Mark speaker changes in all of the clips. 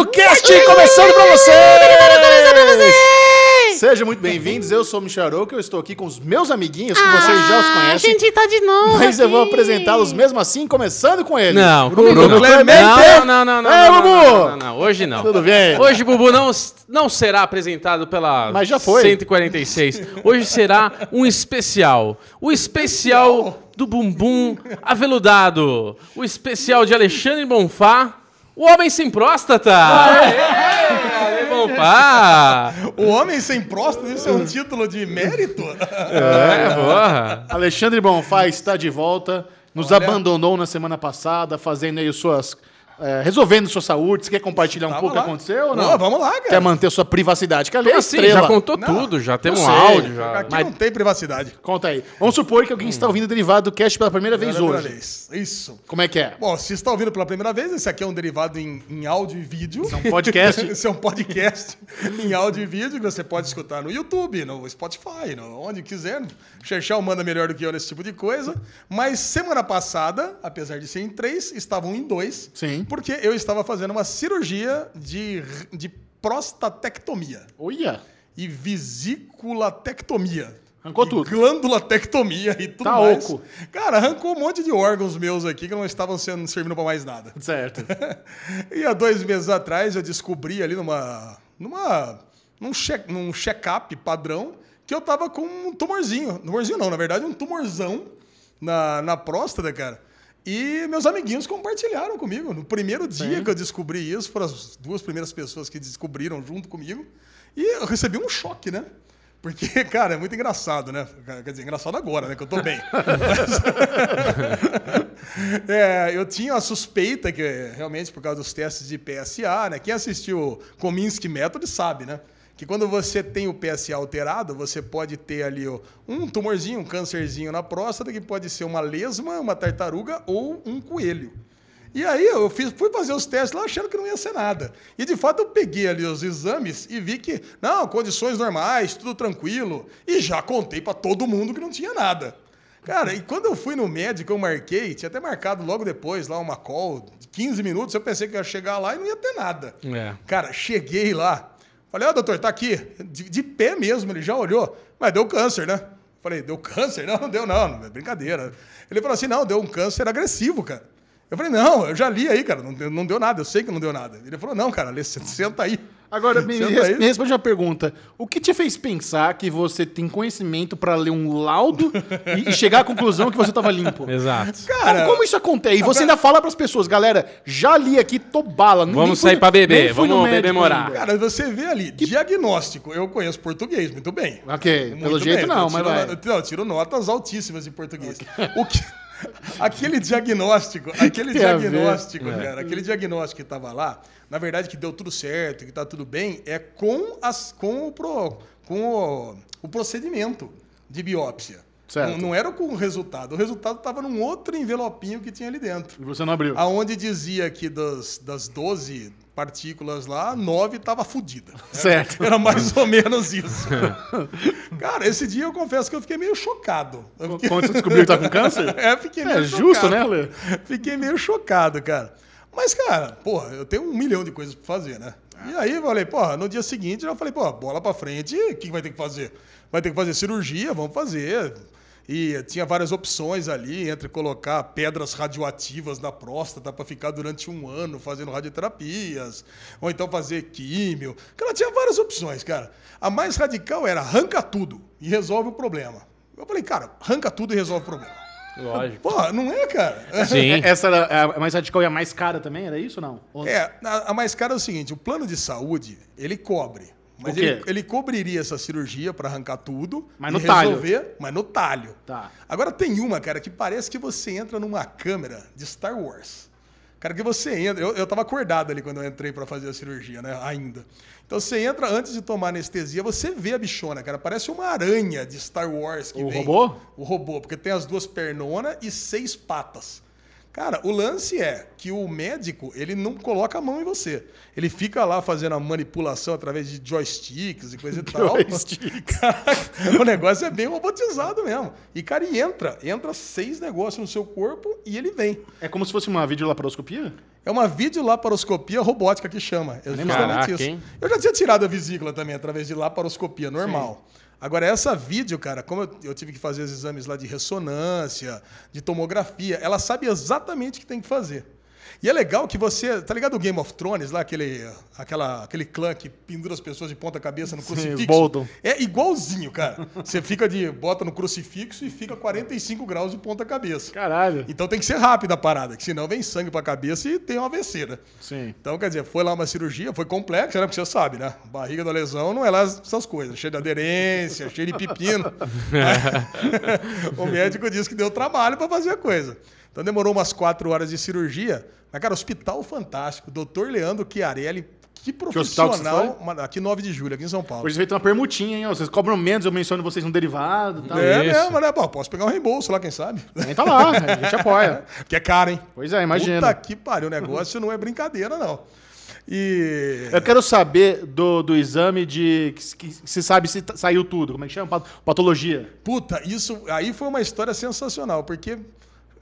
Speaker 1: do Cast começando pra vocês! Sejam muito bem-vindos, eu sou o Michel Arouca, eu estou aqui com os meus amiguinhos, que vocês já os
Speaker 2: A
Speaker 1: conhecem,
Speaker 2: gente tá de novo.
Speaker 1: mas eu vou
Speaker 2: aqui.
Speaker 1: apresentá-los mesmo assim, começando com ele.
Speaker 3: Não,
Speaker 1: Bruno,
Speaker 3: comigo não.
Speaker 1: Clemente!
Speaker 3: Não, não, não, não.
Speaker 1: É,
Speaker 3: não, não,
Speaker 1: Bubu!
Speaker 3: não, não, não, Hoje não.
Speaker 1: Tudo bem?
Speaker 3: Hoje Bubu não, não será apresentado pela
Speaker 1: Mas já foi.
Speaker 3: 146. Hoje será um especial. O especial do bumbum aveludado. O especial de Alexandre Bonfá. O homem sem próstata. Bonfá.
Speaker 4: O Homem Sem Próstata, isso é um título de mérito?
Speaker 3: É, porra.
Speaker 1: Alexandre Bonfá está de volta, nos
Speaker 4: Olha.
Speaker 1: abandonou na semana passada, fazendo aí suas... é, resolvendo sua saúde. Você quer compartilhar um
Speaker 4: Tava
Speaker 1: pouco o que
Speaker 4: lá.
Speaker 1: aconteceu ou não?
Speaker 4: Não, vamos lá, cara.
Speaker 1: Quer manter sua privacidade? Que ali é
Speaker 3: Como assim?
Speaker 1: estrela.
Speaker 3: Já contou
Speaker 4: Não,
Speaker 3: tudo, já temos um
Speaker 1: sei.
Speaker 3: áudio. Já.
Speaker 4: Aqui
Speaker 1: Mas-
Speaker 4: não tem privacidade.
Speaker 1: Conta aí. Vamos supor que alguém está ouvindo o derivado do cast pela primeira vez
Speaker 4: Pela primeira
Speaker 1: hoje.
Speaker 4: vez. Isso.
Speaker 1: Como é que é?
Speaker 4: Bom, se está ouvindo pela primeira vez, esse aqui é um derivado em, em áudio e vídeo.
Speaker 1: É um podcast.
Speaker 4: esse é um podcast em áudio e vídeo que você pode escutar no YouTube, no Spotify, no, onde quiser. Xerxel manda melhor do que eu nesse tipo de coisa. Mas semana passada, apesar de ser em três, estavam em dois.
Speaker 1: Sim.
Speaker 4: Porque eu estava fazendo uma cirurgia de, de prostatectomia
Speaker 1: Olha.
Speaker 4: e vesiculatectomia.
Speaker 1: Arrancou tudo.
Speaker 4: Glandulatectomia e tudo
Speaker 1: Tá
Speaker 4: mais.
Speaker 1: oco.
Speaker 4: Cara, arrancou um monte de órgãos meus aqui que não estavam sendo, servindo pra mais nada.
Speaker 1: Certo.
Speaker 4: E há dois meses atrás eu descobri ali numa. numa num check- num check-up padrão que eu tava com um tumorzinho. Tumorzinho não, na verdade, um tumorzão na, na próstata, cara. E meus amiguinhos compartilharam comigo. No primeiro dia que eu descobri isso, foram as duas primeiras pessoas que descobriram junto comigo. E eu recebi um choque, né? Porque, cara, é muito engraçado, né? Quer dizer, engraçado agora, né? Que eu tô bem. É, eu tinha a suspeita que, realmente, por causa dos testes de PSA, né? Quem assistiu Kominsky Method sabe, né? Que quando você tem o PSA alterado, você pode ter ali ó, um tumorzinho, um câncerzinho na próstata, que pode ser uma lesma, uma tartaruga ou um coelho. E aí eu fiz, fui fazer os testes lá achando que não ia ser nada. E de fato eu peguei ali os exames e vi que, não, condições normais, tudo tranquilo. E já contei para todo mundo que não tinha nada. Cara, e quando eu fui no médico, eu marquei, tinha até marcado logo depois lá uma call de 15 minutos, eu pensei que ia chegar lá e não ia ter nada.
Speaker 3: É.
Speaker 4: Cara, cheguei lá, falei, ó, doutor, tá aqui, de, de pé mesmo, ele já olhou, mas deu câncer, né? Falei, deu câncer? Não, não deu não, não é brincadeira. Ele falou assim, não, deu um câncer agressivo, cara. Eu falei, não, eu já li aí, cara, não deu, não deu nada, eu sei que não deu nada. Ele falou, não, cara, Lê, senta aí.
Speaker 1: Agora, me, res-
Speaker 4: aí.
Speaker 1: me responde uma pergunta. O que te fez pensar que você tem conhecimento pra ler um laudo e, chegar à conclusão que você tava limpo?
Speaker 3: Exato.
Speaker 4: Cara,
Speaker 1: como, como isso acontece? E você ainda fala pras pessoas, galera, já li aqui, tô bala.
Speaker 3: Vamos
Speaker 1: fui
Speaker 3: sair pra beber, vamos beber morar.
Speaker 4: Cara, você vê ali, diagnóstico, eu conheço português muito bem.
Speaker 1: Ok,
Speaker 4: Muito
Speaker 1: pelo jeito
Speaker 4: bem,
Speaker 1: não,
Speaker 4: eu
Speaker 1: mas
Speaker 4: tiro,
Speaker 1: vai.
Speaker 4: Não, eu tiro notas altíssimas em português. O que, aquele diagnóstico, aquele diagnóstico,
Speaker 1: É.
Speaker 4: cara, aquele diagnóstico que tava lá, na verdade que deu tudo certo, que tá tudo bem, é com, as, com, o, pro, com o, o procedimento de biópsia. Não, não era com o resultado. O resultado estava num outro envelopinho que tinha ali dentro.
Speaker 1: E você não abriu.
Speaker 4: Aonde dizia que das, das 12 partículas lá, 9 estava fodida.
Speaker 1: Certo.
Speaker 4: Era mais ou menos isso. Cara, esse dia eu confesso que eu fiquei meio chocado. Fiquei,
Speaker 1: Quando você descobriu que tá com câncer?
Speaker 4: é, fiquei meio
Speaker 1: É justo, né, Lê?
Speaker 4: Fiquei meio chocado, cara. Mas, cara, porra, eu tenho um milhão de coisas pra fazer, né? E aí eu falei, porra, no dia seguinte eu falei, pô, bola pra frente, o que vai ter que fazer? Vai ter que fazer cirurgia, vamos fazer. E tinha várias opções ali, entre colocar pedras radioativas na próstata para ficar durante um ano fazendo radioterapias, ou então fazer químio. Cara, tinha várias opções, cara. A mais radical era arranca tudo e resolve o problema. Eu falei, cara, arranca tudo e resolve o problema.
Speaker 3: Lógico.
Speaker 4: Porra, não é, cara?
Speaker 3: Sim.
Speaker 1: É- Essa era a mais radical e a mais cara também, era isso ou não? Ou-
Speaker 4: É, a, a mais cara é o seguinte: o plano de saúde, ele cobre. Mas
Speaker 1: O
Speaker 4: ele, ele cobriria essa cirurgia para arrancar tudo
Speaker 1: Mas
Speaker 4: e
Speaker 1: no talho.
Speaker 4: resolver, mas no talho.
Speaker 1: Tá.
Speaker 4: Agora tem uma, cara, que parece que você entra numa câmera de Star Wars. Cara, que você entra. Eu, eu tava acordado ali quando eu entrei para fazer a cirurgia, né? Ainda. Então você entra antes de tomar anestesia, você vê a bichona, cara. Parece uma aranha de Star Wars que
Speaker 1: O
Speaker 4: vem.
Speaker 1: robô?
Speaker 4: O robô, porque tem as duas pernonas e seis patas. Cara, o lance é que o médico, ele não coloca a mão em você. Ele fica lá fazendo a manipulação através de joysticks e coisa e tal. Caraca, o negócio é bem robotizado mesmo. E, cara, e entra. Entra seis negócios no seu corpo e ele vem.
Speaker 1: É como se fosse uma videolaparoscopia?
Speaker 4: É uma videolaparoscopia robótica que chama. É justamente
Speaker 3: Caraca,
Speaker 4: isso.
Speaker 3: hein?
Speaker 4: Eu já tinha tirado a vesícula também através de laparoscopia normal. Agora, essa vídeo, cara, como eu, eu tive que fazer os exames lá de ressonância, de tomografia, ela sabe exatamente o que tem que fazer. E é legal que você. Tá ligado o Game of Thrones, lá, aquele, aquela, aquele clã que pendura as pessoas de ponta cabeça no crucifixo?
Speaker 1: Bolton.
Speaker 4: É igualzinho, cara. Você fica de. bota no crucifixo e fica 45 graus de ponta cabeça.
Speaker 1: Caralho.
Speaker 4: Então tem que ser rápida a parada, que senão vem sangue pra cabeça e tem uma AVC, né?
Speaker 1: Sim.
Speaker 4: Então, quer dizer, foi lá uma cirurgia, foi complexa, né? Porque você sabe, né? Barriga da lesão não é lá essas coisas, cheio de aderência, cheio de pepino. o médico disse que deu trabalho pra fazer a coisa. Então demorou umas quatro horas de cirurgia. Mas, cara, hospital fantástico. Doutor Leandro Chiarelli, que
Speaker 1: hospital que você
Speaker 4: profissional. Uma- aqui 9 de julho, aqui em São Paulo.
Speaker 1: Hoje feito uma permutinha, hein? ó. Vocês cobram menos, eu menciono vocês no derivado e tal.
Speaker 4: É
Speaker 3: Isso.
Speaker 4: mesmo, né? Bom, posso pegar um reembolso lá, quem sabe?
Speaker 1: Entra lá, a gente apoia.
Speaker 4: Porque é caro, hein?
Speaker 1: Pois é, imagina.
Speaker 4: Puta que pariu, o negócio não é brincadeira, não. E.
Speaker 1: Eu quero saber do, do exame de. Que, que se sabe se t- saiu tudo. Como é que chama? Pat- Patologia.
Speaker 4: Puta, isso aí foi uma história sensacional, porque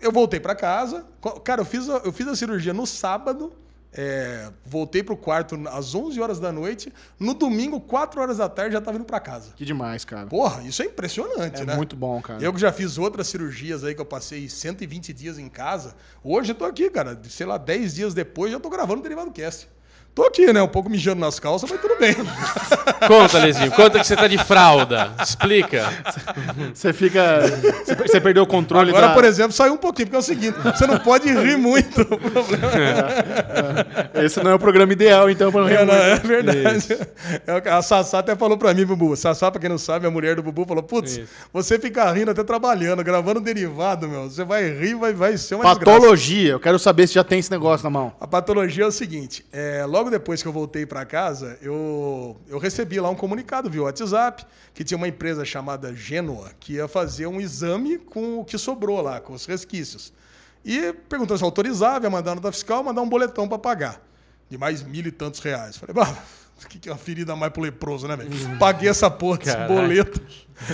Speaker 4: eu voltei pra casa. Cara, eu fiz a, eu fiz a cirurgia no sábado. é, voltei pro quarto às 11 horas da noite. No domingo, 4 horas da tarde, já tava indo pra casa.
Speaker 1: Que demais, cara.
Speaker 4: Porra, isso é impressionante,
Speaker 1: é
Speaker 4: né?
Speaker 1: muito bom, cara.
Speaker 4: Eu que já fiz outras cirurgias aí, que eu passei 120 dias em casa. Hoje eu tô aqui, cara, sei lá, 10 dias depois, já tô gravando o Derivado Cast. Tô aqui, né? Um pouco mijando nas calças, mas tudo bem.
Speaker 3: Conta, Lezinho. Conta que você tá de fralda. Explica.
Speaker 1: Você fica. Você, perdeu o controle
Speaker 4: Agora,
Speaker 1: da...
Speaker 4: por exemplo, saiu um pouquinho, porque é o seguinte: você não pode rir muito. O problema
Speaker 1: Esse não é o programa ideal, então, pra não
Speaker 4: é,
Speaker 1: rir
Speaker 4: não,
Speaker 1: muito.
Speaker 4: é verdade. É o que- a Sassá até falou pra mim, Bubu. Sassá, pra quem não sabe, a mulher do Bubu falou: Putz,
Speaker 3: Isso.
Speaker 4: você fica rindo até trabalhando, gravando derivado, meu. Você vai rir, vai, vai ser uma desgraça.
Speaker 1: Patologia. Eu quero saber se já tem esse negócio na mão.
Speaker 4: A patologia é o seguinte: é, logo depois que eu voltei para casa, eu, eu recebi lá um comunicado via WhatsApp que tinha uma empresa chamada Genoa que ia fazer um exame com o que sobrou lá, com os resquícios. E perguntou se autorizava, ia mandar nota fiscal, mandar um boletão para pagar, de mais mil e tantos reais. Falei, bah, o que, que é uma ferida mais pro leproso, né, velho? Paguei essa porra desse
Speaker 3: Caralho.
Speaker 4: boleto.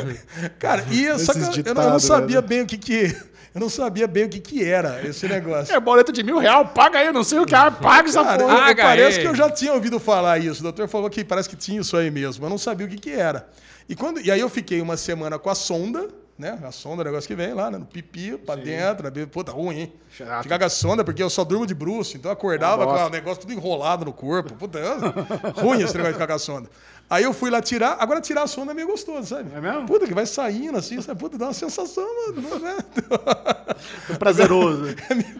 Speaker 4: Cara, e só que eu- eu, não- sabia bem o que que. Eu não sabia bem o que, que era esse negócio.
Speaker 1: É boleto de mil real, paga aí, eu não sei o que é, paga essa
Speaker 4: Cara,
Speaker 1: porra.
Speaker 4: eu- parece
Speaker 3: aí.
Speaker 4: que eu já tinha ouvido falar isso. O doutor falou que parece que tinha isso aí mesmo. Eu não sabia o que, que era. E, quando, e aí eu fiquei uma semana com a sonda, né? A sonda, o negócio que vem lá, né? No pipi, pra dentro. né? Puta, ruim, hein?
Speaker 1: Chato.
Speaker 4: Ficar com a sonda, porque eu só durmo de bruxo. Então eu acordava com o negócio tudo enrolado no corpo. Puta, é ruim esse negócio de ficar com a sonda. Aí eu fui lá tirar. Agora tirar a sonda é meio gostoso, sabe?
Speaker 1: É mesmo?
Speaker 4: Puta, que vai saindo assim, sabe? Puta, dá uma sensação, mano. Né?
Speaker 1: Prazeroso.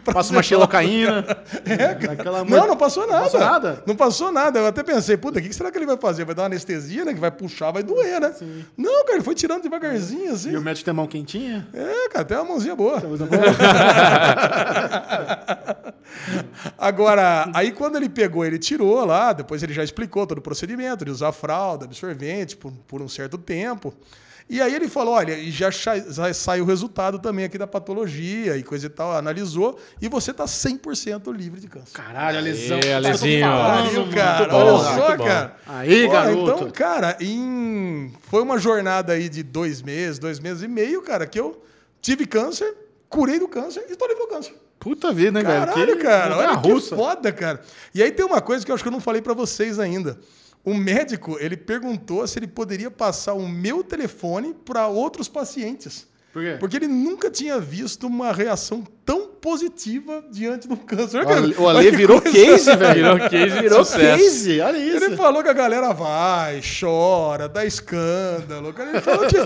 Speaker 1: Passa uma xilocaína. Aquela
Speaker 4: Não, não passou nada.
Speaker 1: passou nada?
Speaker 4: Não passou nada. Eu até pensei, puta, o que será que ele vai fazer? Vai dar uma anestesia, né? Que vai puxar, vai doer, né? Não, cara, ele foi tirando devagarzinho, assim.
Speaker 1: E o médico tem a mão quentinha?
Speaker 4: É, cara, tem uma mãozinha boa. Agora, aí quando ele pegou, ele tirou lá, depois ele já explicou todo o procedimento de usar fralda, absorvente por, por um certo tempo. E aí ele falou, olha, e já, já saiu o resultado também aqui da patologia e coisa e tal, analisou, e você tá 100% livre de câncer.
Speaker 1: Caralho, a lesão.
Speaker 3: Alezinho.
Speaker 4: Pariu,
Speaker 1: muito
Speaker 4: cara.
Speaker 1: bom,
Speaker 4: Olha só, cara.
Speaker 1: Aí,
Speaker 4: Pô,
Speaker 1: garoto.
Speaker 4: Então, cara, em... foi uma jornada aí de dois meses, dois meses e meio, cara, que eu tive câncer, curei do câncer e tô livre do câncer.
Speaker 1: Puta vida, né, velho?
Speaker 4: Caralho, cara. Olha que
Speaker 1: russa.
Speaker 4: foda, cara. E aí tem uma coisa que eu acho que eu não falei pra vocês ainda. O médico, ele perguntou se ele poderia passar o meu telefone para outros pacientes.
Speaker 1: Por quê?
Speaker 4: Porque ele nunca tinha visto uma reação tão positiva diante do câncer.
Speaker 1: O Ale- O Ale
Speaker 4: que
Speaker 1: virou
Speaker 4: coisa-
Speaker 1: case, velho.
Speaker 3: Virou case
Speaker 1: Virou
Speaker 3: sucesso.
Speaker 1: case, olha isso.
Speaker 4: Ele falou que a galera vai, chora, dá escândalo. Cara, Ele falou que,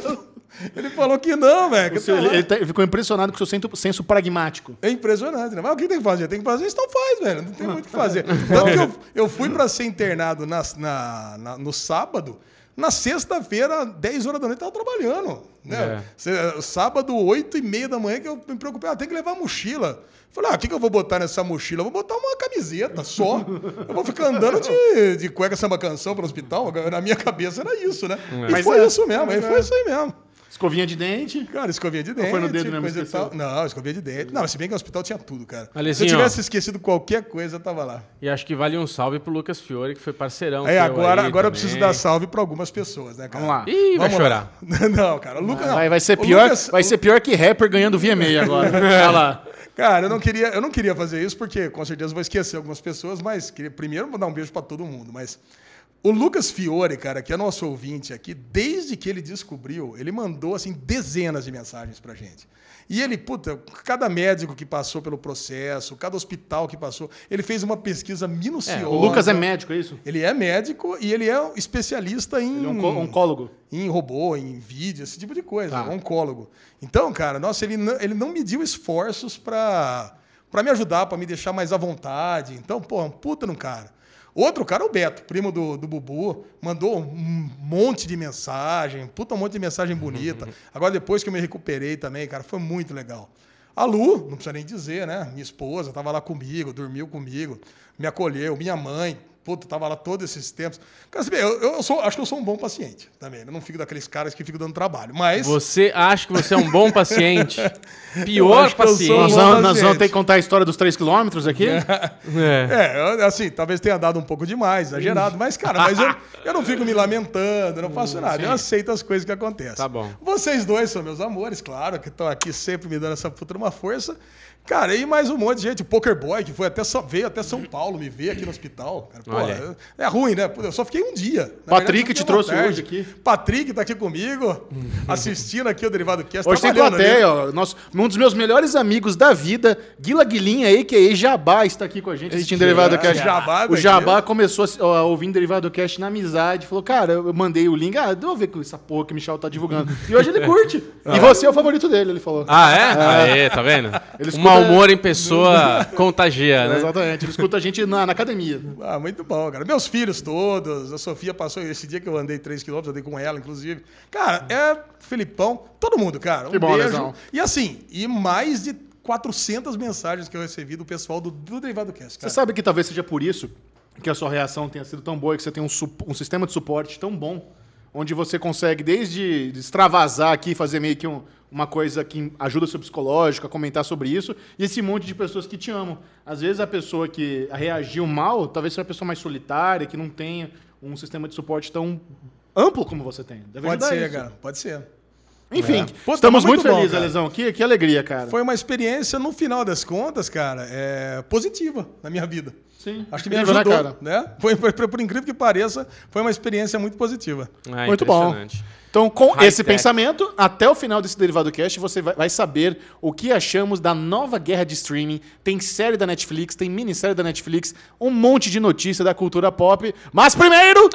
Speaker 4: ele falou que não, velho.
Speaker 1: O
Speaker 4: tá
Speaker 1: ele, tá- ele ficou impressionado com o seu senso, pragmático.
Speaker 4: É impressionante, né? Mas o que tem que fazer? Tem que fazer, então faz, velho. Não tem muito o que fazer. Tanto que eu, eu fui pra ser internado na, na- na- no sábado. Na sexta-feira, 10 horas da noite, eu tava trabalhando. Né? Cê- Sábado, 8 e meia da manhã, que eu me preocupei. Ah, tem que levar a mochila. Falei, ah, o que, que eu vou botar nessa mochila? Eu vou botar uma camiseta só. Eu vou ficar andando de, de cueca samba canção pro hospital. Na minha cabeça era isso, né? E
Speaker 1: Mas
Speaker 4: foi
Speaker 1: é.
Speaker 4: isso mesmo, aí foi isso aí mesmo.
Speaker 1: Escovinha de dente.
Speaker 4: Cara, escovinha de dente.
Speaker 1: foi no dedo mesmo,
Speaker 4: tal. Não, escovinha de dente. Não, se bem que o hospital tinha tudo, cara. Se eu
Speaker 3: Alezinho,
Speaker 4: tivesse esquecido qualquer coisa, eu tava lá.
Speaker 3: E acho que vale um salve pro Lucas Fiore, que foi parceirão. Teu
Speaker 4: agora,
Speaker 3: aí
Speaker 4: agora eu preciso dar salve pra algumas pessoas, né, cara?
Speaker 1: Vamos lá.
Speaker 3: Ih, vai
Speaker 4: Vamos
Speaker 3: chorar.
Speaker 4: lá. Não, cara, o Lucas. não.
Speaker 1: Vai, vai ser pior,
Speaker 4: Lucas-
Speaker 1: vai ser pior que rapper ganhando VMA agora. Olha lá.
Speaker 4: Cara, eu não, queria, eu não queria fazer isso, porque com certeza vou esquecer algumas pessoas, mas queria primeiro mandar um beijo para todo mundo. Mas o Lucas Fiore, cara, que é nosso ouvinte aqui, desde que ele descobriu, ele mandou assim dezenas de mensagens pra gente. E ele, puta, cada médico que passou pelo processo, cada hospital que passou, ele fez uma pesquisa minuciosa.
Speaker 1: É, o Lucas é médico, é isso?
Speaker 4: Ele é médico e ele é especialista em.
Speaker 1: Ele é um oncólogo.
Speaker 4: Em robô, em vídeo, esse tipo de coisa,
Speaker 1: Tá.
Speaker 4: oncólogo. Então, cara, nossa, ele não, ele não mediu esforços pra pra me ajudar, pra me deixar mais à vontade. Então, pô, um puta no cara. Outro cara, o Beto, primo do, do Bubu, mandou um monte de mensagem, puta um monte de mensagem bonita. Agora, depois que eu me recuperei também, cara, foi muito legal. A Lu, não precisa nem dizer, né? Minha esposa estava lá comigo, dormiu comigo, me acolheu. Minha mãe, puta, estava lá todos esses tempos. Cara, você vê, eu, eu sou, acho que eu sou um bom paciente também. Eu não fico daqueles caras que ficam dando trabalho. Mas.
Speaker 3: Você acha que você é um bom paciente? Pior paciente.
Speaker 1: Nós
Speaker 4: bom
Speaker 1: vamos, nós vamos ter que contar a história dos 3 quilômetros aqui?
Speaker 3: É.
Speaker 4: É, eu, assim, talvez tenha dado um pouco demais, exagerado, mas, cara, mas eu, eu não fico me lamentando, eu não faço nada, eu aceito as coisas que acontecem.
Speaker 3: Tá bom.
Speaker 4: Vocês dois são meus amores, claro, que estão aqui sempre me dando essa puta uma força. Cara, e mais um monte de gente, o Poker Boy, que foi até, veio até São Paulo me ver aqui no hospital. Cara, pô,
Speaker 3: Olha
Speaker 4: é, é ruim, né? Eu só fiquei um dia. Na
Speaker 1: Patrick
Speaker 4: verdade,
Speaker 1: te trouxe
Speaker 4: tarde.
Speaker 1: hoje aqui.
Speaker 4: Patrick tá aqui comigo, assistindo aqui o Derivado Cast.
Speaker 1: Hoje tem plateia, ó. Nosso, um dos meus melhores amigos da vida, Guila Guilinha, a.k.a. Jabá, está aqui com a gente assistindo Derivado
Speaker 4: é,
Speaker 1: Cast.
Speaker 4: Jabá
Speaker 1: o. Jabá começou a, ó, ouvindo Derivado Cast na amizade, falou, cara, eu mandei o link, ah, deixa eu ver com essa porra que o Michel tá divulgando. E hoje ele curte. e você é o favorito dele, ele falou.
Speaker 3: Ah, é? Aê, tá vendo?
Speaker 1: Ele
Speaker 3: mau humor em pessoa contagia, né?
Speaker 1: Exatamente, ele escuta a gente na, na academia.
Speaker 4: Ah, muito bom, cara. Meus filhos todos, a Sofia passou esse dia que eu andei 3 km, eu andei com ela, inclusive. Cara, é Felipão, todo mundo, cara. Um
Speaker 1: Que bom,
Speaker 4: beijo.
Speaker 1: Lesão.
Speaker 4: E assim, e mais de 400 mensagens que eu recebi do pessoal do, do Derivado Cast,
Speaker 1: Você
Speaker 4: cara.
Speaker 1: sabe que talvez seja por isso que a sua reação tenha sido tão boa e que você tem um, um sistema de suporte tão bom, onde você consegue desde extravasar aqui, fazer meio que um- uma coisa que ajuda o seu psicológico, a comentar sobre isso, e esse monte de pessoas que te amam. Às vezes a pessoa que reagiu mal, talvez seja uma pessoa mais solitária, que não tenha um sistema de suporte tão amplo como você tem. Deve
Speaker 4: Pode ser,
Speaker 1: isso.
Speaker 4: cara, pode ser.
Speaker 1: Enfim,
Speaker 4: É. Pô,
Speaker 1: estamos muito,
Speaker 4: muito
Speaker 1: felizes. Alesão. Que, que alegria, cara.
Speaker 4: Foi uma experiência, no final das contas, cara, é, positiva na minha vida.
Speaker 1: Sim.
Speaker 4: Acho que me ajudou,
Speaker 1: né,
Speaker 4: né?
Speaker 1: cara?
Speaker 4: Foi, por, por incrível que pareça, foi uma experiência muito positiva.
Speaker 3: Ah,
Speaker 1: Muito bom. Então, com
Speaker 3: High
Speaker 1: esse
Speaker 3: tech.
Speaker 1: pensamento, até o final desse Derivado Cast, você vai, vai saber o que achamos da nova guerra de streaming. Tem série da Netflix, tem minissérie da Netflix, um monte de notícia da cultura pop. Mas primeiro,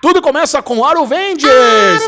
Speaker 1: tudo começa com Aruvengers!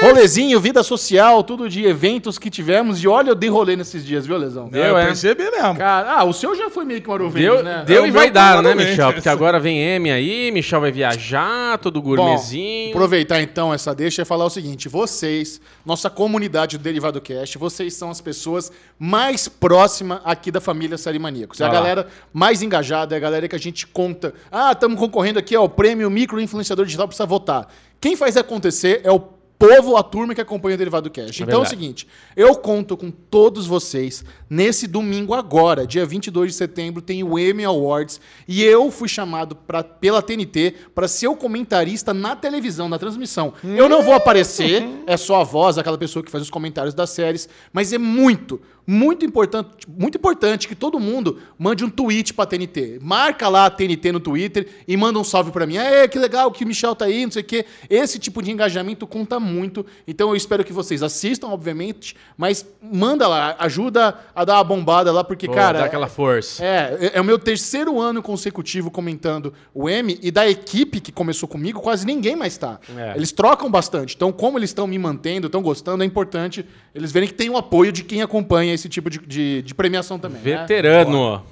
Speaker 1: Rolezinho, vida social, tudo de eventos que tivemos. E olha, eu dei rolê nesses dias, viu, Lesão?
Speaker 3: Deu,
Speaker 4: eu
Speaker 3: é.
Speaker 4: percebi mesmo.
Speaker 1: Cara, ah, o seu já foi meio que um Aruvengers,
Speaker 3: Deu,
Speaker 1: né?
Speaker 3: deu
Speaker 4: É,
Speaker 3: e vai dar, né. Michel? Porque agora vem M aí, Michel vai viajar, todo
Speaker 1: Bom,
Speaker 3: gourmetzinho.
Speaker 1: aproveitar então essa deixa e falar o seguinte: vocês, nossa comunidade do Derivado Cast, vocês são as pessoas mais próximas aqui da família Série Maníacos. É a galera mais engajada, é a galera que a gente conta. Ah, estamos concorrendo aqui ao prêmio Micro Influenciador Digital, precisa votar. Quem faz acontecer é o povo, a turma que acompanha o Derivado Cast.
Speaker 3: É
Speaker 1: então é o seguinte, eu conto com todos vocês nesse domingo agora, dia 22 de setembro, tem o Emmy Awards e eu fui chamado pra, pela TNT para ser o comentarista na televisão, na transmissão. Eu não vou aparecer, é só a voz, aquela pessoa que faz os comentários das séries, mas é muito, muito importante, muito importante que todo mundo mande um tweet pra TNT. Marca lá a TNT no Twitter e manda um salve pra mim. É, que legal que o Michel tá aí, não sei o quê. Esse tipo de engajamento conta muito. Então eu espero que vocês assistam, obviamente, mas manda lá, ajuda a dar uma bombada lá, porque,
Speaker 3: Pô,
Speaker 1: cara.
Speaker 3: dá aquela força.
Speaker 1: É, é- é o meu terceiro ano consecutivo comentando o M e da equipe que começou comigo, quase ninguém mais tá.
Speaker 3: É.
Speaker 1: Eles trocam bastante. Então, como eles estão me mantendo, estão gostando, é importante eles verem que tem o apoio de quem acompanha esse tipo de, de- de premiação também. né?
Speaker 3: Veterano.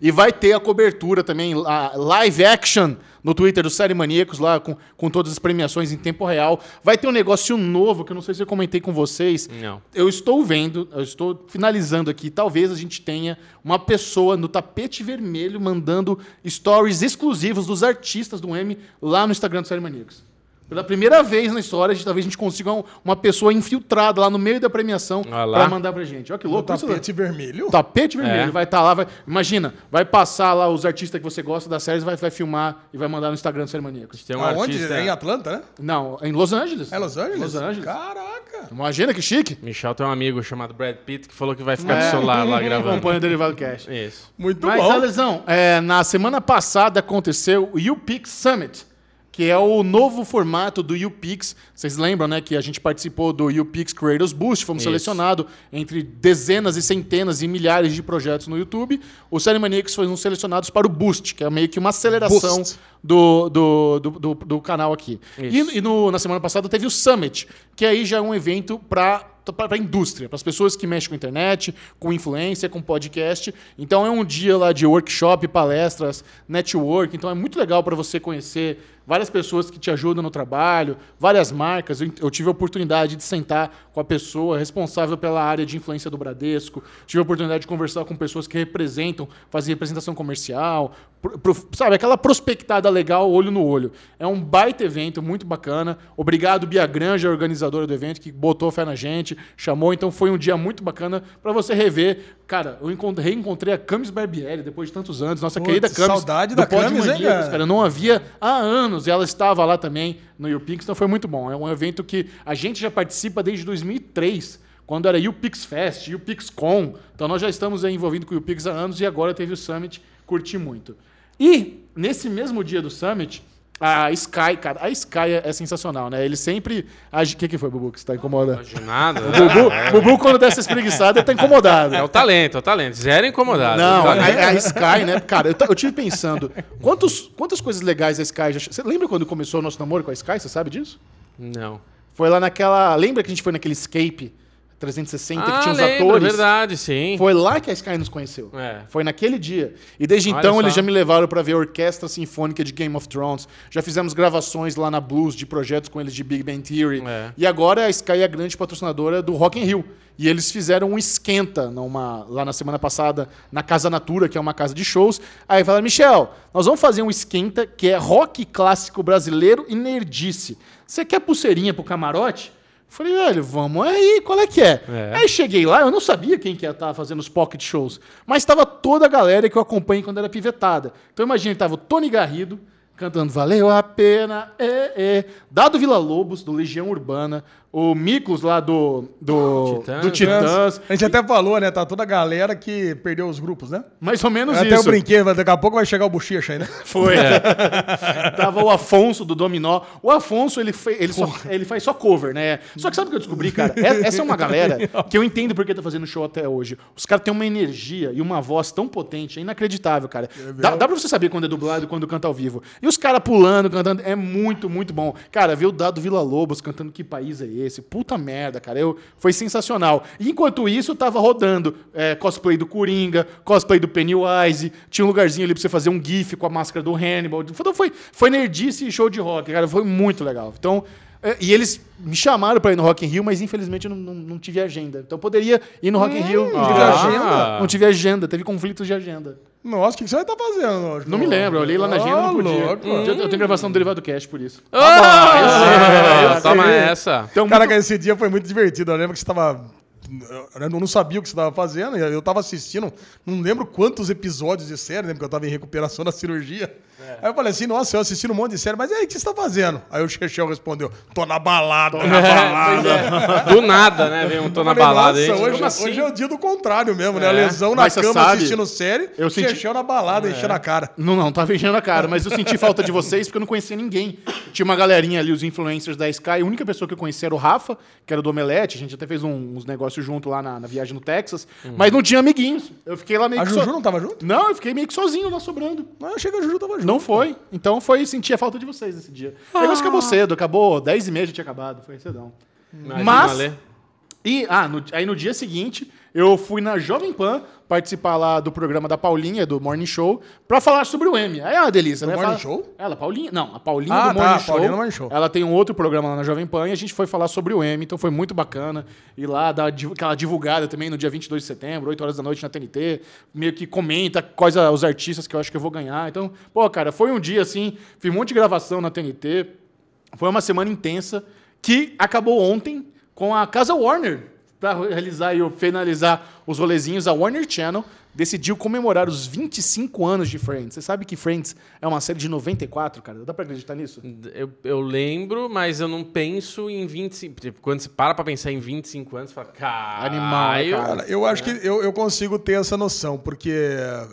Speaker 1: E vai ter a cobertura também, a live action no Twitter do Série Maníacos, lá com, com todas as premiações em tempo real. Vai ter um negócio novo, que eu não sei se eu comentei com vocês.
Speaker 3: Não.
Speaker 1: Eu estou vendo, eu estou finalizando aqui, talvez a gente tenha uma pessoa no tapete vermelho mandando stories exclusivos dos artistas do M lá no Instagram do Série Maníacos. Pela primeira vez na história, a gente- talvez a gente consiga um- uma pessoa infiltrada lá no meio da premiação
Speaker 3: lá.
Speaker 1: para mandar pra gente. Olha que
Speaker 4: O
Speaker 1: louco isso, né?
Speaker 4: tapete vermelho.
Speaker 1: o tapete vermelho
Speaker 3: É.
Speaker 1: vai estar lá, vai, imagina, vai passar lá os artistas que você gosta das séries, vai, vai filmar e vai mandar no Instagram do Série Maníacos.
Speaker 3: Tem um
Speaker 4: Aonde?
Speaker 3: artista.
Speaker 4: É em Atlanta, né?
Speaker 1: Não, em Los Angeles.
Speaker 4: É Los Angeles?
Speaker 1: Los Angeles.
Speaker 4: Caraca.
Speaker 1: Imagina que chique.
Speaker 3: Michel tem um amigo chamado Brad Pitt que falou que vai ficar
Speaker 1: É.
Speaker 3: no celular lá gravando.
Speaker 1: Acompanha o Derivado Cash.
Speaker 3: Isso.
Speaker 4: Muito
Speaker 1: Mas,
Speaker 4: bom.
Speaker 1: Alesão, é, na semana passada aconteceu o UPix Summit, que é o novo formato do UPix. Vocês lembram, né, que a gente participou do UPix Creators Boost, fomos
Speaker 3: Isso.
Speaker 1: selecionados entre dezenas e centenas e milhares de projetos no YouTube. Os Série Maníacos foram selecionados para o Boost, que é meio que uma aceleração do, do, do, do- do canal aqui.
Speaker 3: Isso.
Speaker 1: E, e no- na semana passada teve o Summit, que aí já é um evento para para a indústria, para as pessoas que mexem com internet, com influência, com podcast. Então é um dia lá de workshop, palestras, network. Então é muito legal para você conhecer várias pessoas que te ajudam no trabalho, várias marcas. Eu, eu tive a oportunidade de sentar com a pessoa responsável pela área de influência do Bradesco. Tive a oportunidade de conversar com pessoas que representam, fazer representação comercial, pro- pro- sabe, aquela prospectada legal, olho no olho. É um baita evento, muito bacana. Obrigado, Bia Granja, organizadora do evento, que botou fé na gente, chamou. Então foi um dia muito bacana para você rever. Cara, eu encont- reencontrei a Camis Barbieri depois de tantos anos, nossa
Speaker 4: Putz,
Speaker 1: querida Camis.
Speaker 4: saudade da Camis, hein, cara?
Speaker 1: Eu não havia há anos e ela estava lá também no UPix, então foi muito bom. É um evento que a gente já participa desde 2003, quando era UPix Fest, UPix Con. Então nós já estamos envolvidos com o UPix há anos e agora teve o Summit, curti muito. E nesse mesmo dia do Summit, a Sky, cara, a Sky é, é sensacional, né? Ele sempre. age- O que, que foi, Bubu, que você tá incomodado?
Speaker 3: De nada. né?
Speaker 1: Bubu, Bubu, quando dessa espreguiçada, ele tá incomodado.
Speaker 3: É o talento, é o talento. Zero incomodado.
Speaker 1: Não,
Speaker 3: O
Speaker 1: a,
Speaker 3: talento-
Speaker 1: a Sky, né? Cara, eu, eu tive pensando, quantos, quantas coisas legais a Sky já. Você lembra quando começou o nosso namoro com a Sky? Você sabe disso?
Speaker 3: Não.
Speaker 1: Foi lá naquela. Lembra que a gente foi naquele Escape 360 que
Speaker 3: Ah,
Speaker 1: tinha os
Speaker 3: lembro,
Speaker 1: atores?
Speaker 3: verdade, sim.
Speaker 1: Foi lá que a Sky nos conheceu.
Speaker 3: É.
Speaker 1: Foi naquele dia. E desde
Speaker 3: Olha
Speaker 1: então
Speaker 3: só.
Speaker 1: eles já me levaram para ver a Orquestra Sinfônica de Game of Thrones. Já fizemos gravações lá na Blues de projetos com eles de Big Bang Theory.
Speaker 3: É.
Speaker 1: E agora a Sky é a grande patrocinadora do Rock in Rio. E eles fizeram um esquenta numa, lá na semana passada na Casa Natura, que é uma casa de shows. Aí falaram, Michel, nós vamos fazer um esquenta que é rock clássico brasileiro e nerdice. Você quer pulseirinha pro camarote? Falei, velho, vamos aí, qual é que é?
Speaker 3: É.
Speaker 1: Aí cheguei lá, eu não sabia quem que ia estar fazendo os pocket shows, mas estava toda a galera que eu acompanhei quando era pivetada. Então imagina, tava o Tony Garrido cantando Valeu a Pena, é, é. Dado Vila Lobos, do Legião Urbana, o Miklos lá do, do,
Speaker 3: Titãs.
Speaker 1: do Titãs,
Speaker 4: A gente até falou, né? Tá toda a galera que perdeu os grupos, né?
Speaker 1: mais ou menos
Speaker 4: Até eu
Speaker 1: isso.
Speaker 4: brinquei, mas daqui a pouco vai chegar o bochecha aí, né?
Speaker 1: Foi. Tava o Afonso do Dominó. O Afonso, ele, fe- ele, só, ele faz só cover, né? Só que sabe o que eu descobri, cara? É- Essa é uma galera que eu entendo porque tá fazendo show até hoje. Os caras têm uma energia e uma voz tão potente, é inacreditável, cara. Dá, dá pra você saber quando é dublado e quando canta ao vivo. E os caras pulando, cantando, é muito, muito bom. Cara, ver o Dado Vila Lobos cantando Que País é Esse? Puta merda, cara. Eu, foi sensacional. Enquanto isso, tava rodando é, cosplay do Coringa, cosplay do Pennywise, tinha um lugarzinho ali pra você fazer um gif com a máscara do Hannibal. Então foi, foi nerdice e show de rock, cara. Foi muito legal. Então, e eles me chamaram pra ir no Rock in Rio, mas infelizmente eu não, não, não tive agenda. Então eu poderia ir no Rock in Rio. Não tive
Speaker 3: ah.
Speaker 1: agenda. Não tive agenda, teve conflitos de agenda.
Speaker 4: Nossa, o que que você vai estar fazendo?
Speaker 1: Não me lembro, eu olhei lá na agenda, não
Speaker 4: Ô,
Speaker 1: podia.
Speaker 4: louco.
Speaker 1: Eu, eu tenho gravação do Derivado Cash, por isso.
Speaker 3: Ah,
Speaker 1: eu
Speaker 3: toma
Speaker 1: sei.
Speaker 3: essa.
Speaker 1: Então,
Speaker 4: Cara,
Speaker 1: muito-
Speaker 4: que esse dia foi muito divertido. Eu lembro que você estava. Eu não sabia o que você estava fazendo. Eu estava assistindo, não lembro quantos episódios de série, né? Porque eu estava em recuperação da cirurgia. Aí eu falei assim, nossa, eu assistindo um monte de série, mas e aí, o que você está fazendo? Aí o Chechel respondeu, tô na balada.
Speaker 1: na balada.
Speaker 3: Do nada, né? Vem um tô na
Speaker 4: Falei,
Speaker 3: balada
Speaker 4: nossa, hoje,
Speaker 3: assim?
Speaker 4: hoje é o dia do contrário mesmo, né? A
Speaker 3: É.
Speaker 4: lesão na cama
Speaker 1: sabe,
Speaker 4: assistindo série,
Speaker 1: eu
Speaker 4: o
Speaker 1: senti-
Speaker 4: Chechel na balada, enchendo a cara.
Speaker 1: Não, não, tava enchendo a cara, mas eu senti falta de vocês porque eu não conhecia ninguém. Tinha uma galerinha ali, os influencers da Sky. A única pessoa que eu conhecia era o Rafa, que era do Omelete. A gente até fez um- uns negócios junto lá na, na viagem no Texas. Mas não tinha amiguinhos. Eu fiquei lá meio
Speaker 4: A
Speaker 1: que
Speaker 4: Juju
Speaker 1: so-
Speaker 4: não tava junto?
Speaker 1: Não, eu fiquei meio que sozinho lá sobrando.
Speaker 4: Não, eu achei que a Juju tava junto.
Speaker 1: Não foi. Então foi sentir a falta de vocês nesse dia. O negócio acabou cedo, acabou 10 e meia já tinha acabado. Foi cedão.
Speaker 3: Imagina,
Speaker 1: Mas-
Speaker 3: Ale.
Speaker 1: E, ah, no- aí no dia seguinte, eu fui na Jovem Pan participar lá do programa da Paulinha, do Morning Show, pra falar sobre o M. Aí é uma delícia,
Speaker 4: Do
Speaker 1: né?
Speaker 4: Morning
Speaker 1: Fala-
Speaker 4: Show?
Speaker 1: Ela, Paulinha. Não, a Paulinha
Speaker 4: Ah,
Speaker 1: do
Speaker 4: tá,
Speaker 1: Morning
Speaker 4: a
Speaker 1: Show.
Speaker 4: Paulinha do Morning Show.
Speaker 1: Ela tem um outro programa lá na Jovem Pan e a gente foi falar sobre o M, então foi muito bacana. Ir lá, dar div- aquela divulgada também no dia 22 de setembro, 8 horas da noite na TNT, meio que comenta quais os artistas que eu acho que eu vou ganhar. Então, pô, cara, foi um dia assim, fiz um monte de gravação na TNT. Foi uma semana intensa que acabou ontem com a Casa Warner para realizar e finalizar os rolezinhos, a Warner Channel decidiu comemorar os 25 anos de Friends. Você sabe que Friends é uma série de 94, cara? Dá pra acreditar nisso?
Speaker 3: Eu, eu lembro, mas eu não penso em 25. Tipo, quando você para pra pensar em 25 anos, você fala, cara.
Speaker 1: Animal, né, cara?
Speaker 4: Eu acho que eu, eu consigo ter essa noção, porque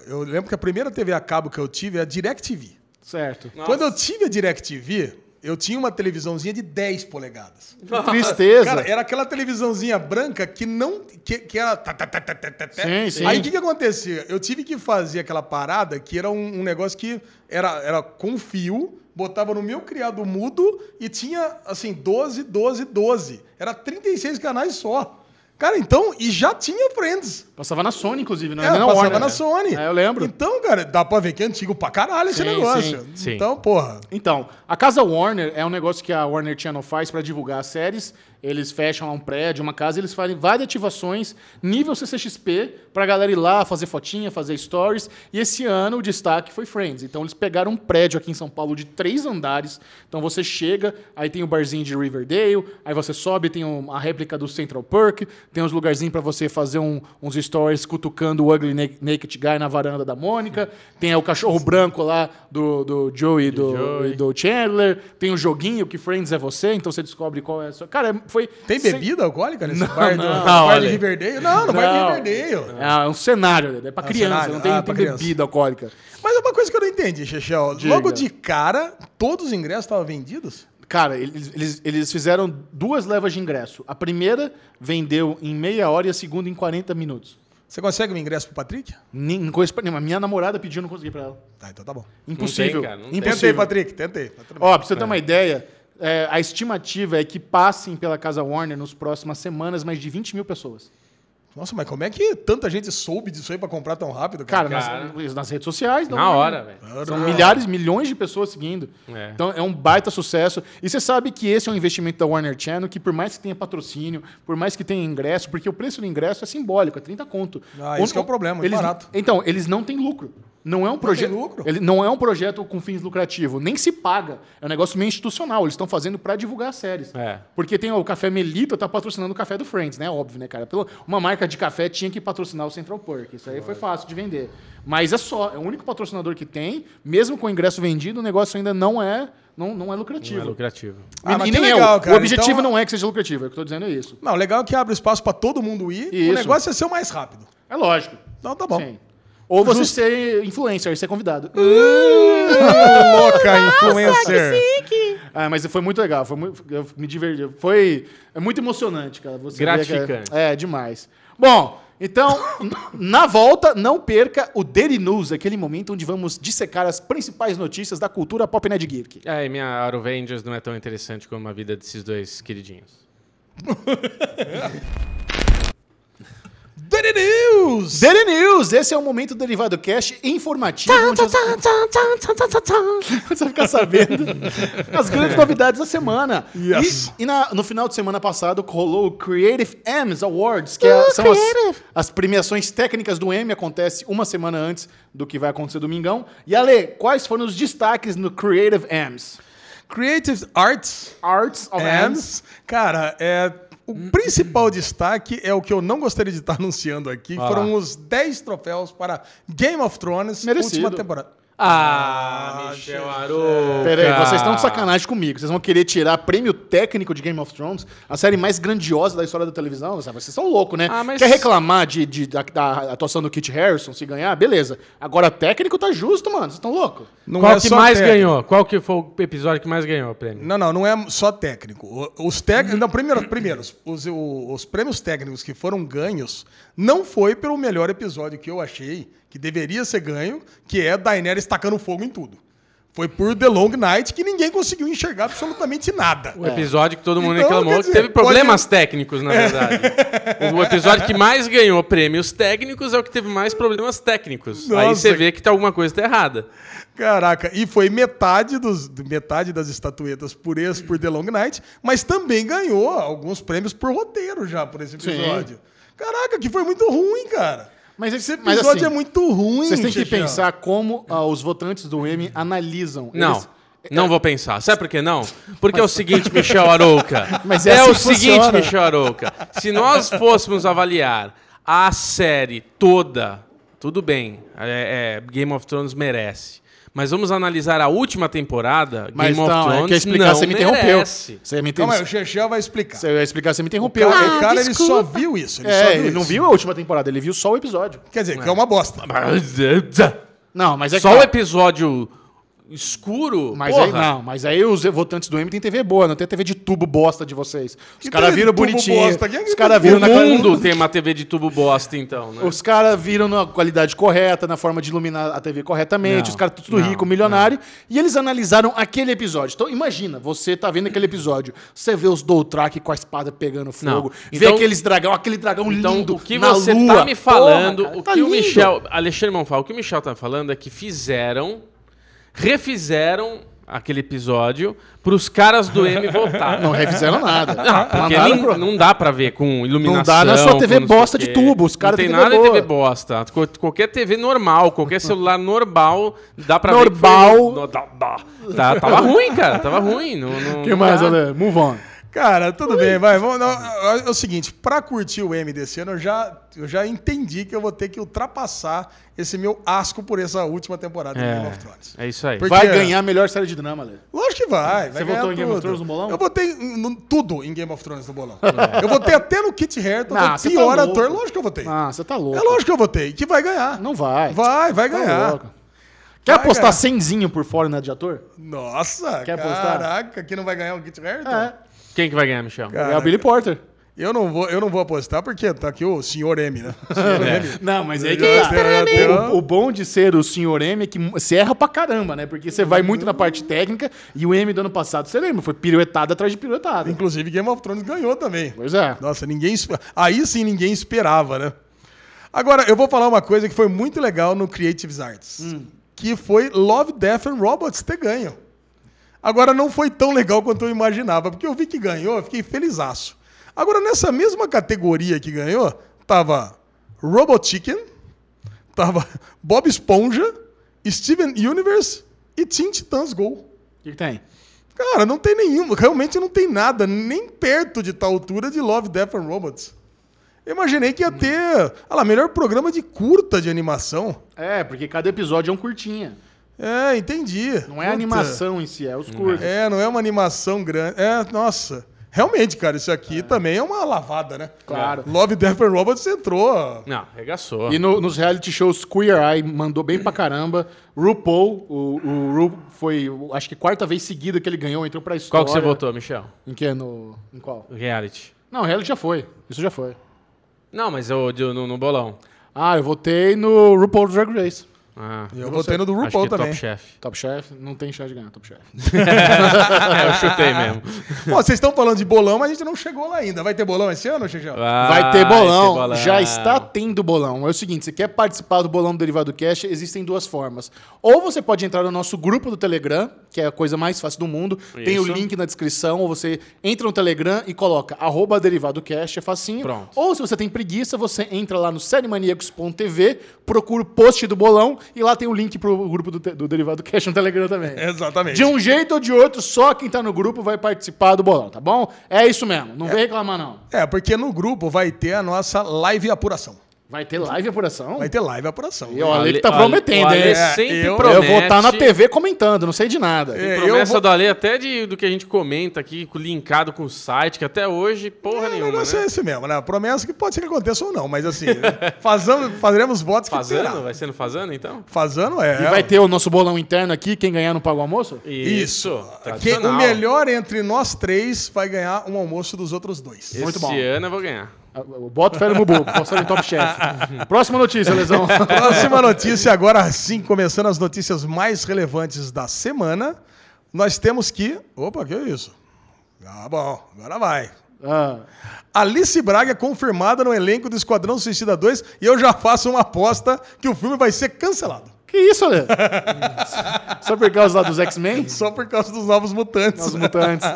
Speaker 4: eu lembro que a primeira TV a cabo que eu tive é a DirecTV.
Speaker 1: Certo.
Speaker 4: Quando eu tive a DirecTV, eu tinha uma televisãozinha de 10 polegadas.
Speaker 1: Que tristeza.
Speaker 4: Cara, era aquela televisãozinha branca que não. que, que era. tá, tá, tá, tá.
Speaker 1: Sim, sim.
Speaker 4: Aí o que, que acontecia? Eu tive que fazer aquela parada que era um, um negócio que era, era com fio, botava no meu criado mudo e tinha, assim, 12, 12, 12. Era 36 canais só. Cara, então, e já tinha Friends.
Speaker 1: Passava na Sony, inclusive, não
Speaker 4: É,
Speaker 1: é? na
Speaker 4: passava
Speaker 1: Warner,
Speaker 4: na
Speaker 1: né?
Speaker 4: Sony.
Speaker 1: É, eu lembro.
Speaker 4: Então, cara, dá pra ver que é antigo pra caralho esse
Speaker 1: Sim,
Speaker 4: negócio.
Speaker 1: sim,
Speaker 3: sim.
Speaker 4: Então, porra.
Speaker 1: Então, a Casa Warner é um negócio que a Warner Channel faz para divulgar as séries. Eles fecham lá um prédio, uma casa, eles fazem várias ativações nível CCXP pra galera ir lá fazer fotinha, fazer stories. E esse ano o destaque foi Friends. Então eles pegaram um prédio aqui em São Paulo de três andares. Então você chega, aí tem o barzinho de Riverdale, aí você sobe, tem um- a réplica do Central Perk, tem uns lugarzinhos pra você fazer um- uns stories cutucando o Ugly Na- Naked Guy na varanda da Mônica. Tem o cachorro branco lá do, do Joey e do, e do Chandler. Tem o joguinho que Friends é você, então você descobre qual é a sua. Cara, é- foi.
Speaker 4: Tem
Speaker 1: sem-
Speaker 4: bebida alcoólica nesse bar, do,
Speaker 1: não,
Speaker 4: bar de. Riverdale? Não, no bar
Speaker 1: Não.
Speaker 4: de Riverdale.
Speaker 1: É um cenário, é pra
Speaker 4: Ah,
Speaker 1: criança,
Speaker 4: cenário.
Speaker 1: não tem,
Speaker 4: Ah,
Speaker 1: tem
Speaker 4: criança.
Speaker 1: bebida alcoólica.
Speaker 4: Mas é uma coisa que eu não entendi, Chechel. Logo de cara, todos os ingressos estavam vendidos?
Speaker 1: Cara, eles, eles, eles fizeram duas levas de ingresso. A primeira vendeu em meia hora e a segunda em 40 minutos.
Speaker 4: Você consegue um ingresso pro Patrick?
Speaker 1: Nem, não conheço pra nenhuma. Minha namorada pediu, não consegui pra ela.
Speaker 4: Tá, então tá bom.
Speaker 1: Impossível.
Speaker 3: cara, não tem.
Speaker 1: impossível.
Speaker 4: Tentei, Patrick, tentei. Tá.
Speaker 1: Ó, pra você ter uma ideia, é, a estimativa é que passem pela Casa Warner nos próximas semanas mais de 20 mil pessoas.
Speaker 4: Nossa, mas como é que tanta gente soube disso aí pra comprar tão rápido,
Speaker 1: Cara,
Speaker 4: cara?
Speaker 1: nas, nas redes sociais.
Speaker 3: Na hora, velho.
Speaker 1: São milhares, milhões de pessoas seguindo.
Speaker 3: É.
Speaker 1: Então é um baita sucesso. E você sabe que esse é um investimento da Warner Channel, que por mais que tenha patrocínio, por mais que tenha ingresso, porque o preço do ingresso é simbólico, é 30 conto.
Speaker 4: Ah, isso que é o problema,
Speaker 1: eles,
Speaker 4: barato.
Speaker 1: Então, eles não têm lucro. Não é um projeto.
Speaker 4: lucro?
Speaker 1: Ele não é um projeto com fins lucrativos, nem se paga. É um negócio meio institucional. Eles estão fazendo para divulgar as séries.
Speaker 3: É.
Speaker 1: Porque tem o Café Melita tá patrocinando o café do Friends, né? Óbvio, né, cara? Pelo- Uma marca de café tinha que patrocinar o Central Perk. Isso aí foi fácil de vender. Mas é só, é o único patrocinador que tem. Mesmo com o ingresso vendido, o negócio ainda não é, não, não é lucrativo.
Speaker 3: Não é lucrativo.
Speaker 4: Ah,
Speaker 1: E-
Speaker 4: mas
Speaker 1: e
Speaker 4: que
Speaker 1: nem é
Speaker 4: legal,
Speaker 1: o,
Speaker 4: cara.
Speaker 1: o objetivo
Speaker 4: Então-
Speaker 1: não é que seja lucrativo, é o que eu tô dizendo é isso.
Speaker 4: Não, legal é que abre espaço pra todo mundo ir. O
Speaker 1: Isso.
Speaker 4: negócio é ser o mais rápido.
Speaker 1: É lógico.
Speaker 4: Então tá bom.
Speaker 1: Sim. Ou você
Speaker 4: Justo.
Speaker 1: ser influencer, ser convidado.
Speaker 4: Louca influencer.
Speaker 1: Ah, mas foi muito legal, foi muito, eu me diverti. Foi é muito emocionante, cara. Você que
Speaker 3: Gratificante.
Speaker 1: É, é demais. Bom, então, na volta, não perca o Daily News, aquele momento onde vamos dissecar as principais notícias da cultura pop nerd geek.
Speaker 3: É, e minha Avengers não é tão interessante como a vida desses dois queridinhos.
Speaker 4: Daily News!
Speaker 1: Daily News, esse é o momento do Derivado Cast informativo. onde as- Você vai ficar sabendo as grandes novidades da semana.
Speaker 4: Yes.
Speaker 1: E, e na- no final de semana passado rolou o Creative M's Awards, que é- são as, as premiações técnicas do M, acontece uma semana antes do que vai acontecer domingão. E Ale, quais foram os destaques no Creative M's?
Speaker 4: Creative Arts
Speaker 1: Arts of M's.
Speaker 4: M's. Cara, é, o principal destaque é o que eu não gostaria de estar anunciando aqui.
Speaker 3: Ah.
Speaker 4: Foram os 10 troféus para Game of Thrones,
Speaker 1: Merecido.
Speaker 4: última temporada.
Speaker 3: Ah, Michel Arouca.
Speaker 1: Pera aí, vocês estão de sacanagem comigo. Vocês vão querer tirar prêmio técnico de Game of Thrones, a série mais grandiosa da história da televisão? Vocês são loucos, né?
Speaker 3: Ah, mas-
Speaker 1: Quer reclamar de, de- da, da atuação do Kit Harrison se ganhar? Beleza. Agora, técnico tá justo, mano. Vocês estão loucos?
Speaker 4: Não
Speaker 3: Qual
Speaker 4: é
Speaker 3: que
Speaker 4: só
Speaker 3: mais
Speaker 4: técnico.
Speaker 3: ganhou? Qual que foi o episódio que mais ganhou o prêmio?
Speaker 4: Não, não, não é só técnico. Os técnicos. Não, primeiro, primeiro os, os prêmios técnicos que foram ganhos não foi pelo melhor episódio que eu achei que deveria ser ganho, que é Daenerys tacando fogo em tudo. Foi por The Long Night que ninguém conseguiu enxergar absolutamente nada.
Speaker 3: O episódio que todo mundo
Speaker 4: Então,
Speaker 3: reclamou
Speaker 4: quer
Speaker 3: que
Speaker 4: dizer,
Speaker 3: teve problemas
Speaker 4: pode-
Speaker 3: técnicos, na verdade. o episódio que mais ganhou prêmios técnicos é o que teve mais problemas técnicos. Aí
Speaker 4: Nossa.
Speaker 3: você vê que tá alguma coisa tá errada.
Speaker 4: Caraca, e foi metade, dos, metade das estatuetas por esse, por The Long Night, mas também ganhou alguns prêmios por roteiro já por esse episódio. Caraca, que foi muito ruim, cara.
Speaker 1: Mas
Speaker 4: Esse
Speaker 1: mas
Speaker 4: episódio
Speaker 1: assim,
Speaker 4: é muito ruim.
Speaker 1: Vocês têm que pensar como ah, os votantes do M analisam.
Speaker 3: Não.
Speaker 1: Eles-
Speaker 3: Não vou pensar. Sabe por que não? Porque é o seguinte, Michel Arouca.
Speaker 1: Mas é
Speaker 3: é
Speaker 1: assim
Speaker 3: o seguinte,
Speaker 1: funciona.
Speaker 3: Michel Arouca. Se nós fôssemos avaliar a série toda, tudo bem, é, é, Game of Thrones merece. Mas vamos analisar a última temporada,
Speaker 1: Mas
Speaker 3: Game of
Speaker 1: não,
Speaker 3: Thrones
Speaker 1: é que explicar,
Speaker 3: não
Speaker 1: você me interrompeu. Você me
Speaker 4: Calma aí, o
Speaker 1: interrompeu.
Speaker 4: Chechel vai explicar.
Speaker 1: Você ia explicar, você me
Speaker 4: O
Speaker 1: interrompeu.
Speaker 4: cara,
Speaker 3: Ah,
Speaker 4: o cara, ele só viu isso. Ele só
Speaker 1: É,
Speaker 4: viu
Speaker 1: ele não
Speaker 4: isso.
Speaker 1: viu a última temporada, ele viu só o episódio.
Speaker 4: Quer dizer, que é uma bosta.
Speaker 1: Não, mas é que
Speaker 3: Só o
Speaker 1: tá.
Speaker 3: episódio escuro,
Speaker 1: Mas
Speaker 3: porra.
Speaker 1: aí não, mas aí os votantes do M tem TV boa, não tem TV de tubo bosta de vocês. Os caras viram bonitinho.
Speaker 4: bosta? Quem é que
Speaker 1: Os caras
Speaker 4: tá-
Speaker 1: viram
Speaker 3: O
Speaker 1: na
Speaker 3: mundo tem uma TV de tubo bosta, então, né?
Speaker 1: Os caras viram na qualidade correta, na forma de iluminar a TV corretamente,
Speaker 3: Não,
Speaker 1: os caras tudo
Speaker 3: não,
Speaker 1: rico, milionário, e eles analisaram aquele episódio. Então imagina, você tá vendo aquele episódio, você vê os Doutrak com a espada pegando fogo, vê
Speaker 3: Então-
Speaker 1: aqueles dragão, aquele dragão
Speaker 3: Então,
Speaker 1: lindo
Speaker 3: o que você
Speaker 1: lua.
Speaker 3: tá me falando,
Speaker 1: Porra, cara,
Speaker 3: o
Speaker 1: tá
Speaker 3: que o. Michel, Alexandre Monfal, o que o Michel tá falando é que fizeram, refizeram aquele episódio pros caras do M voltar.
Speaker 1: Não refizeram nada.
Speaker 3: Não, porque nem-
Speaker 1: pro-
Speaker 3: não dá pra ver com iluminação.
Speaker 1: Não dá na sua TV bosta de tubo, os caras
Speaker 3: Não tem
Speaker 1: TV
Speaker 3: nada de
Speaker 1: boa.
Speaker 3: TV bosta. Qualquer TV normal, qualquer celular normal, dá pra
Speaker 1: Normal.
Speaker 3: ver que foi... Tá- tava ruim, cara, tava ruim.
Speaker 1: O que mais. Ale? Move on.
Speaker 4: Cara, tudo bem, vai. Vamos, não, é o seguinte, pra curtir o M desse ano, eu já, eu já entendi que eu vou ter que ultrapassar esse meu asco por essa última temporada de Game of Thrones.
Speaker 3: É, é isso aí.
Speaker 4: Porque-
Speaker 1: Vai ganhar a melhor série de drama, Ale.
Speaker 4: Lógico que vai. vai
Speaker 1: Você
Speaker 4: ganhar
Speaker 1: votou em Game of. Thrones no bolão?
Speaker 4: Eu votei no- tudo em Game of Thrones no bolão. Eu votei até no Kit Harington, no
Speaker 1: você
Speaker 4: pior
Speaker 1: tá
Speaker 4: ator. Lógico que eu votei.
Speaker 1: Ah, você tá louco.
Speaker 4: É lógico que eu votei. Que vai ganhar.
Speaker 1: Não vai.
Speaker 4: Vai, vai
Speaker 1: Tá
Speaker 4: ganhar.
Speaker 1: louco. Quer
Speaker 4: Vai
Speaker 1: apostar
Speaker 4: ganhar.
Speaker 1: cenzinho por fora né, de ator?
Speaker 4: Nossa,
Speaker 1: Quer apostar?
Speaker 4: caraca, que não vai ganhar o Kit Harington?
Speaker 1: É.
Speaker 3: Quem que vai ganhar, Michel?
Speaker 1: É o Billy Porter.
Speaker 4: Eu não vou, eu não vou apostar porque tá aqui o senhor M, né?
Speaker 1: Não, mas aí
Speaker 4: que tá.
Speaker 1: O, o bom de ser o senhor M é que você erra pra caramba, né? Porque você vai muito na parte técnica e o M do ano passado, você lembra, foi piruetada atrás de piruetada.
Speaker 4: Inclusive Game of Thrones ganhou também.
Speaker 1: Pois é.
Speaker 4: Nossa, ninguém. Aí sim ninguém esperava, né? Agora, eu vou falar uma coisa que foi muito legal no Creative Arts.
Speaker 1: Hum.
Speaker 4: Que foi Love, Death and Robots ter ganho. Agora, não foi tão legal quanto eu imaginava, porque eu vi que ganhou, eu fiquei felizaço. Agora, nessa mesma categoria que ganhou, tava Robot Chicken, tava Bob Esponja, Steven Universe e Teen Titans Go.
Speaker 1: O que, que tem?
Speaker 4: Cara, não tem nenhuma, realmente não tem nada, nem perto de tal altura de Love, Death and Robots. Eu imaginei que ia ter, olha lá, melhor programa de curta de animação.
Speaker 1: É, porque cada episódio é um curtinha.
Speaker 4: É, entendi.
Speaker 1: Não é
Speaker 4: Puta.
Speaker 1: animação em si, é os curtos.
Speaker 4: É, não é uma animação grande. É, nossa. Realmente, cara, isso aqui também é uma lavada, né?
Speaker 1: Claro.
Speaker 4: Love, Death and Robots entrou.
Speaker 3: Não, regaçou.
Speaker 1: E no- nos reality shows Queer Eye mandou bem pra caramba. RuPaul, o, o Ru foi, acho que quarta vez seguida que ele ganhou, entrou pra história.
Speaker 3: Qual que você votou, Michel?
Speaker 1: Em que? No, em qual?
Speaker 3: Reality.
Speaker 1: Não, reality já foi. Isso já foi.
Speaker 3: Não, mas eu, no, no bolão.
Speaker 1: Ah, eu votei no RuPaul Drag Race.
Speaker 3: Ah,
Speaker 4: Eu votei no do
Speaker 3: acho
Speaker 4: RuPaul
Speaker 3: que
Speaker 4: também.
Speaker 3: Top Chef.
Speaker 1: Top Chef, não tem chance de ganhar Top Chef.
Speaker 3: é, eu chutei mesmo.
Speaker 4: Bom, vocês estão falando de bolão, mas a gente não chegou lá ainda. Vai ter bolão esse ano, Xixão?
Speaker 1: Vai ter bolão.
Speaker 3: bolão.
Speaker 1: Já está tendo bolão. É o seguinte, você quer participar do bolão do Derivado Cash, existem duas formas. Ou você pode entrar no nosso grupo do Telegram, que é a coisa mais fácil do mundo. Tem o
Speaker 3: Isso.
Speaker 1: link na descrição, ou você entra no Telegram e coloca arroba Derivado Cash, é facinho.
Speaker 3: Pronto.
Speaker 1: Ou se você tem preguiça, você entra lá no seriemaníacos.tv, procura o post do bolão e lá tem o link pro grupo do, do Derivado Cash no Telegram também.
Speaker 4: Exatamente.
Speaker 1: De um jeito ou de outro, só quem tá no grupo vai participar do bolão, tá bom? É isso mesmo, não vem reclamar não.
Speaker 4: É, porque no grupo vai ter a nossa live apuração.
Speaker 1: Vai ter live apuração?
Speaker 4: Vai ter live apuração.
Speaker 1: E olha ele que tá
Speaker 3: Ale-
Speaker 1: prometendo,
Speaker 3: o Ale
Speaker 1: hein?
Speaker 3: sempre
Speaker 4: eu- eu
Speaker 3: promete.
Speaker 1: Eu vou estar na TV comentando, não sei de nada.
Speaker 4: É,
Speaker 3: Promessa
Speaker 4: vou-
Speaker 3: do Ale até de, do que a gente comenta aqui, linkado com o site, que até hoje, porra
Speaker 4: É, o
Speaker 3: nenhuma,
Speaker 4: negócio é
Speaker 3: né?
Speaker 4: esse mesmo, né? Promessa que pode ser que aconteça ou não, mas assim, fazamos, faremos votos que
Speaker 3: Fazendo?
Speaker 4: terá.
Speaker 3: Vai sendo fazendo, então?
Speaker 4: Fazendo é.
Speaker 1: E vai ter o nosso bolão interno aqui, quem ganhar não paga o almoço?
Speaker 4: Isso. Quem- o melhor entre nós três vai ganhar um almoço dos outros dois.
Speaker 1: Muito
Speaker 3: Esse
Speaker 1: bom.
Speaker 3: ano eu vou ganhar.
Speaker 1: Boto fé no Mubu, postando em Top Chef. Próxima notícia, Lesão.
Speaker 4: Próxima notícia, agora sim, começando as notícias mais relevantes da semana. Nós temos que. Opa, que é isso? Ah, bom, agora vai.
Speaker 1: Ah,
Speaker 4: Alice Braga é confirmada no elenco do Esquadrão Suicida 2 e eu já faço uma aposta que o filme vai ser cancelado.
Speaker 1: Que isso, Ale? Só por causa lá dos X-Men?
Speaker 4: Só por causa dos novos mutantes.
Speaker 1: Os mutantes.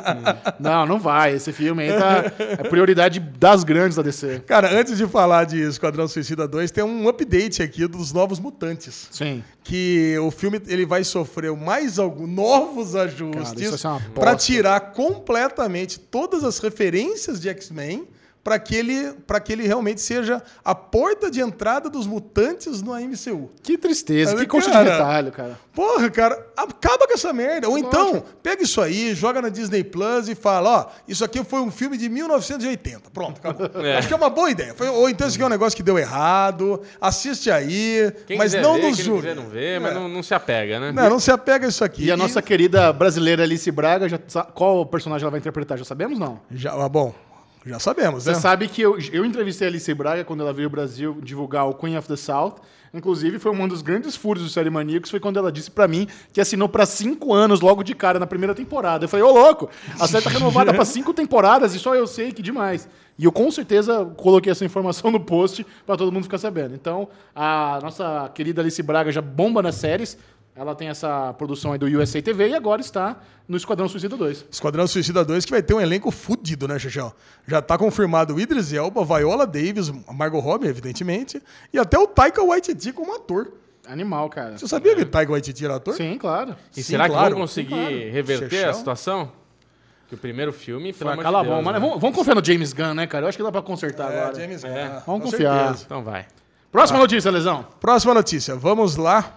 Speaker 1: Não, não vai. Esse filme aí tá, é prioridade das grandes da DC.
Speaker 4: Cara, antes de falar de Esquadrão Suicida 2, tem um update aqui dos novos mutantes.
Speaker 1: Sim.
Speaker 4: Que o filme ele vai sofrer mais alguns novos ajustes para tirar completamente todas as referências de X-Men para que, ele, pra que ele realmente seja a porta de entrada dos mutantes no MCU.
Speaker 1: Que tristeza,
Speaker 4: Mas,
Speaker 1: que coxa de
Speaker 4: cara,
Speaker 1: retalho, cara.
Speaker 4: Porra, cara, acaba com essa merda. Ou então, pega isso aí, joga na Disney Plus e fala, ó, isso aqui foi um filme de 1980. Pronto, acabou.
Speaker 3: É.
Speaker 4: Acho que é uma boa ideia. Foi- ou então isso aqui é um negócio que deu errado, assiste aí,
Speaker 3: Quem
Speaker 4: mas não
Speaker 3: ver,
Speaker 4: nos
Speaker 3: quem
Speaker 4: julgue.
Speaker 3: quiser não vê, mas
Speaker 4: É.
Speaker 3: não, não se apega, né?
Speaker 4: Não, não se apega a isso aqui.
Speaker 1: E a nossa querida brasileira Alice Braga, já qual personagem ela vai interpretar? Já sabemos, não?
Speaker 4: Já, ah, bom, já sabemos,
Speaker 1: Você
Speaker 4: né?
Speaker 1: sabe que eu, eu entrevistei a Alice Braga quando ela veio ao Brasil divulgar o Queen of the South. Inclusive, foi um dos grandes furos do Série Maníacos, foi quando ela disse pra mim que assinou pra cinco anos logo de cara na primeira temporada. Eu falei, ô louco, a série tá renovada pra cinco temporadas e só eu sei que demais. E eu com certeza coloquei essa informação no post pra todo mundo ficar sabendo. Então, a nossa querida Alice Braga já bomba nas séries. Ela tem essa produção aí do USA TV e agora está no Esquadrão Suicida 2.
Speaker 4: Esquadrão Suicida 2, que vai ter um elenco fudido, né, Xixão? Já tá confirmado o Idris Elba, Viola Davis, Margot Robbie, evidentemente, e até o Taika Waititi como ator.
Speaker 1: Animal, cara.
Speaker 4: Você sabia que o Taika Waititi era ator?
Speaker 1: Sim, claro.
Speaker 3: E
Speaker 4: Sim,
Speaker 3: será que
Speaker 4: claro.
Speaker 3: vão conseguir
Speaker 1: Claro.
Speaker 3: reverter
Speaker 4: Chechão.
Speaker 3: a situação? Que o primeiro filme,
Speaker 1: Foi
Speaker 3: amor
Speaker 1: cala a bomba, né?
Speaker 3: né?
Speaker 1: Vamos, vamos confiar no James Gunn, né, cara? Eu acho que dá pra consertar
Speaker 4: É,
Speaker 1: agora.
Speaker 4: James Gunn.
Speaker 3: É.
Speaker 4: com
Speaker 1: Vamos confiar.
Speaker 4: certeza.
Speaker 3: Então vai.
Speaker 1: Próxima notícia, Lesão.
Speaker 4: Próxima notícia, vamos lá.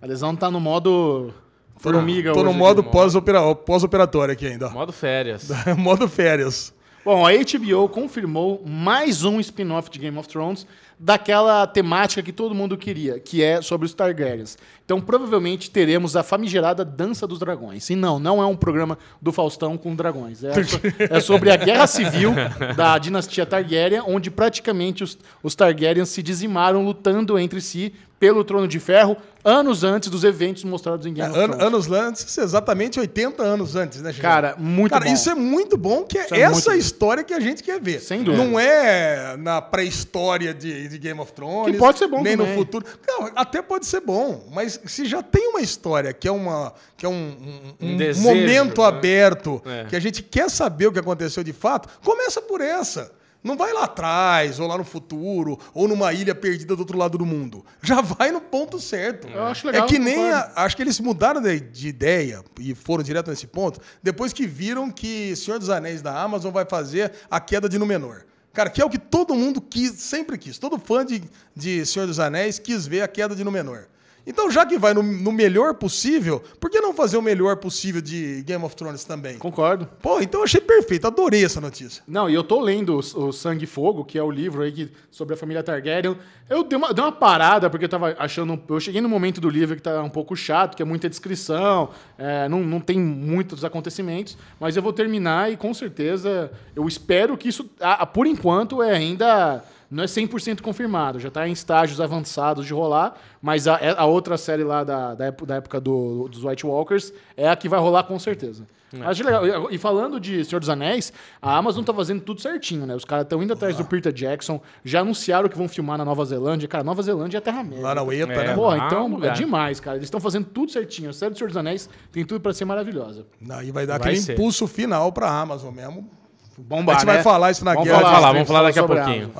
Speaker 1: A Lesão tá no modo formiga
Speaker 4: Tô no
Speaker 1: hoje
Speaker 4: modo pós-operatório aqui ainda.
Speaker 3: Modo férias.
Speaker 4: modo férias.
Speaker 1: Bom, a HBO confirmou mais um spin-off de Game of Thrones daquela temática que todo mundo queria, que é sobre os Targaryens. Então, provavelmente teremos a famigerada Dança dos Dragões. E não, não é um programa do Faustão com dragões. É, so- é sobre a guerra civil da dinastia Targaryen, onde praticamente os, os Targaryens se dizimaram lutando entre si pelo Trono de Ferro, anos antes dos eventos mostrados em Game of
Speaker 4: An-
Speaker 1: Thrones.
Speaker 4: anos antes, exatamente 80 anos antes, né, Xixão?
Speaker 1: Cara, muito
Speaker 4: Cara,
Speaker 1: bom.
Speaker 4: isso é muito bom, que é,
Speaker 1: Isso é
Speaker 4: essa
Speaker 1: muito
Speaker 4: história que a gente quer ver.
Speaker 1: Sem dúvida.
Speaker 4: Não é na pré-história de, de Game of Thrones.
Speaker 1: Que pode ser bom
Speaker 4: Nem
Speaker 1: também.
Speaker 4: no futuro. Não, até pode ser bom, mas se já tem uma história que é, uma, que é um, um-
Speaker 3: Um
Speaker 4: um
Speaker 3: desejo,
Speaker 4: momento
Speaker 3: né?
Speaker 4: aberto,
Speaker 3: É.
Speaker 4: que a gente quer saber o que aconteceu de fato, começa por essa. Não vai lá atrás, ou lá no futuro, ou numa ilha perdida do outro lado do mundo. Já vai no ponto certo.
Speaker 1: Eu acho legal,
Speaker 4: é que nem a- acho que eles mudaram de, de ideia e foram direto nesse ponto depois que viram que Senhor dos Anéis da Amazon vai fazer a queda de Númenor. Cara, que é o que todo mundo quis, sempre quis. Todo fã de, de Senhor dos Anéis quis ver a queda de Númenor. Então, já que vai no, no melhor possível, por que não fazer o melhor possível de Game of Thrones também?
Speaker 1: Concordo.
Speaker 4: Pô, então eu achei perfeito, adorei essa notícia.
Speaker 1: Não, e eu tô lendo o, o Sangue e Fogo, que é o livro aí que- sobre a família Targaryen. Eu dei uma, dei uma parada, porque eu tava achando. Eu cheguei no momento do livro que tá um pouco chato, que é muita descrição, é, não, não tem muitos acontecimentos, mas eu vou terminar e com certeza eu espero que isso, a- a- por enquanto, é ainda. Não é 100% confirmado, já está em estágios avançados de rolar, mas a, a outra série lá da, da época, da época do- dos White Walkers é a que vai rolar com certeza. Acho legal. E e falando de Senhor dos Anéis, a Amazon tá fazendo tudo certinho, né? Os caras estão indo atrás do Peter Jackson, já anunciaram que vão filmar na Nova Zelândia. Cara, Nova Zelândia é Terra-média.
Speaker 4: Lá na UETA,
Speaker 3: É.
Speaker 4: né?
Speaker 1: Porra, então
Speaker 3: lugar.
Speaker 1: é demais, cara. Eles estão fazendo tudo certinho. A série do Senhor dos Anéis tem tudo pra ser maravilhosa.
Speaker 4: Aí vai dar
Speaker 3: Vai
Speaker 4: aquele
Speaker 3: ser.
Speaker 4: impulso final pra Amazon mesmo.
Speaker 1: Bombar,
Speaker 4: A gente vai
Speaker 1: né?
Speaker 4: falar isso na
Speaker 1: Vamos
Speaker 4: guerra.
Speaker 3: Vamos falar, vamos falar daqui a pouquinho.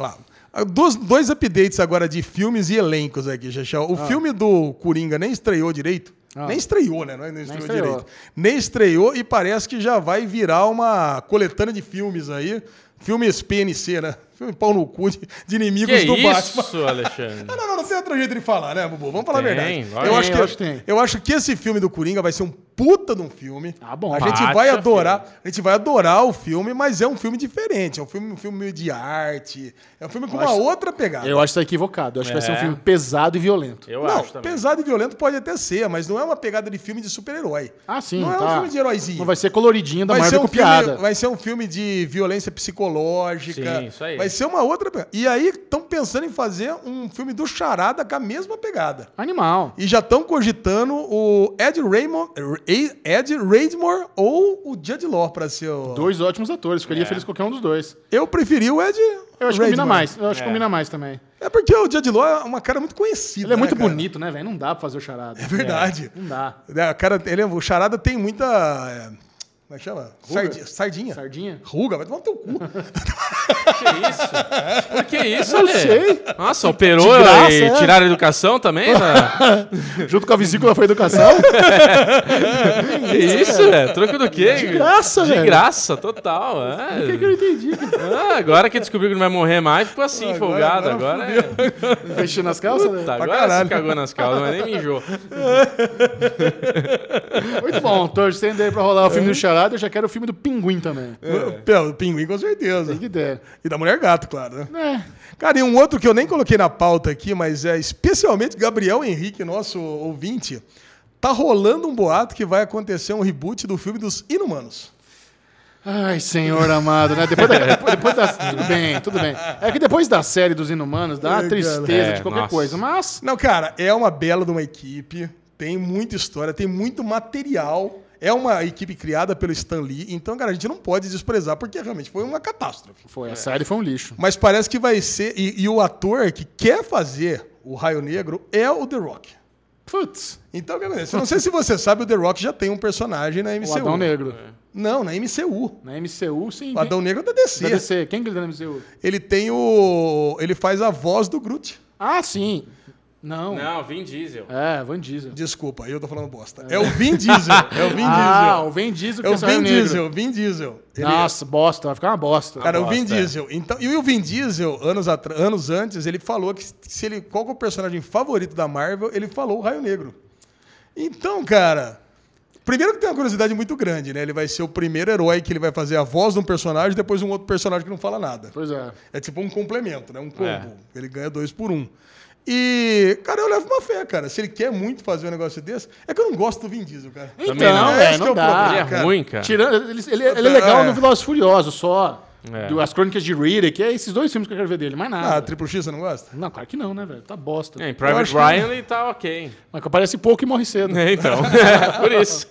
Speaker 4: Ah, Dois, dois updates agora de filmes e elencos aqui, Xaxão.
Speaker 1: Ah.
Speaker 4: O filme do Coringa nem estreou direito. Nem estreou, né? Não é- nem estreou,
Speaker 1: estreou.
Speaker 4: direito. Nem estreou e parece que já vai virar uma coletânea de filmes aí. Filmes PNC, né? Filme pau no cu de, de inimigos
Speaker 3: Que
Speaker 4: do
Speaker 3: isso,
Speaker 4: Batman.
Speaker 3: Alexandre?
Speaker 4: Não, não, não, não tem outro jeito de falar, né, Bubu? Vamos falar
Speaker 3: Tem,
Speaker 4: a verdade.
Speaker 3: lógico.
Speaker 4: Eu acho,
Speaker 1: Tem,
Speaker 4: que,
Speaker 1: eu acho que tem.
Speaker 4: eu acho que esse filme do Coringa vai ser um puta de um filme.
Speaker 1: Ah, bom.
Speaker 4: A gente vai
Speaker 3: a
Speaker 4: adorar, a gente vai adorar o filme, mas é um filme diferente. É um filme, um filme de arte. É um filme com uma
Speaker 1: acho-
Speaker 4: outra pegada.
Speaker 1: Eu acho que tá equivocado. Eu acho que vai ser um
Speaker 3: É.
Speaker 1: filme pesado e violento.
Speaker 3: Eu
Speaker 4: não,
Speaker 3: acho também.
Speaker 4: pesado e violento pode até ser, mas não é uma pegada de filme de super-herói.
Speaker 1: Ah, sim.
Speaker 4: Não é
Speaker 1: tá.
Speaker 4: um filme de heróizinho.
Speaker 1: Não vai ser coloridinho da
Speaker 4: Vai ser,
Speaker 1: Marvel
Speaker 4: um
Speaker 1: copiada.
Speaker 4: filme, vai ser um filme de violência psicológica.
Speaker 3: Sim, isso aí.
Speaker 4: Vai ser uma outra pegada. E aí estão pensando em fazer um filme do Charada com a mesma pegada.
Speaker 1: Animal.
Speaker 4: E já estão cogitando o Ed Raymond, Ed Raymore ou o Judd Law para ser o...
Speaker 1: Dois ótimos atores. Ficaria
Speaker 3: É.
Speaker 1: feliz com qualquer um dos dois.
Speaker 4: Eu preferi o Ed
Speaker 1: Eu acho que combina mais. Eu acho que
Speaker 3: É.
Speaker 1: combina mais também.
Speaker 4: É porque o Judd Law é uma cara muito conhecida.
Speaker 1: Ele é muito
Speaker 4: né, cara?
Speaker 1: bonito, né, velho? Não dá pra fazer o charada.
Speaker 4: É verdade.
Speaker 1: Não dá.
Speaker 4: É, cara, ele, é- o Charada tem muita. É, Como é que chama? Sardi- Sardinha.
Speaker 1: Sardinha?
Speaker 4: Ruga, vai tomar no teu cu.
Speaker 3: Que isso? Por que isso, Ale?
Speaker 1: sei.
Speaker 3: Nossa, operou
Speaker 1: De graça,
Speaker 3: e
Speaker 1: é.
Speaker 3: tiraram a educação também? né?
Speaker 1: Junto com a vesícula foi educação?
Speaker 3: que isso, velho? Troco do quê? De
Speaker 1: graça,
Speaker 3: De
Speaker 1: velho.
Speaker 3: graça, total. É.
Speaker 1: O que, que eu não entendi?
Speaker 3: Ah, agora que descobriu que não vai morrer mais, ficou assim,
Speaker 4: Agora-
Speaker 3: folgado.
Speaker 4: agora
Speaker 3: Agora, é.
Speaker 1: Fechando as calças? né?
Speaker 3: Tá,
Speaker 4: Pra
Speaker 3: agora
Speaker 4: caralho.
Speaker 3: se cagou nas calças, mas nem mijou.
Speaker 1: Muito bom, torcendo aí pra rolar o filme do Eu já quero o filme do Pinguim também.
Speaker 4: Pelo pinguim, com certeza.
Speaker 1: Tem que der.
Speaker 4: E da mulher gato, claro, né?
Speaker 1: É.
Speaker 4: Cara, e um outro que eu nem coloquei na pauta aqui, mas é especialmente Gabriel Henrique, nosso ouvinte, tá rolando um boato que vai acontecer um reboot do filme dos Inumanos.
Speaker 1: Ai, senhor amado, né? Depois da, depois, depois da- Tudo bem, tudo bem. É que depois da série dos Inumanos dá uma
Speaker 4: Ai,
Speaker 1: tristeza
Speaker 3: cara.
Speaker 1: de
Speaker 3: É,
Speaker 1: qualquer
Speaker 3: nossa.
Speaker 1: coisa, mas.
Speaker 4: Não, cara, é uma bela de uma equipe, tem muita história, tem muito material. É uma equipe criada pelo Stan Lee, então, cara, a gente não pode desprezar, porque realmente foi uma catástrofe.
Speaker 1: Foi, a série foi um lixo.
Speaker 4: Mas parece que vai ser. E, e o ator que quer fazer o Raio Negro é o The Rock.
Speaker 1: Putz,
Speaker 4: Então, o que acontece? Eu não sei se você sabe, o The Rock já tem um personagem na
Speaker 1: o
Speaker 4: MCU.
Speaker 1: Adão Negro.
Speaker 4: Não, na MCU.
Speaker 1: Na MCU, sim.
Speaker 4: O Adão Negro é da DC.
Speaker 1: Da DC. Quem que ele tá na MCU?
Speaker 4: Ele tem o. Ele faz a voz do Groot.
Speaker 1: Ah, sim. Não.
Speaker 3: Não, Vin Diesel.
Speaker 1: É, Van Diesel.
Speaker 4: Desculpa, aí eu tô falando bosta. É o Vin Diesel. É o Vin
Speaker 1: ah,
Speaker 4: Diesel.
Speaker 1: o Vin Diesel que
Speaker 4: É o
Speaker 1: é Raio
Speaker 4: Vin
Speaker 1: Negro.
Speaker 4: Diesel, Vin Diesel. Ele-
Speaker 1: Nossa, bosta, vai ficar uma bosta.
Speaker 4: Cara, o Vin
Speaker 3: bosta, é.
Speaker 4: Diesel. Então, e o Vin Diesel, anos, atra- anos antes, ele falou que se ele, qual que é o personagem favorito da Marvel, ele falou o Raio Negro. Então, cara, primeiro que tem uma curiosidade muito grande, né? Ele vai ser o primeiro herói que ele vai fazer a voz de um personagem, depois um outro personagem que não fala nada.
Speaker 1: Pois é.
Speaker 4: É tipo um complemento, né? Um combo.
Speaker 3: É.
Speaker 4: Ele ganha dois por um. E, cara, eu levo uma fé, cara. Se ele quer muito fazer um negócio desse, é que eu não gosto do Vin Diesel, cara.
Speaker 1: Então,
Speaker 3: não.
Speaker 1: é,
Speaker 4: é
Speaker 1: não dá.
Speaker 4: problema,
Speaker 3: Ele é
Speaker 4: cara.
Speaker 3: ruim, cara.
Speaker 1: Tirando, ele, ele- ele é legal
Speaker 4: É.
Speaker 1: no Velozes Furiosos, só.
Speaker 3: É.
Speaker 1: As Crônicas de Riddick, que é esses dois filmes que eu quero ver dele, mais nada.
Speaker 4: Ah, Triplo X você não gosta?
Speaker 1: Não, claro que não, né, velho? Tá bosta.
Speaker 3: É, em Private
Speaker 4: acho que-
Speaker 3: Ryan ele tá ok.
Speaker 1: Mas que aparece pouco e morre cedo.
Speaker 3: É, então. Por isso.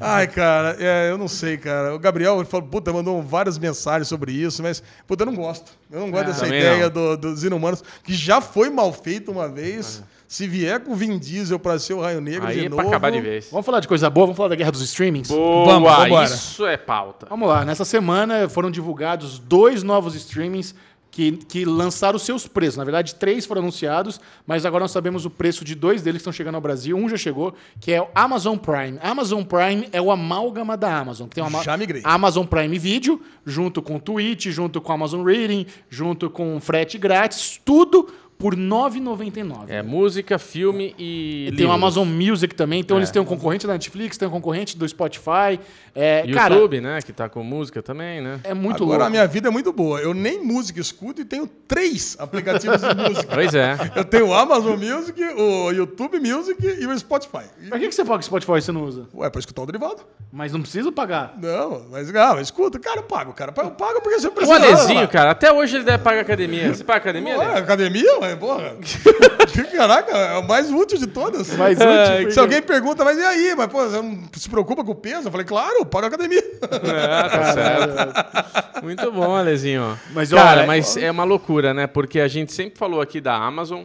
Speaker 4: Ai, cara, é, eu não sei, cara. O Gabriel ele falou, puta, mandou várias mensagens sobre isso, mas, puta, eu não gosto. Eu não gosto
Speaker 1: Ah,
Speaker 4: dessa ideia do- dos inumanos, que já foi mal feito uma vez. Se vier com o Vin Diesel pra ser o Raio Negro
Speaker 3: Aí
Speaker 4: de
Speaker 3: é
Speaker 4: novo...
Speaker 3: pra acabar de vez.
Speaker 1: Vamos falar de coisa boa, vamos falar da guerra dos streamings?
Speaker 3: Boa,
Speaker 4: Vamos, vambora.
Speaker 3: isso é pauta.
Speaker 1: Vamos lá, nessa semana foram divulgados dois novos streamings que, que lançaram os seus preços. Na verdade, três foram anunciados, mas agora nós sabemos o preço de dois deles que estão chegando ao Brasil. Um já chegou, que é o Amazon Prime. Amazon Prime é o amálgama da Amazon. Que tem uma
Speaker 4: Já migrei.
Speaker 1: Amazon Prime Video, junto com Twitch, junto com Amazon Reading, junto com frete grátis, tudo por R$ 9,99.
Speaker 3: É música, filme e.
Speaker 1: E tem o. Amazon Music também, então
Speaker 3: É.
Speaker 1: eles têm um concorrente da Netflix, tem um concorrente do Spotify. É, cara,
Speaker 3: YouTube, né? Que tá com música também, né?
Speaker 1: é muito
Speaker 4: Agora
Speaker 1: louco.
Speaker 4: a minha vida é muito boa. Eu nem música escuto e tenho três aplicativos de música.
Speaker 3: Pois é.
Speaker 4: Eu tenho o Amazon Music, o YouTube Music e o Spotify.
Speaker 1: Pra que, que você paga o Spotify e você não usa?
Speaker 4: Ué, pra escutar o derivado.
Speaker 1: Mas não precisa pagar.
Speaker 4: Não, mas ah, escuta, cara, eu pago, cara. Eu pago porque você
Speaker 3: O
Speaker 4: precisa.
Speaker 3: Alezinho, cara, até hoje ele deve pagar academia. Você paga academia,
Speaker 4: Ué, academia, ué, porra. Caraca, é o mais útil de todas.
Speaker 1: Mais útil.
Speaker 4: Se alguém pergunta, mas e aí? Mas, pô, você não se preocupa com o peso? Eu falei, claro, eu pago academia.
Speaker 3: É, tá certo. Muito bom, Alezinho.
Speaker 1: Mas,
Speaker 3: Cara,
Speaker 1: olha,
Speaker 3: mas é uma loucura, né? Porque a gente sempre falou aqui da Amazon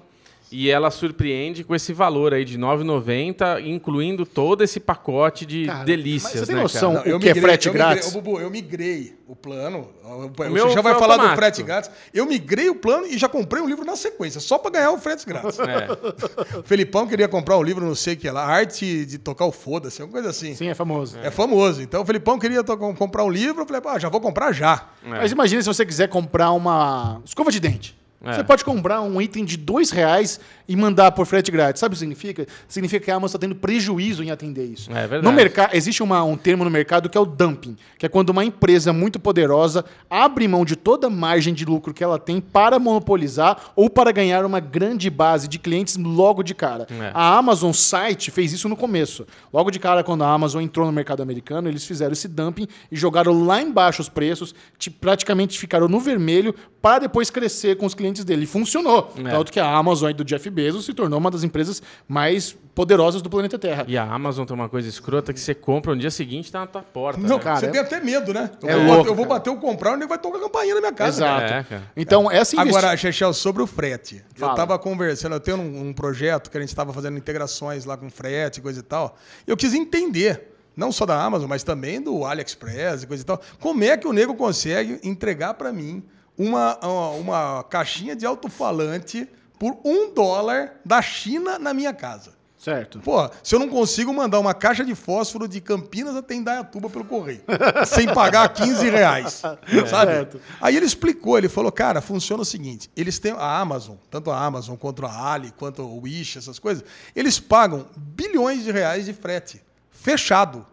Speaker 3: e ela surpreende com esse valor aí de R$ 9,90, incluindo todo esse pacote de
Speaker 1: Cara, mas
Speaker 3: delícias,
Speaker 1: você tem
Speaker 3: né,
Speaker 1: noção?
Speaker 3: cara?
Speaker 1: O que é frete
Speaker 4: eu
Speaker 1: grátis?
Speaker 4: Migrei, Bubu, eu migrei o plano. O, o
Speaker 3: meu
Speaker 4: já vai falar do
Speaker 3: automático.
Speaker 4: frete grátis. Eu migrei o plano e já comprei um livro na sequência, só pra ganhar o frete grátis.
Speaker 3: É.
Speaker 4: o Felipão queria comprar um livro, não sei o que lá, arte de tocar o foda-se, alguma coisa assim.
Speaker 1: Sim, é famoso.
Speaker 4: É famoso. Então o Felipão queria comprar um livro, eu falei, ah, já vou comprar já.
Speaker 1: Mas imagine se você quiser comprar uma escova de dente.
Speaker 3: É.
Speaker 1: Você pode comprar um item de dois reais e mandar por frete grátis. Sabe o que significa? Significa que a Amazon está tendo prejuízo em atender isso.
Speaker 3: É verdade.
Speaker 1: No mercado existe uma- um termo no mercado que é o dumping, que é quando uma empresa muito poderosa abre mão de toda a margem de lucro que ela tem para monopolizar ou para ganhar uma grande base de clientes logo de cara.
Speaker 3: É.
Speaker 1: A Amazon site fez isso no começo. Logo de cara, quando a Amazon entrou no mercado americano, eles fizeram esse dumping e jogaram lá embaixo os preços, ti- praticamente ficaram no vermelho para depois crescer com os clientes dele. E funcionou.
Speaker 3: É.
Speaker 1: Tanto que a Amazon do Jeff Bezos se tornou uma das empresas mais poderosas do planeta Terra.
Speaker 3: E a Amazon tem uma coisa escrota que você compra no dia seguinte tá na tua porta.
Speaker 4: Não,
Speaker 3: né?
Speaker 1: cara,
Speaker 4: você
Speaker 1: é-
Speaker 4: tem até medo, né? Eu,
Speaker 1: é
Speaker 4: vou,
Speaker 1: louco,
Speaker 4: bater, eu vou bater o comprar e ele vai tocar a campainha na minha casa.
Speaker 1: Exato.
Speaker 3: É, cara.
Speaker 1: Então, essa investi-
Speaker 4: Agora, Chechel, sobre o frete.
Speaker 1: Fala.
Speaker 4: Eu tava conversando, eu tenho um, um projeto que a gente estava fazendo integrações lá com frete, coisa e tal. Eu quis entender não só da Amazon, mas também do AliExpress e coisa e tal. Como é que o nego consegue entregar para mim uma, uma, uma caixinha de alto-falante por um dólar da China na minha casa?
Speaker 1: Certo.
Speaker 4: Pô, se eu não consigo mandar uma caixa de fósforo de Campinas até Indaiatuba pelo correio, sem pagar 15 reais, sabe?
Speaker 1: Certo.
Speaker 4: Aí ele explicou, ele falou, cara, funciona o seguinte, eles têm a Amazon, tanto a Amazon quanto a Ali, quanto o Wish, essas coisas, eles pagam bilhões de reais de frete, fechado.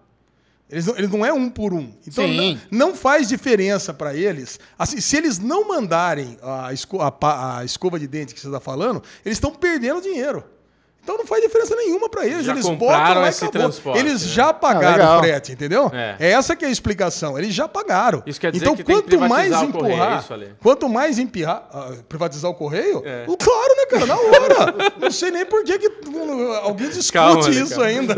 Speaker 4: Eles não, eles não é um por um. Então não, não faz diferença para eles. Assim, se eles não mandarem a, esco- a a escova de dente que você está falando, eles estão perdendo dinheiro. Então não faz diferença nenhuma para eles.
Speaker 3: Já
Speaker 4: eles
Speaker 3: compraram
Speaker 4: botam
Speaker 3: esse
Speaker 4: acabou.
Speaker 3: transporte,
Speaker 4: Eles
Speaker 3: né?
Speaker 4: já pagaram
Speaker 1: legal.
Speaker 4: o frete, entendeu?
Speaker 3: É.
Speaker 4: É. essa que é a explicação. Eles já pagaram.
Speaker 3: Isso quer dizer
Speaker 4: então
Speaker 3: que tem que
Speaker 4: quanto mais
Speaker 3: privatizar o correio,
Speaker 4: empurrar,
Speaker 3: é isso, Ale?
Speaker 4: quanto mais empurrar, ah, privatizar o correio,
Speaker 3: É.
Speaker 4: claro, né, cara, na hora. não sei nem por que, que uh, alguém discute
Speaker 3: Calma, né,
Speaker 4: isso
Speaker 3: calma.
Speaker 4: ainda.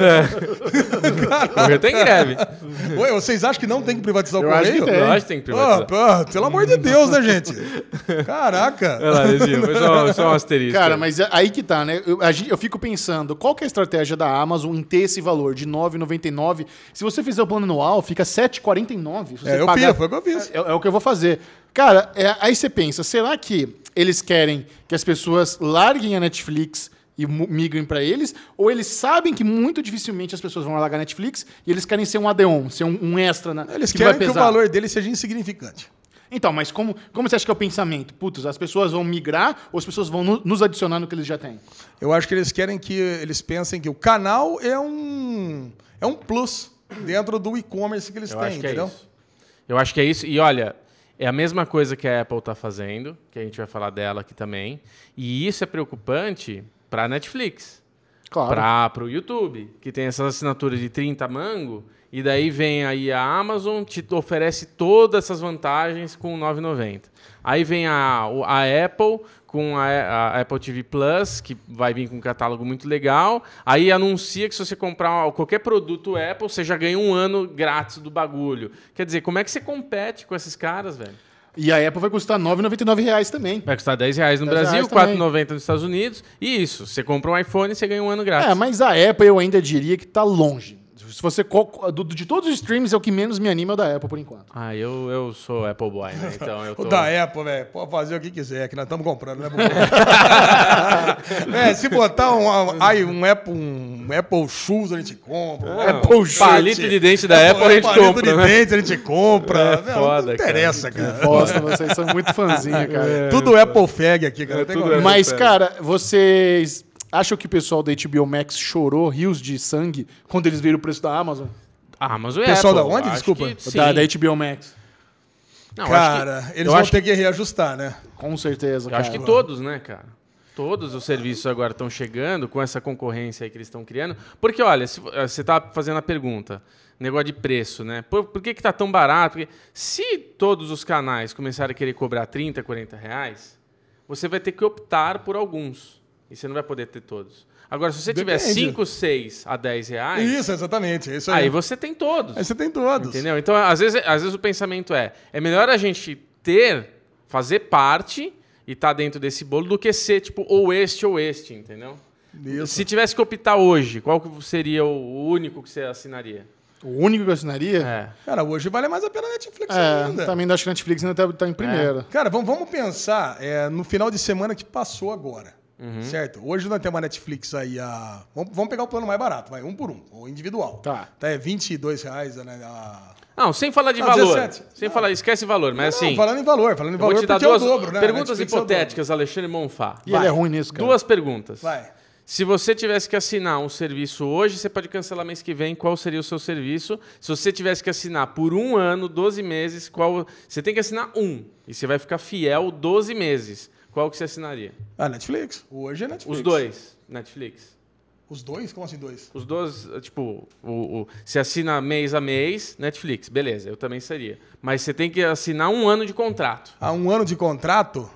Speaker 3: O correio tem greve.
Speaker 4: Ué, vocês acham que não tem que privatizar o
Speaker 1: Eu acho
Speaker 4: correio?
Speaker 1: que tem.
Speaker 3: Lógico que tem que
Speaker 4: Ah,
Speaker 3: privatizar.
Speaker 4: pô, pelo amor de Deus, né, gente? Caraca.
Speaker 3: Olha lá, Lezinho, foi só, só um asterisco.
Speaker 1: Cara, mas é- aí que tá, né? Eu, a gente- eu fico pensando, qual que é a estratégia da Amazon em ter esse valor de R$ 9,99? Se você fizer o plano anual, fica R$ 7,49. se você
Speaker 4: É, eu
Speaker 1: pagar-
Speaker 4: foi o que eu fiz.
Speaker 1: É, é o que eu vou fazer. Cara, é- aí você pensa, será que eles querem que as pessoas larguem a Netflix e migrem pra eles? Ou eles sabem que muito dificilmente as pessoas vão largar a Netflix e eles querem ser um add-on, ser um, um extra na,
Speaker 4: Eles
Speaker 1: que
Speaker 4: querem que o valor dele seja insignificante.
Speaker 1: Então, mas como, como você acha que é o pensamento? Putz, as pessoas vão migrar ou as pessoas vão no- nos adicionar no que eles já têm?
Speaker 4: Eu acho que eles querem que eles pensem que o canal é um é um plus dentro do e-commerce que eles
Speaker 3: Eu
Speaker 4: têm,
Speaker 3: acho que é
Speaker 4: entendeu?
Speaker 3: isso. Eu acho que é isso. E olha, é a mesma coisa que a Apple está fazendo, que a gente vai falar dela aqui também. E isso é preocupante para a Netflix,
Speaker 1: Claro.
Speaker 3: para o YouTube, que tem essas assinaturas de 30 mango. E daí vem aí a Amazon, te oferece todas essas vantagens com 9,90. Aí vem a, a Apple com a, a Apple TV Plus, que vai vir com um catálogo muito legal. Aí anuncia que se você comprar qualquer produto Apple, você já ganha um ano grátis do bagulho. Quer dizer, como é que você compete com esses caras, velho?
Speaker 1: E a Apple vai custar 9,99 reais também.
Speaker 3: Vai custar 10 reais no
Speaker 1: 10
Speaker 3: Brasil,
Speaker 1: também.
Speaker 3: 4,90 nos Estados Unidos. E isso, você compra um iPhone e você ganha um ano grátis.
Speaker 1: É, mas a Apple eu ainda diria que tá longe. Se você de todos os streams é o que menos me anima é o da Apple por enquanto.
Speaker 3: Ah, eu, eu sou Apple Boy, né? Então eu tô...
Speaker 4: O da Apple, velho, pode fazer o que quiser, que nós estamos comprando, né? é, se botar um, aí, um, Apple, um Apple Shoes, a gente compra. Um Apple Shirt.
Speaker 3: palito de dente da Apple a gente
Speaker 4: palito
Speaker 3: compra,
Speaker 4: de
Speaker 3: né?
Speaker 4: dente a gente compra.
Speaker 3: É
Speaker 4: Não,
Speaker 3: foda,
Speaker 4: não interessa, cara.
Speaker 1: Bosta, vocês são muito fãzinha, cara.
Speaker 4: Tudo Apple Fag aqui, cara. tem
Speaker 3: tudo
Speaker 1: Mas, cara, vocês acham que o pessoal da HBO Max chorou rios de sangue quando eles viram o preço da Amazon?
Speaker 3: Ah, mas o
Speaker 4: Pessoal
Speaker 3: Apple,
Speaker 4: da onde? Desculpa.
Speaker 3: que.
Speaker 1: Da, da HBO Max.
Speaker 3: Não, acho que-
Speaker 4: Cara, eles
Speaker 3: eu
Speaker 4: vão
Speaker 3: acho
Speaker 4: ter que reajustar, né?
Speaker 1: Com certeza,
Speaker 3: Eu
Speaker 1: cara.
Speaker 3: acho que todos, né, cara? Todos os serviços agora estão chegando com essa concorrência aí que eles estão criando. Porque, olha, se, eh, você está fazendo a pergunta, negócio de preço, né? Por, por que, que tá tão barato? Porque se todos os canais começarem a querer cobrar 30, 40 reais, você vai ter que optar por alguns. E você não vai poder ter todos. Agora, se você tiver
Speaker 4: Depende.
Speaker 3: 5, 6 a 10 reais,
Speaker 4: Isso, exatamente. é Isso aí.
Speaker 3: aí você tem todos.
Speaker 4: Aí você tem todos.
Speaker 3: Entendeu? Então, às vezes, às vezes o pensamento é: é melhor a gente ter, fazer parte e estar dentro desse bolo do que ser tipo ou este ou este, entendeu?
Speaker 4: Isso.
Speaker 3: Se tivesse que optar hoje, qual que seria o único que você assinaria?
Speaker 1: O único que eu assinaria?
Speaker 3: É.
Speaker 4: Cara, hoje vale mais a pena a Netflix
Speaker 1: É,
Speaker 4: ainda.
Speaker 1: também acho que a Netflix ainda tá, tá em primeira.
Speaker 4: Cara, vamos, vamos pensar é, no final de semana que passou agora.
Speaker 3: Uhum.
Speaker 4: Certo? Hoje nós temos a Netflix aí a. Vamos, vamos pegar o plano mais barato, vai, um por um, o individual.
Speaker 1: Tá.
Speaker 4: Tá, é 22 reais né, a.
Speaker 3: Não, sem falar de
Speaker 4: Não,
Speaker 3: valor.
Speaker 4: 17.
Speaker 3: Sem falar, esquece valor, mas
Speaker 4: Não,
Speaker 3: assim.
Speaker 4: falando em valor, falando em
Speaker 3: eu vou
Speaker 4: valor
Speaker 3: te dar
Speaker 4: porque
Speaker 3: duas
Speaker 4: é o dobro, né?
Speaker 3: perguntas
Speaker 4: é
Speaker 3: hipotéticas, Alexandre Monfá.
Speaker 1: E ele é ruim nisso, cara.
Speaker 3: Duas perguntas.
Speaker 4: Vai.
Speaker 3: Se você tivesse que assinar um serviço hoje, você pode cancelar mês que vem. Qual seria o seu serviço? Se você tivesse que assinar por um ano, 12 meses, qual. Você tem que assinar um. E você vai ficar fiel 12 meses. Qual que você assinaria?
Speaker 4: Ah, Netflix. Hoje é Netflix.
Speaker 3: Os dois. Netflix.
Speaker 4: Os dois? Como assim dois?
Speaker 3: Os dois, tipo, o, o, você assina mês a mês, Netflix, beleza, eu também seria. Mas você tem que assinar um ano de contrato.
Speaker 4: Há um ano de contrato.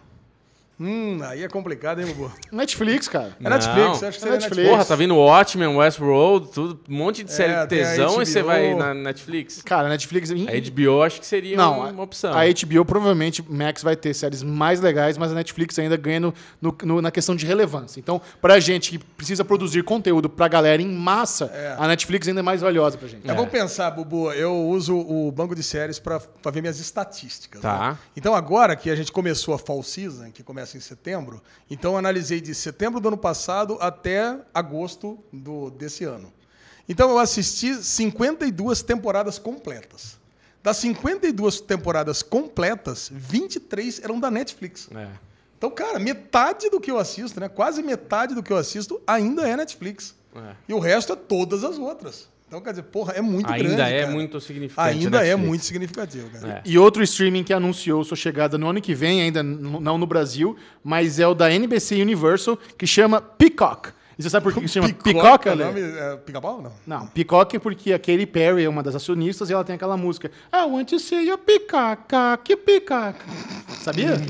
Speaker 4: Hum, aí é complicado, hein, Bubu?
Speaker 1: Netflix, cara.
Speaker 4: É Netflix,
Speaker 3: Não.
Speaker 4: acho que
Speaker 1: É
Speaker 4: seria
Speaker 1: Netflix.
Speaker 4: Netflix.
Speaker 3: Porra, tá vindo Watchmen, Westworld, tudo, um monte de série
Speaker 4: É,
Speaker 3: de
Speaker 4: tem a
Speaker 3: tesão e você
Speaker 4: HBO.
Speaker 3: vai na Netflix.
Speaker 1: Cara, Netflix.
Speaker 3: A HBO acho que seria
Speaker 1: Não,
Speaker 3: uma opção.
Speaker 1: A HBO provavelmente Max vai ter séries mais legais, mas a Netflix ainda ganha no, no- no- na questão de relevância. Então, pra gente que precisa produzir conteúdo pra galera em massa,
Speaker 4: É.
Speaker 1: a Netflix ainda é mais valiosa pra gente.
Speaker 4: É bom pensar, Bubu, eu uso o banco de séries para ver minhas estatísticas.
Speaker 3: Tá.
Speaker 4: né? Então, agora que a gente começou a Fall Season, que começa em setembro, então eu analisei de setembro do ano passado até agosto do, desse ano. Então, eu assisti 52 temporadas completas. Das 52 temporadas completas, 23 eram da Netflix.
Speaker 3: É.
Speaker 4: Então, cara, metade do que eu assisto, né? Quase metade do que eu assisto ainda é Netflix.
Speaker 3: É.
Speaker 4: E o resto é todas as outras. Então, quer dizer, porra, é muito
Speaker 3: Ainda
Speaker 4: grande.
Speaker 3: é
Speaker 4: cara.
Speaker 3: muito significante.
Speaker 4: Ainda
Speaker 3: a
Speaker 4: é muito significativo, cara.
Speaker 3: É.
Speaker 1: E outro streaming que anunciou sua chegada no ano que vem, ainda não no Brasil, mas é o da NBC Universal, que chama Peacock. E você sabe por que se chama Peacock,
Speaker 4: é nome? É, Pica-pau? Não.
Speaker 1: Não, Peacock é porque a Katy Perry é uma das acionistas e ela tem aquela música I want to see a peacock, que peacock. Sabia?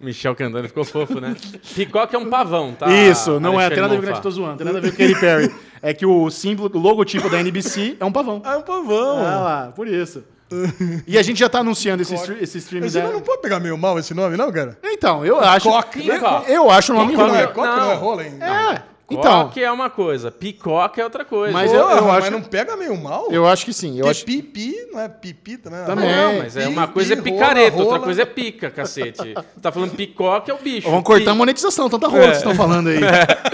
Speaker 3: Michel cantando ficou fofo, né? Picoque é um pavão, tá?
Speaker 1: Isso, não é,
Speaker 3: Alexandre
Speaker 1: tem nada a ver com que eu tô zoando, tem nada a ver com Katy Perry. É que o símbolo, o logotipo da NBC é um pavão.
Speaker 4: É um pavão.
Speaker 1: Ah lá, por isso. E a gente já tá anunciando esse, stre- esse stream
Speaker 4: Esse
Speaker 1: da...
Speaker 4: nome não pode pegar meio mal esse nome, não, cara?
Speaker 1: Então, eu acho...
Speaker 4: Coque,
Speaker 3: né?
Speaker 1: Eu acho o nome
Speaker 4: Coque não
Speaker 1: ruim.
Speaker 4: é, coque não. é
Speaker 3: Não.
Speaker 4: rola,
Speaker 1: É, então,
Speaker 3: Coque é uma coisa, picoque é outra coisa.
Speaker 1: Mas eu- eu
Speaker 4: mas
Speaker 1: acho-
Speaker 4: não pega meio mal?
Speaker 1: eu acho que sim. Eu
Speaker 4: Porque
Speaker 1: acho...
Speaker 4: pipi não é pipi também?
Speaker 1: Também.
Speaker 3: Não, mas é uma
Speaker 4: Pi,
Speaker 3: coisa é
Speaker 4: pi,
Speaker 3: picareta,
Speaker 4: rola,
Speaker 3: outra
Speaker 4: rola.
Speaker 3: coisa é pica, cacete. Tá falando picoque é o bicho.
Speaker 1: Vamos cortar a monetização, tanta rola que vocês estão falando aí.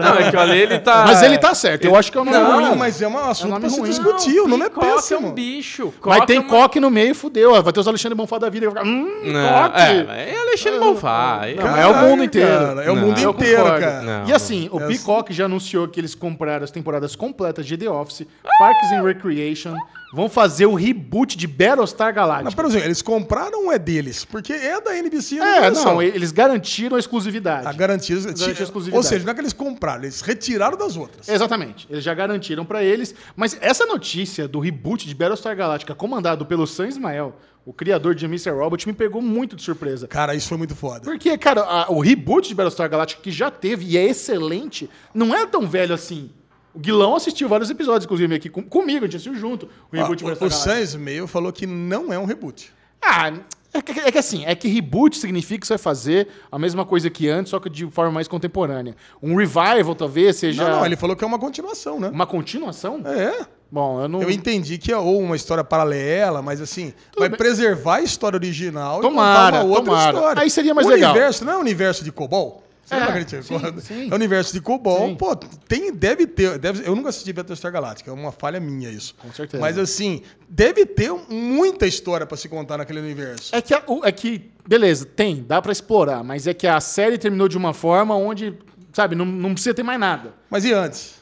Speaker 3: Não, é que olha, ele tá...
Speaker 1: Mas ele tá certo, eu acho que é o nome
Speaker 4: Não,
Speaker 1: ruim.
Speaker 4: mas é um assunto
Speaker 1: nome
Speaker 4: pra se
Speaker 1: ruim.
Speaker 4: discutir. O nome é
Speaker 3: Picoque é
Speaker 4: péssimo.
Speaker 3: um bicho.
Speaker 1: Mas
Speaker 3: coque
Speaker 1: tem
Speaker 3: é uma...
Speaker 1: coque no meio, fudeu. Vai ter os Alexandre Bonfá da vida. que vai ficar, Hum,
Speaker 3: Não,
Speaker 1: coque.
Speaker 3: é, é Alexandre Bonfá.
Speaker 1: Não, é o mundo inteiro.
Speaker 4: é o
Speaker 3: Não,
Speaker 4: mundo inteiro, cara.
Speaker 3: Não.
Speaker 1: e assim, o
Speaker 4: É
Speaker 1: Peacock já anunciou que eles compraram as temporadas completas de The Office, Parks and Recreation, vão fazer o reboot de Battlestar Galactica.
Speaker 4: por exemplo, eles compraram ou é deles? Porque é da NBC
Speaker 1: É,
Speaker 4: Universal.
Speaker 1: não, eles garantiram a exclusividade.
Speaker 4: A garantia,
Speaker 1: de exclusividade.
Speaker 4: Ou seja, não é que eles compraram, eles retiraram das outras.
Speaker 1: Exatamente. Eles já garantiram pra eles. Mas essa notícia do reboot de Battlestar Galactica, comandado pelo Sam Ismael, o criador de Mr. Robot, me pegou muito de surpresa.
Speaker 4: Cara, isso foi muito foda.
Speaker 1: Porque, cara, a- o reboot de Battlestar Galactica, que já teve e é excelente, não é tão velho assim. O Guilão assistiu vários episódios, inclusive, aqui com- comigo, a gente assistiu junto. O reboot de
Speaker 4: o,
Speaker 1: Battlestar
Speaker 4: o
Speaker 1: Galactica.
Speaker 4: Sam Ismail falou que não é um reboot.
Speaker 1: Ah, é que, é que assim, é que reboot significa que você vai fazer a mesma coisa que antes, só que de forma mais contemporânea. Um revival, talvez seja
Speaker 4: Não, não, ele falou que é uma continuação, né?
Speaker 1: uma continuação.
Speaker 4: É.
Speaker 1: Bom, eu não.
Speaker 4: Eu entendi que é ou uma história paralela, mas assim, vai
Speaker 1: bem.
Speaker 4: preservar a história original
Speaker 1: Tomara,
Speaker 4: e contar uma outra
Speaker 1: tomara.
Speaker 4: história.
Speaker 1: Aí seria mais
Speaker 4: o
Speaker 1: legal.
Speaker 4: universo não é o universo de Cobol? Você
Speaker 1: É, sim, sim.
Speaker 4: É o universo de Cobol.
Speaker 1: Sim.
Speaker 4: Pô, tem, deve ter. Deve, eu nunca assisti Battlestar Galactica, é uma falha minha isso.
Speaker 1: Com certeza.
Speaker 4: Mas assim, deve ter muita história pra se contar naquele universo.
Speaker 1: É que, a- é que, beleza, tem, dá pra explorar, mas é que a série terminou de uma forma onde, sabe, não, não precisa ter mais nada.
Speaker 4: Mas e antes?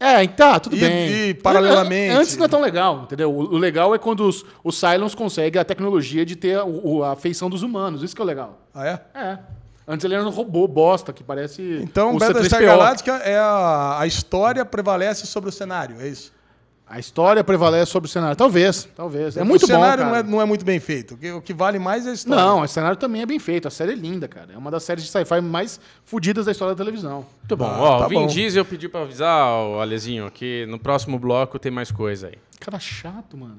Speaker 1: É, tá, tudo
Speaker 4: E-
Speaker 1: bem.
Speaker 4: e paralelamente?
Speaker 1: Antes não é tão legal, entendeu? O, o legal é quando os, os Cylons conseguem a tecnologia de ter o- a feição dos humanos. Isso que é o legal.
Speaker 4: Ah, é?
Speaker 1: É. Antes ele era um robô bosta, que parece.
Speaker 4: Então,
Speaker 1: o
Speaker 4: Battlestar
Speaker 1: C3PO.
Speaker 4: Galactica é a, a história prevalece sobre o cenário, é isso?
Speaker 1: A história prevalece sobre o cenário. Talvez, talvez. É muito
Speaker 4: o cenário
Speaker 1: bom.
Speaker 4: não, é, não é muito bem feito. O que, o que vale mais é a história.
Speaker 1: Não, o cenário também é bem feito. A série é linda, cara. É uma das séries de sci-fi mais fodidas da história da televisão.
Speaker 3: Muito bom.
Speaker 4: Ah,
Speaker 3: Ó,
Speaker 4: tá
Speaker 3: o Vin
Speaker 4: bom.
Speaker 3: Diesel pediu pra avisar, o Alezinho, que no próximo bloco tem mais coisa aí.
Speaker 1: Cara chato, mano.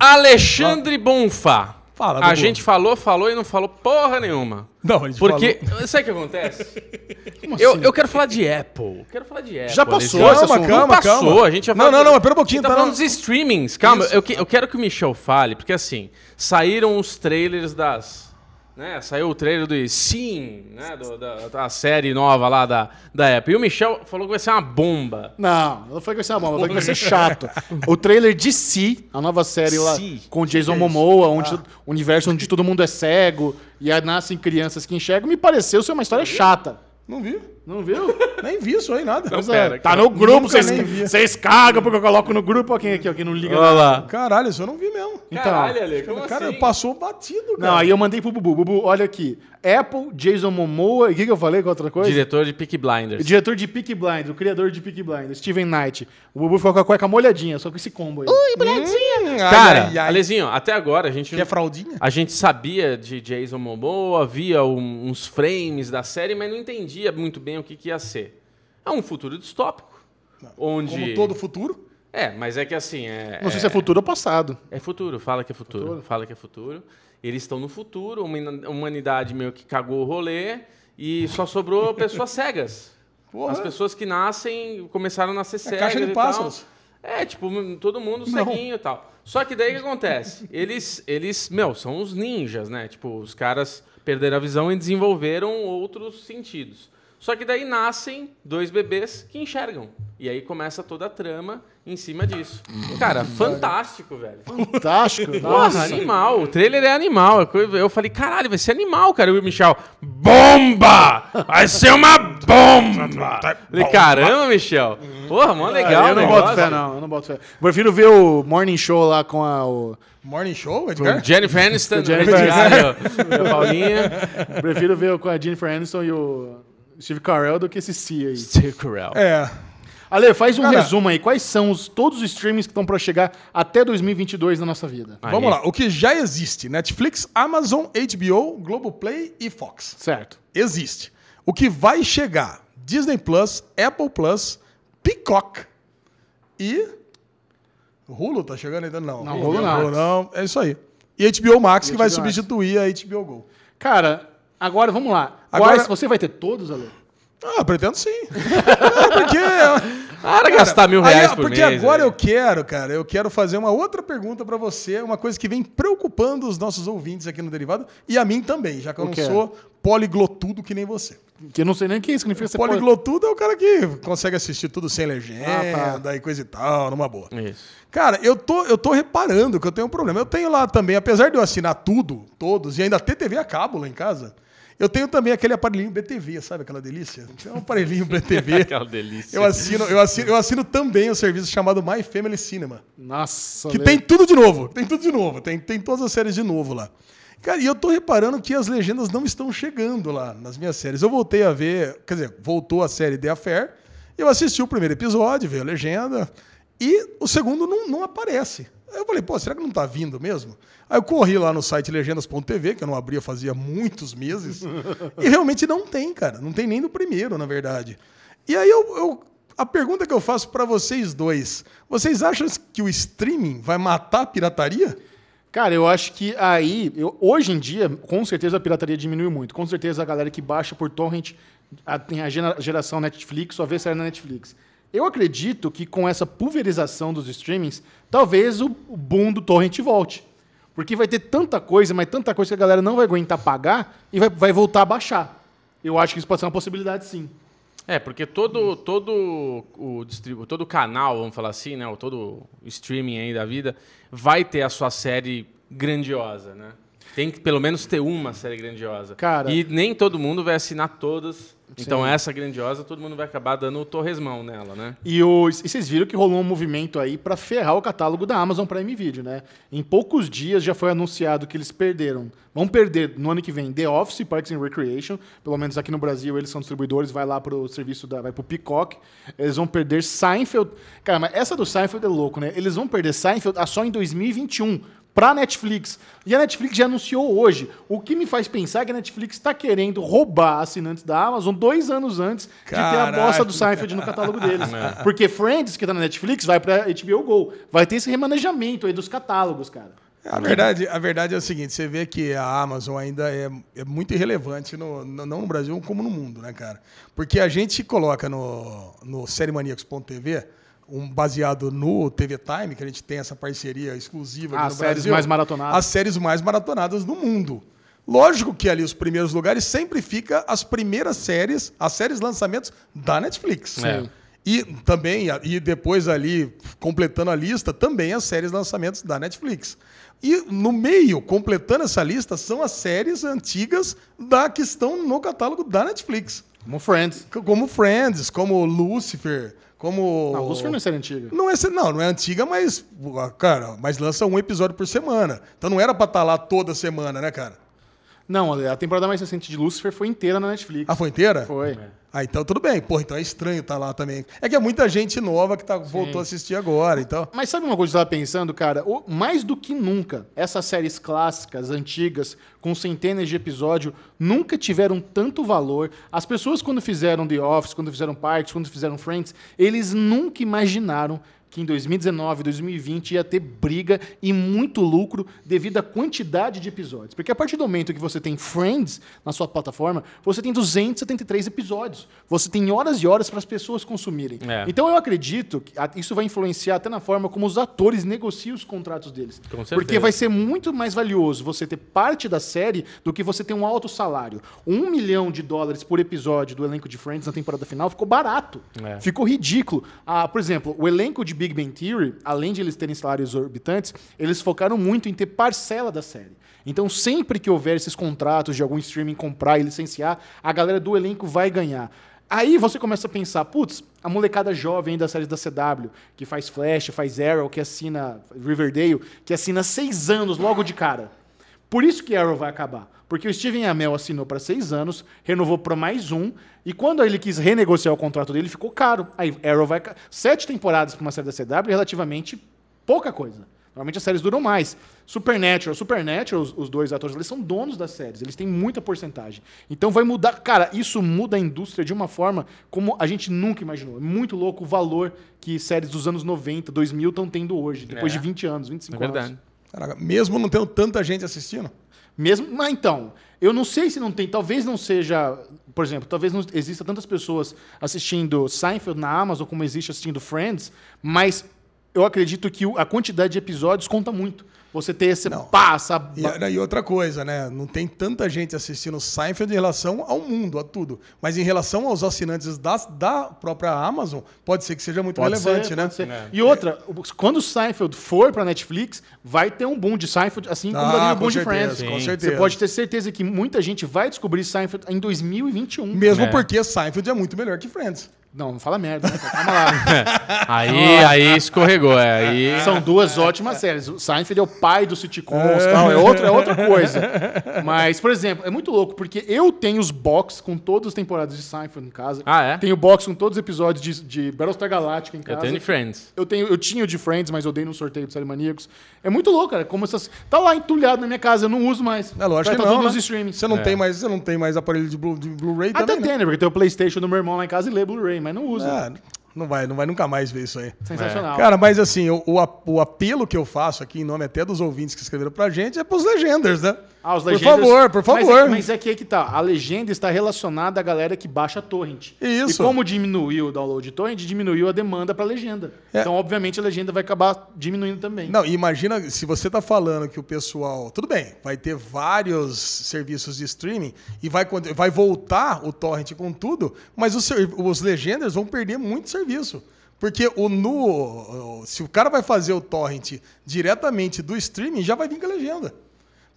Speaker 3: Alexandre Bonfá.
Speaker 4: Fala,
Speaker 3: A gente falou, falou e não falou porra nenhuma.
Speaker 4: Não, a gente
Speaker 3: Porque, sabe o que acontece?
Speaker 1: Como
Speaker 3: eu,
Speaker 1: assim?
Speaker 3: eu quero falar de Apple. Quero falar de Apple.
Speaker 1: Já passou esse
Speaker 4: Calma,
Speaker 1: assunto.
Speaker 4: calma,
Speaker 3: não passou,
Speaker 4: calma.
Speaker 3: a gente já
Speaker 4: Não,
Speaker 3: falou-
Speaker 4: não, não, mas pera um
Speaker 3: A
Speaker 4: pouquinho.
Speaker 3: gente tá
Speaker 4: tá
Speaker 3: falando
Speaker 4: na-
Speaker 3: dos streamings. Calma,
Speaker 4: Isso.
Speaker 3: eu, que- eu quero que o Michel fale, porque assim, saíram os trailers das. Né, saiu o trailer do Sim, né, do- da, da série nova lá da, da Apple. E o Michel falou que vai ser uma bomba.
Speaker 1: Não, não foi que vai ser uma bomba, foi que vai ser chato. O trailer de Si, a nova série lá
Speaker 3: Si.
Speaker 1: com Jason? Momoa, onde o universo onde todo mundo é cego e aí nascem crianças que enxergam, me pareceu ser uma história chata.
Speaker 4: Não vi.
Speaker 1: Não viu?
Speaker 4: Nem vi isso aí, nada.
Speaker 3: Não,
Speaker 1: é,
Speaker 3: pera,
Speaker 1: tá no grupo, vocês, cagam porque eu coloco no grupo. Ó, quem aqui, ó, quem não liga.
Speaker 3: Olha lá.
Speaker 4: Caralho, isso eu não vi mesmo.
Speaker 1: Então,
Speaker 3: Caralho, Ale, como
Speaker 4: cara,
Speaker 3: assim?
Speaker 4: passou batido, cara.
Speaker 1: Não, aí eu mandei pro Bubu. Bubu, olha aqui. Apple, Jason Momoa. E o que, que eu falei com outra coisa?
Speaker 3: Diretor de Peaky Blinders.
Speaker 1: Diretor de Peaky Blinders, o criador de Peaky Blinders, Steven Knight. O Bubu ficou com a cueca molhadinha, só com esse combo aí.
Speaker 4: Hum, ai,
Speaker 3: Cara,
Speaker 4: ai, ai.
Speaker 3: Alezinho, até agora a gente
Speaker 4: Quer fraldinha?
Speaker 3: A gente sabia de Jason Momoa, via um- uns frames da série, mas não entendia muito bem o que, que ia ser. É um futuro distópico. Onde...
Speaker 4: Como todo futuro.
Speaker 3: É, mas é que assim, é,
Speaker 1: Não sei se é futuro ou passado.
Speaker 3: é futuro, fala que é futuro, Fala que é futuro. Eles estão no futuro, a humani- a humanidade meio que cagou o rolê e só sobrou pessoas cegas.
Speaker 4: Porra.
Speaker 3: As pessoas que nascem, começaram a nascer cegas.
Speaker 4: caixa de
Speaker 3: e
Speaker 4: pássaros.
Speaker 3: É, tipo, todo mundo
Speaker 4: Não.
Speaker 3: ceguinho e tal. Só que daí o que acontece? Eles, eles, meu, são os ninjas, né? Tipo, os caras perderam a visão e desenvolveram outros sentidos. Só que daí nascem dois bebês que enxergam. E aí começa toda a trama em cima disso. Cara, fantástico, velho.
Speaker 1: Fantástico.
Speaker 3: Porra,
Speaker 1: Nossa.
Speaker 3: animal. O trailer é animal. Eu falei, caralho, vai ser animal, cara. E o Michel, bomba! Vai ser uma bomba! Falei, caramba, Michel. Porra, mó legal.
Speaker 1: Ah, eu não
Speaker 3: o
Speaker 1: boto
Speaker 3: negócio.
Speaker 1: fé, não. Eu não boto fé. Prefiro ver o Morning Show lá com a. O...
Speaker 4: Morning Show,
Speaker 3: Com
Speaker 4: Edgar?
Speaker 3: Jennifer Aniston,
Speaker 1: Jennifer
Speaker 3: Jennifer a Paulinha.
Speaker 1: Prefiro ver com a Jennifer Aniston e o Steve Carell do que esse C aí.
Speaker 3: Steve Carell.
Speaker 4: É.
Speaker 1: Ale, faz um
Speaker 4: Cara-
Speaker 1: resumo aí. Quais são os, todos os streamings que estão pra chegar até 2022 na nossa vida?
Speaker 3: Aí.
Speaker 4: Vamos lá. O que já existe: Netflix, Amazon, HBO, Globoplay e Fox.
Speaker 1: Certo.
Speaker 4: Existe. O que vai chegar: Disney Plus, Apple Plus, Peacock e. Hulu tá chegando ainda? Não.
Speaker 1: Não, Hulu não.
Speaker 4: não. É isso aí. E HBO Max,
Speaker 1: E
Speaker 4: que vai
Speaker 1: HBO Max.
Speaker 4: substituir a HBO Go.
Speaker 1: Cara, agora vamos lá.
Speaker 4: Agora-
Speaker 1: Quais, você vai ter todos, Ale?
Speaker 4: Ah, pretendo sim. É, porque.
Speaker 3: Para gastar mil
Speaker 4: aí,
Speaker 3: reais
Speaker 4: ó,
Speaker 3: por
Speaker 4: porque
Speaker 3: mês.
Speaker 4: agora
Speaker 3: aí.
Speaker 4: eu quero, cara, eu quero fazer uma outra pergunta pra você, uma coisa que vem preocupando os nossos ouvintes aqui no Derivado e a mim também, já que eu
Speaker 1: O
Speaker 4: não sou poliglotudo que nem você.
Speaker 1: Que eu não sei nem o que significa ser poli-
Speaker 4: Poliglotudo é o cara que consegue assistir tudo sem legenda
Speaker 1: Ah, tá.
Speaker 4: e coisa e tal, numa boa.
Speaker 3: Isso.
Speaker 4: Cara, eu tô, eu tô reparando que eu tenho um problema. Eu tenho lá também, apesar de eu assinar tudo, todos, e ainda ter TV a cabo lá em casa, eu tenho também aquele aparelhinho BTV, sabe aquela delícia? Tem um aparelhinho BTV.
Speaker 3: Aquela delícia.
Speaker 4: Eu assino, eu, assino, eu assino também o serviço chamado My Family Cinema.
Speaker 1: Nossa,
Speaker 4: Que
Speaker 1: Ale.
Speaker 4: tem tudo de novo. Tem tudo de novo. Tem, tem todas as séries de novo lá. Cara, e eu tô reparando que as legendas não estão chegando lá nas minhas séries. Eu voltei a ver, quer dizer, voltou a série The Affair. Eu assisti o primeiro episódio, vi a legenda. E o segundo não, não aparece. Eu falei, pô, será que não tá vindo mesmo? Aí eu corri lá no site legendas.tv, que eu não abria fazia muitos meses. e realmente não tem, cara. Não tem nem no primeiro, na verdade. E aí eu, eu- a pergunta que eu faço pra vocês dois: vocês acham que o streaming vai matar a pirataria?
Speaker 1: Cara, eu acho que aí, eu- hoje em dia, com certeza a pirataria diminuiu muito. Com certeza a galera que baixa por torrent a- tem a gera- geração Netflix, só vê série na Netflix. Eu acredito que com essa pulverização dos streamings, talvez o, boom do torrent volte. Porque vai ter tanta coisa, mas tanta coisa que a galera não vai aguentar pagar e vai, vai voltar a baixar. Eu acho que isso pode ser uma possibilidade, sim.
Speaker 3: É, porque todo, todo o distribu todo canal, vamos falar assim, né? Ou todo streaming aí da vida, vai ter a sua série grandiosa, né? Tem que pelo menos ter uma série grandiosa.
Speaker 1: Cara-
Speaker 3: E nem todo mundo vai assinar todas. Então essa grandiosa, todo mundo vai acabar dando o torresmão nela, né?
Speaker 1: E, os, e vocês viram que rolou um movimento aí pra ferrar o catálogo da Amazon Prime Video, né? Em poucos dias já foi anunciado que eles perderam. Vão perder no ano que vem The Office, Parks and Recreation, pelo menos aqui no Brasil eles são distribuidores, vai lá pro serviço da, vai pro Peacock. Eles vão perder Seinfeld. Cara, mas essa do Seinfeld é louco, né? Eles vão perder Seinfeld só em 2021 pra Netflix. E a Netflix já anunciou hoje. O que me faz pensar que a Netflix está querendo roubar assinantes da Amazon dois anos antes de ter a bosta do Seinfeld no catálogo deles. Porque Friends, que tá na Netflix, vai pra HBO Go. Vai ter esse remanejamento aí dos catálogos, cara.
Speaker 4: A verdade, a verdade é o seguinte: você vê que a Amazon ainda é, é muito irrelevante, no, no- não no Brasil como no mundo, né, cara? Porque a gente coloca no, no SérieManiacos.tv, um baseado no TV Time, que a gente tem essa parceria exclusiva aqui
Speaker 1: As
Speaker 4: no
Speaker 1: séries
Speaker 4: Brasil,
Speaker 1: mais maratonadas.
Speaker 4: As séries mais maratonadas do mundo. Lógico que ali os primeiros lugares sempre fica as primeiras séries, as séries lançamentos da Netflix.
Speaker 3: É.
Speaker 4: E também, e depois ali, completando a lista, também as séries lançamentos da Netflix. E no meio, completando essa lista, são as séries antigas da que estão no catálogo da Netflix.
Speaker 1: Como Friends.
Speaker 4: Como Friends, como Lucifer, como.
Speaker 1: Não, Lucifer não é série antiga.
Speaker 4: Não é, não, não é antiga, mas. Cara, mas lança um episódio por semana. Então não era pra estar lá toda semana, né, cara?
Speaker 1: Não, a temporada mais recente de Lucifer foi inteira na Netflix.
Speaker 4: Ah, foi inteira?
Speaker 1: Foi.
Speaker 3: É.
Speaker 4: Ah, então tudo bem. Pô, então é estranho estar lá também. É que é muita gente nova que tá, voltou a assistir agora, então.
Speaker 1: Mas sabe uma coisa que eu estava pensando, cara? O- mais do que nunca, essas séries clássicas, antigas, com centenas de episódios, nunca tiveram tanto valor. As pessoas, quando fizeram The Office, quando fizeram Parks, quando fizeram Friends, eles nunca imaginaram que em 2019, 2020 ia ter briga e muito lucro devido à quantidade de episódios. Porque a partir do momento que você tem Friends na sua plataforma, você tem 273 episódios. Você tem horas e horas para as pessoas consumirem.
Speaker 3: É.
Speaker 1: Então eu acredito que isso vai influenciar até na forma como os atores negociam os contratos deles.
Speaker 3: Com certeza.
Speaker 1: Porque vai ser muito mais valioso você ter parte da série do que você ter um alto salário. Um milhão de dólares por episódio do elenco de Friends na temporada final ficou barato.
Speaker 3: É.
Speaker 1: Ficou ridículo. Ah, por exemplo, o elenco de Big Bang Theory, além de eles terem salários exorbitantes, eles focaram muito em ter parcela da série. Então, sempre que houver esses contratos de algum streaming comprar e licenciar, a galera do elenco vai ganhar. Aí você começa a pensar, putz, a molecada jovem das séries da CW, que faz Flash, faz Arrow, que assina Riverdale, que assina seis anos logo de cara. Por isso que Arrow vai acabar. Porque o Steven Amell assinou para seis anos, renovou para mais um, e quando ele quis renegociar o contrato dele, ficou caro. Aí Arrow vai. Sete temporadas para uma série da CW é relativamente pouca coisa. Normalmente as séries duram mais. Supernatural, Supernatural, os, os dois atores, eles são donos das séries, eles têm muita porcentagem. Então vai mudar. Cara, isso muda a indústria de uma forma como a gente nunca imaginou. É muito louco o valor que séries dos anos 90, 2000 estão tendo hoje, depois
Speaker 3: É.
Speaker 1: de 20 anos, 25
Speaker 3: É
Speaker 1: anos.
Speaker 3: verdade.
Speaker 4: Caraca, mesmo não tendo tanta gente assistindo.
Speaker 1: Mesmo, mas então, eu não sei se não tem, talvez não seja, por exemplo, talvez não exista tantas pessoas assistindo Seinfeld na Amazon como existe assistindo Friends, mas eu acredito que a quantidade de episódios conta muito. Você ter esse
Speaker 4: Não.
Speaker 1: pá, essa
Speaker 4: E, e outra coisa, né? Não tem tanta gente assistindo Seinfeld em relação ao mundo, a tudo. Mas em relação aos assinantes das, da própria Amazon, pode ser que seja muito
Speaker 1: Pode
Speaker 4: relevante,
Speaker 1: ser,
Speaker 4: né?
Speaker 1: pode ser.
Speaker 3: É.
Speaker 1: E outra, o- quando o Seinfeld for pra Netflix, vai ter um boom de Seinfeld, assim como
Speaker 4: Ah, com
Speaker 1: boom de
Speaker 4: certeza,
Speaker 1: Friends.
Speaker 4: com
Speaker 3: Sim.
Speaker 4: certeza.
Speaker 1: Você pode ter certeza que muita gente vai descobrir Seinfeld em 2021.
Speaker 4: Mesmo
Speaker 3: É.
Speaker 4: porque Seinfeld é muito melhor que Friends.
Speaker 1: Não, não fala merda, né? Calma lá.
Speaker 3: Aí, aí escorregou. É, aí...
Speaker 1: São duas ótimas séries. O Seinfeld é o pai dos sitcoms e tal, é outra, é outra coisa. Mas, por exemplo, é muito louco, porque eu tenho os box com todas as temporadas de Seinfeld em casa.
Speaker 3: Ah, é?
Speaker 1: Tenho box com todos os episódios de, de Battlestar Galactica em
Speaker 3: Eu
Speaker 1: casa.
Speaker 3: tenho de Friends.
Speaker 1: Eu, tenho, eu tinha o de Friends, mas eu dei no sorteio do Série Maníacos. É muito louco, cara. Como essas. Tá lá entulhado na minha casa, eu não uso mais.
Speaker 4: É lógico que não, né? Você não,
Speaker 3: É.
Speaker 4: tem mais, você não tem mais aparelho de, Blu- de Blu-ray
Speaker 1: Até
Speaker 4: também, né?
Speaker 1: tem, né? Porque tem o Playstation do meu irmão lá em casa e lê Blu-ray, mas não usa.
Speaker 4: É, não vai, não vai nunca mais ver isso aí.
Speaker 1: Sensacional.
Speaker 4: Cara, mas assim, o, o apelo que eu faço aqui, em nome até dos ouvintes que escreveram pra gente, é pros legenders, né?
Speaker 1: Ah, os
Speaker 4: por
Speaker 1: legendas-
Speaker 4: favor, por
Speaker 1: Mas
Speaker 4: favor.
Speaker 1: é, mas é que aí que tá. A legenda está relacionada à galera que baixa a torrent.
Speaker 4: Isso.
Speaker 1: E como diminuiu o download de torrent, diminuiu a demanda para legenda.
Speaker 4: É.
Speaker 1: Então, obviamente, a legenda vai acabar diminuindo também.
Speaker 4: Não, imagina se você tá falando que o pessoal. Tudo bem, vai ter vários serviços de streaming e vai, vai voltar o torrent com tudo, mas os, os legenders vão perder muito serviço. Porque o no. Se o cara vai fazer o torrent diretamente do streaming, já vai vir com a legenda.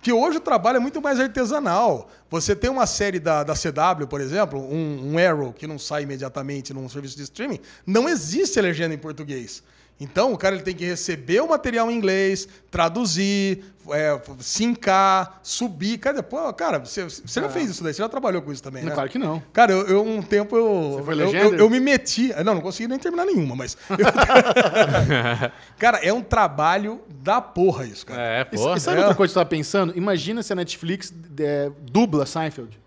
Speaker 4: Porque hoje o trabalho é muito mais artesanal. Você tem uma série da, da CW, por exemplo, um, um Arrow, que não sai imediatamente num serviço de streaming, não existe a legenda em português. Então, o cara ele tem que receber o material em inglês, traduzir, é, sincar, subir. Cara, pô, cara você, você já fez isso daí, você já trabalhou com isso também, né?
Speaker 1: Claro que não.
Speaker 4: Cara, eu, eu, um tempo eu,
Speaker 1: Você foi
Speaker 4: eu, eu, eu me meti. Não, não consegui nem terminar nenhuma, mas. cara, é um trabalho da porra isso, cara.
Speaker 3: É,
Speaker 1: E,
Speaker 3: pô.
Speaker 1: e sabe
Speaker 4: é.
Speaker 1: outra coisa que eu tava pensando? Imagina se a Netflix é, dubla Seinfeld.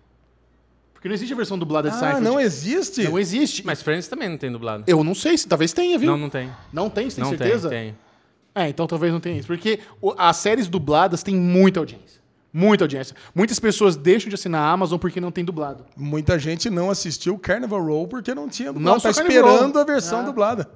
Speaker 1: Porque não existe a versão dublada de
Speaker 4: Ah,
Speaker 1: Seinfeld.
Speaker 4: não existe?
Speaker 1: Não existe.
Speaker 3: Mas Friends também não tem dublado.
Speaker 1: Eu não sei se talvez tenha, viu?
Speaker 3: Não, não tem.
Speaker 1: Não tem, você tem
Speaker 3: não
Speaker 1: certeza?
Speaker 3: tem, tem.
Speaker 1: É, então talvez não tenha isso. Porque o- as séries dubladas têm muita audiência. Muita audiência. Muitas pessoas deixam de assinar a Amazon porque não tem dublado.
Speaker 4: Muita gente não assistiu Carnival Row porque não tinha dublado.
Speaker 1: Não
Speaker 4: tá esperando a versão
Speaker 1: Ah.
Speaker 4: dublada.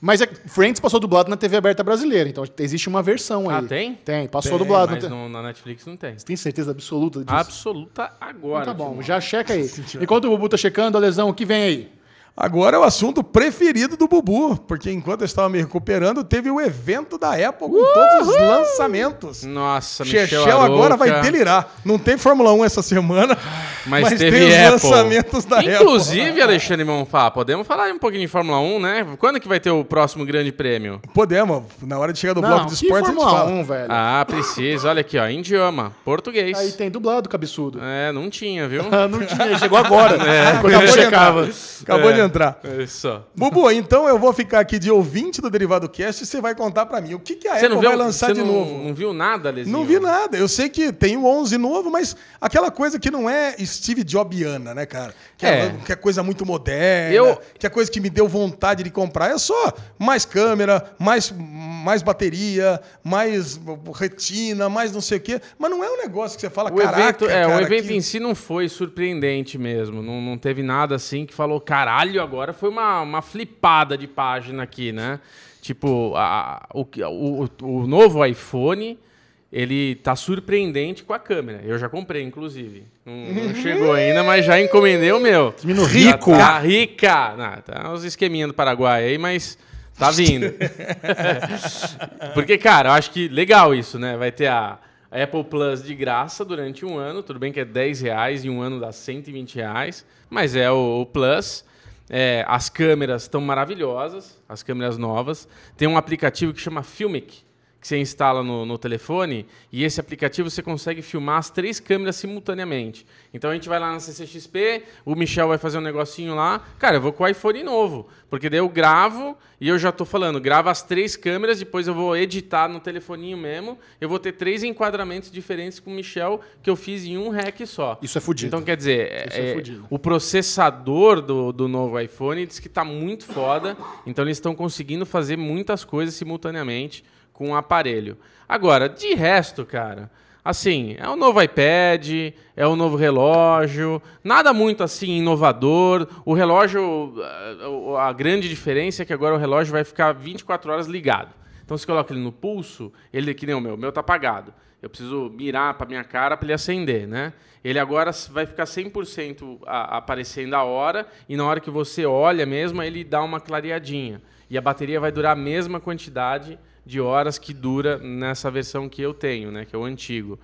Speaker 1: Mas é, Friends passou dublado na TV aberta brasileira, então existe uma versão aí.
Speaker 3: Ah, tem?
Speaker 1: Tem, passou
Speaker 4: Tem,
Speaker 1: dublado.
Speaker 3: Mas
Speaker 1: não
Speaker 3: na Netflix não tem.
Speaker 1: Tem certeza absoluta disso?
Speaker 3: Absoluta agora.
Speaker 1: Então tá bom, já checa aí. Enquanto o Bubu tá checando, a lesão, o que vem aí?
Speaker 4: Agora é o assunto preferido do Bubu, porque enquanto eu estava me recuperando, teve o evento da Apple com todos os lançamentos.
Speaker 3: Nossa, Michel
Speaker 4: Chechel agora vai delirar. Não tem Fórmula 1 essa semana,
Speaker 3: Mas,
Speaker 4: mas,
Speaker 3: teve
Speaker 4: tem os
Speaker 3: Apple.
Speaker 4: lançamentos da
Speaker 3: Inclusive,
Speaker 4: Apple.
Speaker 3: Alexandre Monfá, podemos falar um pouquinho de Fórmula 1, né? Quando que vai ter o próximo grande prêmio?
Speaker 4: Podemos, na hora de chegar do
Speaker 1: Não,
Speaker 4: bloco de esportes, a gente
Speaker 1: Fórmula
Speaker 4: fala.
Speaker 1: 1, velho.
Speaker 3: Ah, precisa. Olha aqui, ó, idioma, português.
Speaker 1: Aí tem dublado, cabeçudo.
Speaker 3: É, não tinha, viu?
Speaker 1: Não tinha, chegou agora.
Speaker 3: É.
Speaker 1: quando eu
Speaker 4: Acabou de
Speaker 1: checava.
Speaker 4: entrar. Acabou
Speaker 3: É.
Speaker 4: de entrar.
Speaker 3: Isso.
Speaker 4: Bubu, então eu vou ficar aqui de ouvinte do Derivado Cast e você vai contar pra mim o que, que a
Speaker 3: Você
Speaker 4: Apple
Speaker 3: viu,
Speaker 4: vai lançar
Speaker 3: você
Speaker 4: de
Speaker 3: não,
Speaker 4: novo.
Speaker 3: não viu nada, Lezinho?
Speaker 4: Não vi nada. Eu sei que tem o 11 novo, mas aquela coisa que não é Steve Jobiana, né, cara? Que é,
Speaker 3: É.
Speaker 4: que é coisa muito moderna,
Speaker 3: Eu-
Speaker 4: que é coisa que me deu vontade de comprar. É só mais câmera, mais, mais bateria, mais retina, mais não sei o quê. Mas não é um negócio que você fala,
Speaker 3: O
Speaker 4: caraca,
Speaker 3: evento, é,
Speaker 4: cara,
Speaker 3: o evento
Speaker 4: que-
Speaker 3: em si não foi surpreendente mesmo. Não, não teve nada assim que falou, caralho, agora foi uma, uma flipada de página aqui, né? Tipo, a- o, o, o novo iPhone, ele tá surpreendente com a câmera. Eu já comprei, inclusive. Não, não chegou ainda, mas já encomendei o meu.
Speaker 1: Menino
Speaker 3: Já
Speaker 1: rico.
Speaker 3: Tá rica. Não, tá uns esqueminha do Paraguai aí, mas tá vindo. Porque, cara, eu acho que legal isso, né? Vai ter a Apple Plus de graça durante um ano. Tudo bem que é 10 reais e um ano dá 120 reais, mas é o, o Plus. É, as câmeras estão maravilhosas, as câmeras novas. Tem um aplicativo que chama Filmic, que você instala no, no telefone, e esse aplicativo você consegue filmar as três câmeras simultaneamente. Então a gente vai lá na CCXP, o Michel vai fazer um negocinho lá. Cara, eu vou com o iPhone novo, porque daí eu gravo e eu já tô falando, gravo as três câmeras, depois eu vou editar no telefoninho mesmo. Eu vou ter três enquadramentos diferentes com o Michel que eu fiz em um hack só.
Speaker 1: Isso é fudido.
Speaker 3: Então, quer dizer,
Speaker 1: Isso é
Speaker 3: é-
Speaker 1: fudido.
Speaker 3: o processador do, do novo iPhone diz que está muito foda. Então, eles estão conseguindo fazer muitas coisas simultaneamente com o aparelho. Agora, de resto, cara, assim, é o novo iPad, é o novo relógio, nada muito assim inovador. O relógio, a, a grande diferença é que agora o relógio vai ficar 24 horas ligado. Então, se coloca ele no pulso, ele que nem o meu, o meu tá apagado. Eu preciso mirar para minha cara para ele acender, né? Ele agora vai ficar 100% a- aparecendo a hora e na hora que você olha mesmo, ele dá uma clareadinha. E a bateria vai durar a mesma quantidade de horas que dura nessa versão que eu tenho, né? Que é o antigo.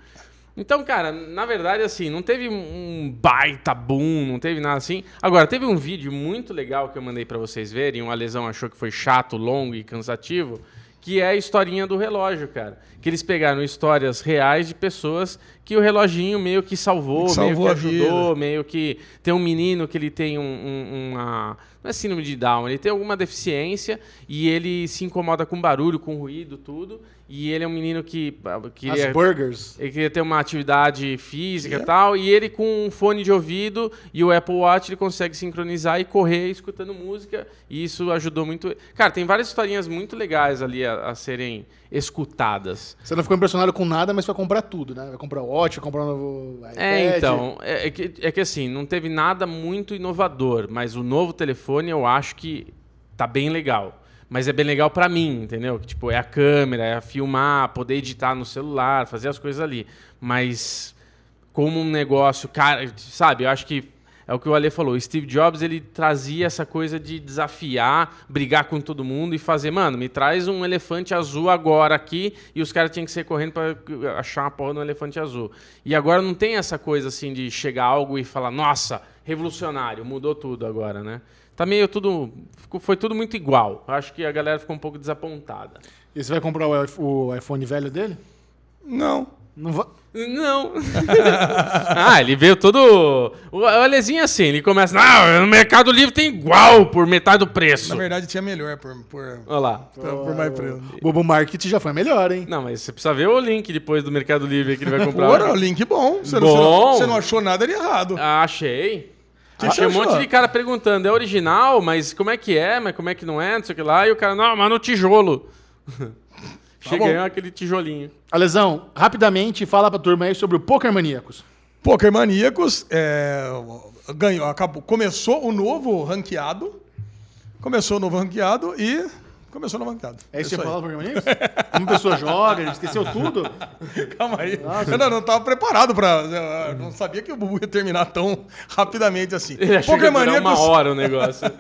Speaker 3: Então, cara, na verdade, assim, não teve um baita boom, não teve nada assim. Agora, teve um vídeo muito legal que eu mandei pra vocês verem, uma lesão achou que foi chato, longo e cansativo, que é a historinha do relógio, cara. Que eles pegaram histórias reais de pessoas que o reloginho meio que salvou,
Speaker 4: Que salvou
Speaker 3: meio que ajudou,
Speaker 4: vida.
Speaker 3: meio que tem um menino que ele tem um, um- uma não é síndrome de Down, ele tem alguma deficiência e ele se incomoda com barulho, com ruído, tudo. E ele é um menino que que
Speaker 1: As
Speaker 3: é-
Speaker 1: burgers.
Speaker 3: ele queria ter uma atividade física e tal, e ele com um fone de ouvido e o Apple Watch ele consegue sincronizar e correr escutando música, e isso ajudou muito. Cara, tem várias historinhas muito legais ali a, a serem escutadas.
Speaker 1: Você não ficou impressionado com nada, mas vai comprar tudo, né? Vai comprar o Watch, comprar o novo iPad.
Speaker 3: É, então, é, é que, é que assim, não teve nada muito inovador, mas o novo telefone eu acho que tá bem legal. Mas é bem legal pra mim, entendeu? Que, tipo, é a câmera, é a filmar, poder editar no celular, fazer as coisas ali. Mas como um negócio, cara, sabe, eu acho que é o que o Ale falou. O Steve Jobs, ele trazia essa coisa de desafiar, brigar com todo mundo e fazer, mano, me traz um elefante azul agora aqui e os caras tinham que sair correndo pra achar uma porra de um elefante azul. E agora não tem essa coisa assim de chegar algo e falar, nossa, revolucionário, mudou tudo agora, né? Tá meio tudo. Foi tudo muito igual. Eu acho que a galera ficou um pouco desapontada.
Speaker 1: E você vai comprar o iPhone velho dele?
Speaker 4: Não.
Speaker 1: Não vai.
Speaker 3: Não. ah, ele veio todo. O Alezinho assim, ele começa. Não, no Mercado Livre tem igual por metade do preço.
Speaker 4: Na verdade, tinha melhor por, por,
Speaker 3: Olha lá.
Speaker 4: por mais preço.
Speaker 1: O Bobo Market já foi melhor, hein?
Speaker 3: Não, mas você precisa ver o link depois do Mercado Livre que ele vai comprar.
Speaker 4: Ora, link bom. Você, Não,
Speaker 3: Bom.
Speaker 4: você, não, você não achou nada de errado.
Speaker 3: Ah, achei.
Speaker 4: Que
Speaker 3: Achei um monte de cara perguntando, é original, mas como é que é, mas como é que não é, não sei o que lá. E o cara, não, mas no tijolo. Chega ganhou aquele tijolinho.
Speaker 1: Alesão, rapidamente fala pra turma aí sobre o Poker Maníacos.
Speaker 4: Poker Maníacos é, ganhou, acabou, começou o novo ranqueado. Começou o novo ranqueado e Começou na bancada.
Speaker 1: É isso que você
Speaker 4: aí.
Speaker 1: falava pra mim? Como a pessoa joga, esqueceu tudo?
Speaker 4: Calma aí. Eu não, não tava preparado pra. eu não sabia que o Bubu ia terminar tão rapidamente assim.
Speaker 3: Ele achou que ia uma hora o negócio.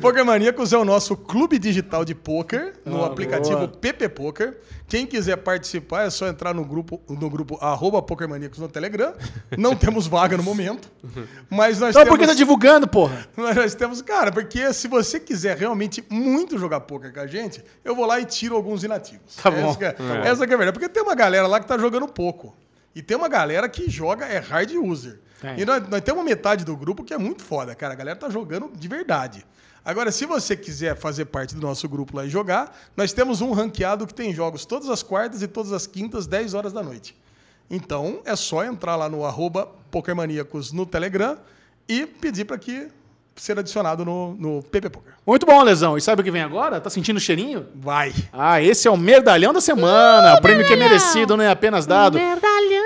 Speaker 4: Poker Maníacos é o nosso clube digital de poker no
Speaker 1: Ah,
Speaker 4: aplicativo
Speaker 1: boa.
Speaker 4: PP Poker. Quem quiser participar é só entrar no grupo no grupo arroba Poker Maníacos no Telegram. Não temos vaga no momento, mas nós
Speaker 1: Então
Speaker 4: temos
Speaker 1: por que tá divulgando, porra?
Speaker 4: nós temos, cara, porque se você quiser realmente muito jogar poker com a gente, eu vou lá e tiro alguns inativos.
Speaker 1: Tá bom.
Speaker 4: Essa que é, essa que é a verdade. Porque tem uma galera lá que tá jogando pouco. E tem uma galera que joga, é hard user.
Speaker 1: Tem.
Speaker 4: E nós, nós temos metade do grupo que é muito foda, cara. A galera tá jogando de verdade. Agora, se você quiser fazer parte do nosso grupo lá e jogar, nós temos um ranqueado que tem jogos todas as quartas e todas as quintas, 10 horas da noite. Então, é só entrar lá no arroba Pokermaníacos no Telegram e pedir para que ser adicionado no, no PP Poker.
Speaker 1: Muito bom, Lesão. E sabe o que vem agora? Tá sentindo o cheirinho?
Speaker 4: Vai!
Speaker 1: Ah, esse é o Merdalhão da Semana. o prêmio que é merecido, não é apenas dado.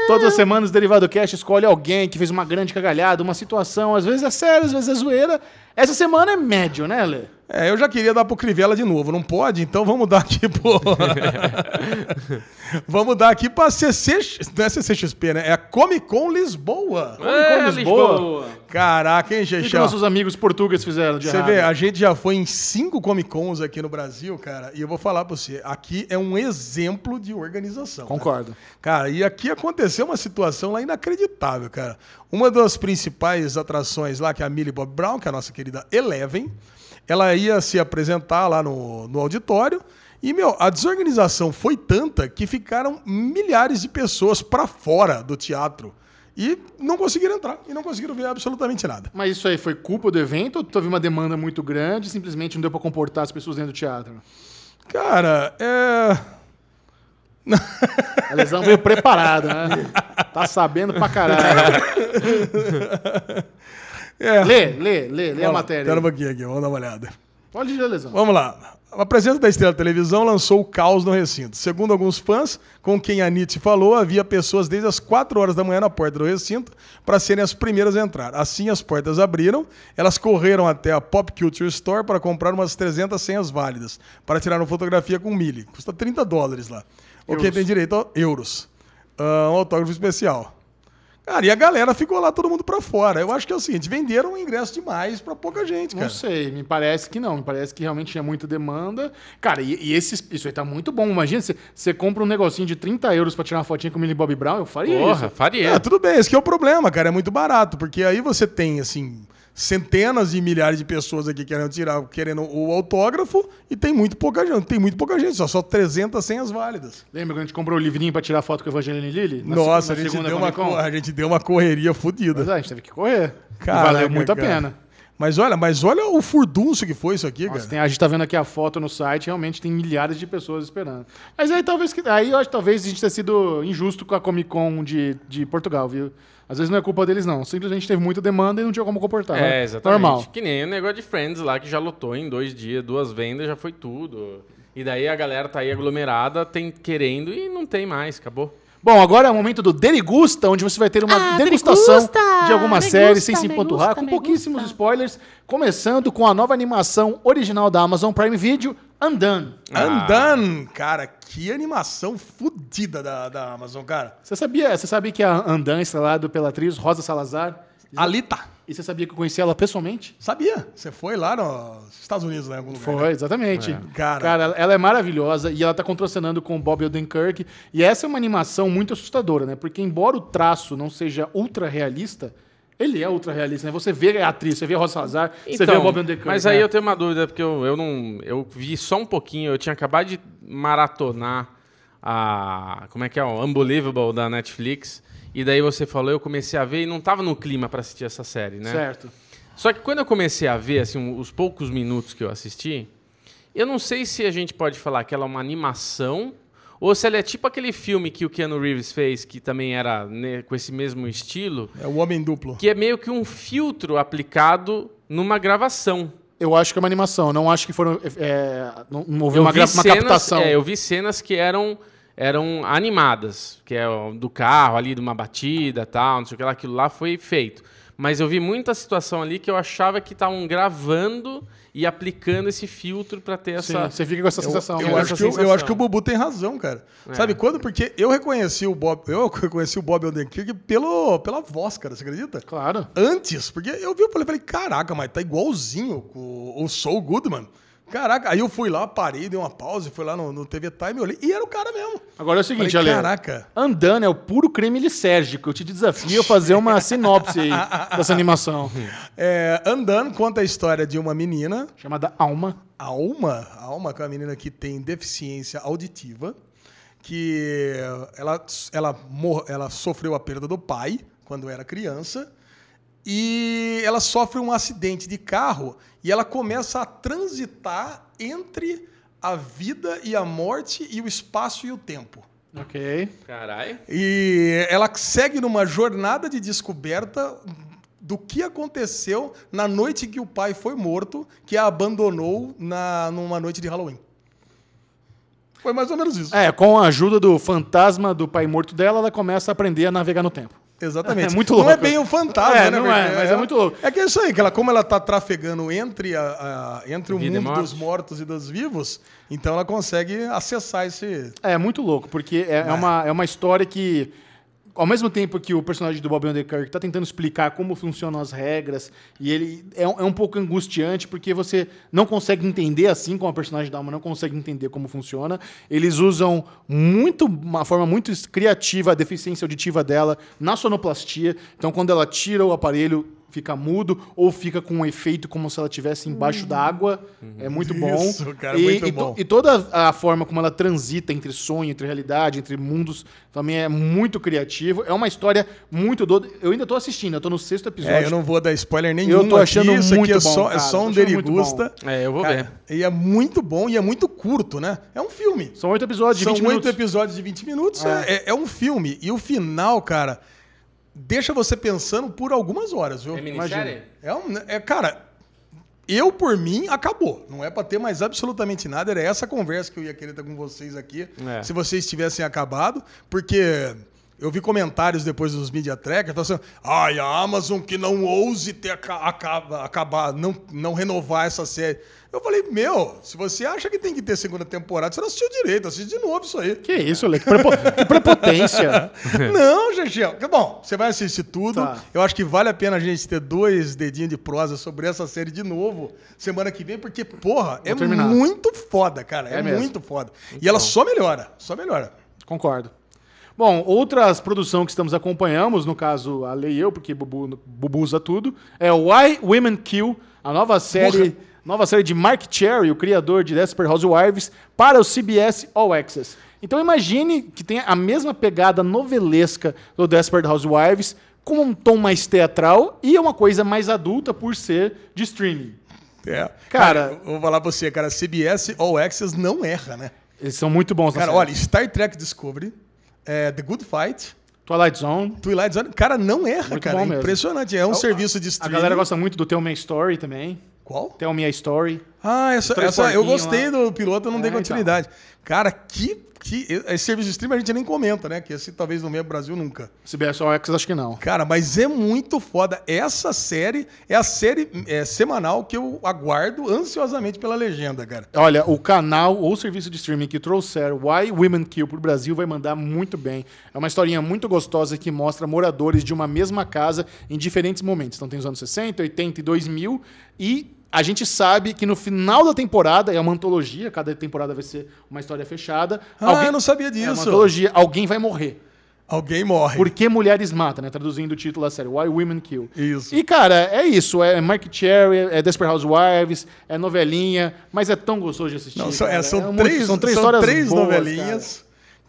Speaker 1: Todas as semanas o Derivado Cash escolhe alguém que fez uma grande cagalhada, uma situação, às vezes é sério, às vezes é zoeira. Essa semana é médio, né, Lê?
Speaker 4: É, eu já queria dar pro Crivella de novo, não pode? Então vamos dar aqui pro. vamos dar aqui pra CC. Não é CCXP, né? É a Comic Con Lisboa.
Speaker 3: É,
Speaker 1: Lisboa.
Speaker 4: Caraca, hein,
Speaker 1: O que, que
Speaker 4: Xexão?
Speaker 1: nossos amigos portugueses fizeram de
Speaker 4: Você
Speaker 1: errado?
Speaker 4: vê, a gente já foi em cinco Comic Cons aqui no Brasil, cara, e eu vou falar pra você, aqui é um exemplo de organização. né?
Speaker 1: Concordo.
Speaker 4: Cara, e aqui aconteceu uma situação lá inacreditável, cara. Uma das principais atrações lá, que é a Millie Bob Brown, que é a nossa querida Eleven, ela ia se apresentar lá no, no auditório. E, meu, a desorganização foi tanta que ficaram milhares de pessoas pra fora do teatro. E não conseguiram entrar. E não conseguiram ver absolutamente nada.
Speaker 1: Mas isso aí foi culpa do evento ou teve uma demanda muito grande e simplesmente não deu pra comportar as pessoas dentro do teatro?
Speaker 4: Cara, é.
Speaker 1: A lesão veio preparada, né? Tá sabendo pra caralho.
Speaker 4: é.
Speaker 1: Lê, lê, lê, lê a
Speaker 4: Vamos lá,
Speaker 1: matéria.
Speaker 4: Pera um pouquinho aqui, vamos dar uma olhada.
Speaker 1: Pode ir, lesão.
Speaker 4: Vamos lá. A presença da estrela televisão lançou o caos no recinto. Segundo alguns fãs, com quem a Nietzsche falou, havia pessoas desde as 4 horas da manhã na porta do recinto para serem as primeiras a entrar. Assim, as portas abriram, elas correram até a Pop Culture Store para comprar umas 300 senhas válidas para tirar uma fotografia com Millie. Custa 30 dólares lá. O que tem direito a euros. Ah, um autógrafo especial. Cara, e a galera ficou lá todo mundo pra fora. Eu acho que é o seguinte, venderam um ingresso demais pra pouca gente, cara.
Speaker 1: Não sei, me parece que não. Me parece que realmente tinha muita demanda. Cara, e, e esse, isso aí tá muito bom. Imagina, você- compra um negocinho de 30 euros pra tirar uma fotinha com o Millie Bob Brown, eu faria
Speaker 3: Porra,
Speaker 1: isso.
Speaker 3: faria.
Speaker 4: É, tudo bem, esse que é o problema, cara. É muito barato, porque aí você tem, assim, centenas e milhares de pessoas aqui querendo tirar, querendo o autógrafo, e tem muito pouca gente. Tem muito pouca gente, só, só 300 senhas válidas.
Speaker 1: Lembra quando a gente comprou o livrinho pra tirar foto com a Evangeline Lilly? Na
Speaker 4: Nossa,
Speaker 1: se-
Speaker 4: a gente,
Speaker 1: segunda
Speaker 4: deu uma, a gente deu uma correria
Speaker 1: Mas
Speaker 4: fodida.
Speaker 1: é, a gente teve que correr.
Speaker 4: Caraca,
Speaker 1: valeu muito a
Speaker 4: cara.
Speaker 1: pena.
Speaker 4: Mas olha, mas olha o furdunço que foi isso aqui,
Speaker 1: Nossa,
Speaker 4: cara.
Speaker 1: tem- a gente tá vendo aqui a foto no site, realmente tem milhares de pessoas esperando. Mas aí talvez que aí eu acho talvez a gente tenha sido injusto com a Comic Con de, de Portugal, viu? Às vezes não é culpa deles, não. Simplesmente teve muita demanda e não tinha como comportar.
Speaker 3: É,
Speaker 1: né?
Speaker 3: exatamente.
Speaker 1: Normal.
Speaker 3: Que nem o negócio de Friends lá, que já lotou em dois dias, duas vendas, já foi tudo. E daí a galera tá aí aglomerada, tem, querendo e não tem mais, acabou.
Speaker 1: Bom, agora é o momento do Derigusta, onde você vai ter uma
Speaker 2: Ah,
Speaker 1: degustação
Speaker 2: Derigusta!
Speaker 1: de alguma
Speaker 2: Degusta,
Speaker 1: série sem se empanturrar, com pouquíssimos spoilers, começando com a nova animação original da Amazon Prime Video, Undone.
Speaker 4: Andan, cara, que animação fodida da, da Amazon, cara.
Speaker 1: Você sabia, você sabia que a é estrelado pela atriz Rosa Salazar?
Speaker 4: Alita.
Speaker 1: E você sabia que eu conheci ela pessoalmente?
Speaker 4: Sabia? Você foi lá nos Estados Unidos, em algum lugar.
Speaker 1: Foi, exatamente.
Speaker 4: Cara.
Speaker 1: Cara, ela- ela é maravilhosa e ela tá contracenando com o Bob Odenkirk. E essa é uma animação muito assustadora, né? Porque embora o traço não seja ultra realista, ele é ultra realista, né? Você vê a atriz, você vê a Rosa Salazar, você vê o Bob Odenkirk.
Speaker 3: Então, mas aí
Speaker 1: né?
Speaker 3: eu tenho uma dúvida, porque eu, eu não. Eu vi só um pouquinho, eu tinha acabado de maratonar a. Como é que é? O Unbelievable da Netflix. E daí você falou, eu comecei a ver e não tava no clima pra assistir essa série, né?
Speaker 1: Certo.
Speaker 3: Só que quando eu comecei a ver, assim, os poucos minutos que eu assisti, eu não sei se a gente pode falar que ela é uma animação ou se ela é tipo aquele filme que o Keanu Reeves fez, que também era né, com esse mesmo estilo,
Speaker 4: É o Homem Duplo.
Speaker 3: que é meio que um filtro aplicado numa gravação.
Speaker 1: Eu acho que é uma animação, não acho que foram. é, não, não houve uma,
Speaker 3: cenas-
Speaker 1: captação.
Speaker 3: é, eu vi cenas que eram, eram animadas, que é o do carro ali, de uma batida tal, não sei o que lá, aquilo lá foi feito. Mas eu vi muita situação ali que eu achava que estavam gravando e aplicando esse filtro pra ter
Speaker 1: Sim,
Speaker 3: essa.
Speaker 1: você fica com essa sensação.
Speaker 4: Eu,
Speaker 1: né?
Speaker 4: acho
Speaker 3: essa
Speaker 4: que, o- eu
Speaker 3: sensação.
Speaker 4: acho que o Bubu tem razão, cara. Sabe quando? Porque eu reconheci o Bob, eu reconheci o Bob Odenkirk pelo pela voz, cara, você acredita?
Speaker 1: Claro.
Speaker 4: Antes, porque eu vi, eu falei, falei, caraca, mas tá igualzinho com o Soul Goodman. Caraca, aí eu fui lá, parei, dei uma pausa, fui lá no, no TV Time, olhei, e era o cara mesmo.
Speaker 1: Agora é o seguinte,
Speaker 4: Falei,
Speaker 1: Ale.
Speaker 4: caraca.
Speaker 1: Andando é o puro creme lisérgico. Eu te desafio a fazer uma sinopse aí dessa animação.
Speaker 4: É, Andando conta a história de uma menina,
Speaker 1: Chamada Alma.
Speaker 4: Alma, Alma, que é uma menina que tem deficiência auditiva, que ela, ela, mor- ela sofreu a perda do pai quando era criança e ela sofre um acidente de carro e ela começa a transitar entre a vida e a morte e o espaço e o tempo.
Speaker 1: Ok.
Speaker 3: Caralho.
Speaker 4: E ela segue numa jornada de descoberta do que aconteceu na noite que o pai foi morto, que a abandonou na, numa noite de Halloween. Foi mais ou menos isso.
Speaker 1: É, com a ajuda do fantasma do pai morto dela, ela começa a aprender a navegar no tempo.
Speaker 4: Exatamente.
Speaker 1: É muito
Speaker 4: Não é
Speaker 1: louco.
Speaker 4: bem o fantasma,
Speaker 1: É,
Speaker 4: né?
Speaker 1: não é, mas é muito louco.
Speaker 4: É que é isso aí, que ela, como ela tá trafegando entre, a, a- entre o
Speaker 3: Vida
Speaker 4: mundo dos mortos e dos vivos, então ela consegue acessar esse.
Speaker 1: É muito louco, porque é, é uma, é uma história que, ao mesmo tempo que o personagem do Bob Underkirk tá tentando explicar como funcionam as regras, e ele é, um- é um pouco angustiante, porque você não consegue entender assim como a personagem da alma não consegue entender como funciona. Eles usam muito, uma forma muito criativa a deficiência auditiva dela na sonoplastia. Então, quando ela tira o aparelho, fica mudo ou fica com um efeito como se ela estivesse embaixo da água. É muito bom.
Speaker 4: Isso, cara,
Speaker 1: e,
Speaker 4: muito
Speaker 1: e to-
Speaker 4: bom.
Speaker 1: e toda a forma como ela transita entre sonho, entre realidade, entre mundos, também é muito criativo. É uma história muito doida. Eu ainda tô assistindo, eu tô no sexto episódio.
Speaker 4: É, eu não vou dar spoiler nenhum.
Speaker 1: Eu tô achando
Speaker 4: aqui, isso aqui
Speaker 1: muito
Speaker 4: é só,
Speaker 1: bom,
Speaker 4: é
Speaker 1: cara,
Speaker 4: só um derigusta.
Speaker 3: É, eu vou
Speaker 4: Cara, E é muito bom e é muito curto, né? É um filme.
Speaker 1: São oito episódios de
Speaker 4: São
Speaker 1: 20
Speaker 4: oito
Speaker 1: minutos.
Speaker 4: episódios de 20 minutos.
Speaker 1: É.
Speaker 4: É. é- é um filme. E o final, cara, deixa você pensando por algumas horas, viu?
Speaker 3: É minissérie?
Speaker 4: É, um, é, cara, eu por mim acabou. Não é pra ter mais absolutamente nada. Era essa conversa que eu ia querer ter com vocês aqui,
Speaker 3: É.
Speaker 4: se vocês tivessem acabado, porque eu vi comentários depois dos media trackers falando assim: "Ai, a Amazon que não ouse ter aca- acaba, acabar, não, não renovar essa série". Eu falei: "Meu, se você acha que tem que ter segunda temporada, você não assistiu direito, assiste de novo isso aí".
Speaker 1: Que isso, Lê? Que, prepo- que prepotência.
Speaker 4: Não, Gegel. Bom, você vai assistir tudo.
Speaker 1: Tá.
Speaker 4: Eu acho que vale a pena a gente ter dois dedinhos de prosa sobre essa série de novo semana que vem, porque, porra, é
Speaker 1: terminar.
Speaker 4: muito foda, cara. É,
Speaker 1: É
Speaker 4: muito foda. e ela só melhora, só melhora.
Speaker 1: Concordo. Bom, outras produções que estamos acompanhamos, no caso a Lei e eu, porque Bubu, Bubu usa tudo, é Why Women Kill, a nova série, nova série de Mark Cherry, o criador de Desperate Housewives, para o CBS All Access. Então imagine que tem a mesma pegada novelesca do Desperate Housewives, com um tom mais teatral e uma coisa mais adulta por ser de streaming.
Speaker 4: É.
Speaker 1: Cara-
Speaker 4: eu vou falar pra você, cara, CBS All Access não erra, né?
Speaker 1: Eles são muito bons
Speaker 4: Cara, olha, Star Trek Discovery, é, The Good Fight,
Speaker 1: Twilight Zone.
Speaker 4: Twilight Zone, cara, não erra,
Speaker 1: Muito
Speaker 4: cara. É impressionante. É um serviço de
Speaker 1: A
Speaker 4: streaming.
Speaker 1: galera gosta muito do Tell Me a Story também.
Speaker 4: Qual?
Speaker 1: Tell Me a Story.
Speaker 4: Ah, essa, essa eu gostei
Speaker 1: lá.
Speaker 4: do piloto, eu não
Speaker 1: É,
Speaker 4: dei
Speaker 1: então.
Speaker 4: continuidade. Cara, que, que. Esse serviço de streaming a gente nem comenta, né? Que esse talvez no meio Brasil nunca.
Speaker 1: CBS All Access acho que não.
Speaker 4: Cara, mas é muito foda. Essa série é a série é, semanal que eu aguardo ansiosamente pela legenda, cara.
Speaker 1: Olha, o canal ou serviço de streaming que trouxer Why Women Kill pro Brasil vai mandar muito bem. É uma historinha muito gostosa que mostra moradores de uma mesma casa em diferentes momentos. Então tem os anos 60, 80 e 2000 e a gente sabe que no final da temporada, é uma antologia, cada temporada vai ser uma história fechada.
Speaker 4: Ah, eu não sabia
Speaker 1: É uma
Speaker 4: disso.
Speaker 1: antologia, alguém vai morrer.
Speaker 4: Alguém morre.
Speaker 1: Por que mulheres matam, né? Traduzindo o título da série, Why Women Kill.
Speaker 4: Isso.
Speaker 1: E, cara, é isso. É Mark Cherry, é Desperate Housewives, é novelinha, mas é tão gostoso de assistir.
Speaker 4: Não, são, é,
Speaker 1: cara.
Speaker 4: são
Speaker 1: É muito-
Speaker 4: três,
Speaker 1: são três
Speaker 4: são
Speaker 1: histórias
Speaker 4: três
Speaker 1: boas,
Speaker 4: novelinhas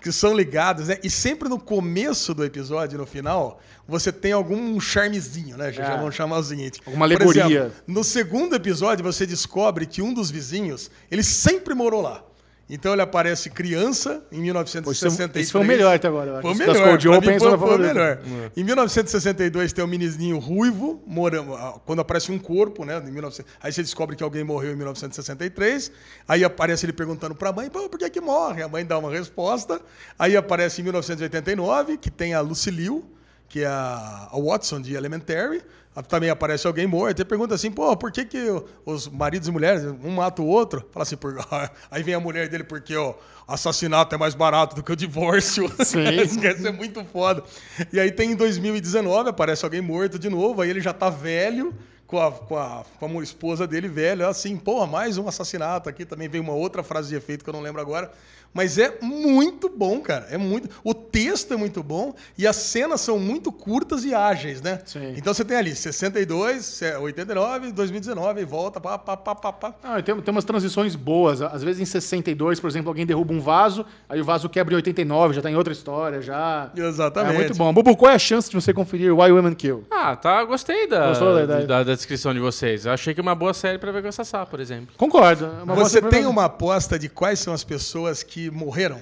Speaker 4: que são ligadas, né? E sempre no começo do episódio, no final, você tem algum charmezinho, né? Já
Speaker 1: É.
Speaker 4: vamos chamar o seguinte.
Speaker 1: Alguma alegoria.
Speaker 4: exemplo, no segundo episódio, você descobre que um dos vizinhos, ele sempre morou lá. Então ele aparece criança em 1963.
Speaker 1: Esse foi o melhor até agora,
Speaker 4: Foi o melhor.
Speaker 1: Open,
Speaker 4: mim foi,
Speaker 1: foi o
Speaker 4: foi melhor. Em 1962 tem o menininho ruivo, morando, quando aparece um corpo, né? Em 19... Aí você descobre que alguém morreu em 1963. Aí aparece ele perguntando pra mãe, Pô, por que que morre? A mãe dá uma resposta. Aí aparece em 1989, que tem a Lucille Liu, que é a, a Watson de Elementary. Também aparece alguém morto. E pergunta assim, pô, por que, que os maridos e mulheres, um mata o outro? Fala assim, por... aí vem a mulher dele, porque o assassinato é mais barato do que o divórcio.
Speaker 1: Sim.
Speaker 4: Isso é muito foda. E aí tem em 2019, aparece alguém morto de novo, aí ele já tá velho com a, com a, com a esposa dele velha, assim, porra, mais um assassinato aqui. Também veio uma outra frase de efeito que eu não lembro agora. Mas é muito bom, cara. É muito. O texto é muito bom e as cenas são muito curtas e ágeis, né?
Speaker 1: Sim.
Speaker 4: Então você tem ali 62, 89, 2019 e volta, pá, pá, pá, pá, pá.
Speaker 1: Ah, tem, tem umas transições boas. Às vezes em 62, por exemplo, alguém derruba um vaso, aí o vaso quebra em 89, já tá em outra história, já.
Speaker 4: Exatamente.
Speaker 1: É muito bom. Bubu, qual é a chance de você conferir Why Women Kill?
Speaker 3: Ah, tá, gostei da,
Speaker 1: da
Speaker 3: da, da descrição de vocês. Eu achei que é uma boa série pra ver com essa por exemplo.
Speaker 1: Concordo. É uma boa
Speaker 4: Você tem uma aposta de quais são as pessoas que morreram?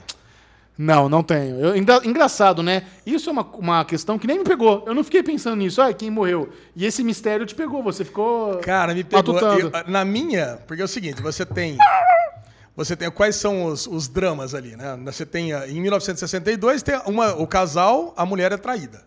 Speaker 1: Não, não tenho. Eu- engra- engraçado, né? Isso é uma, uma questão que nem me pegou. Eu não fiquei pensando nisso. Ah, quem morreu? E esse mistério te pegou. Você ficou.
Speaker 4: Cara, me pegou. Eu- na minha, porque é o seguinte, você tem. Você tem quais são os, os dramas ali, né? Você tem ah, em 1962 tem uma, o casal, a mulher é traída.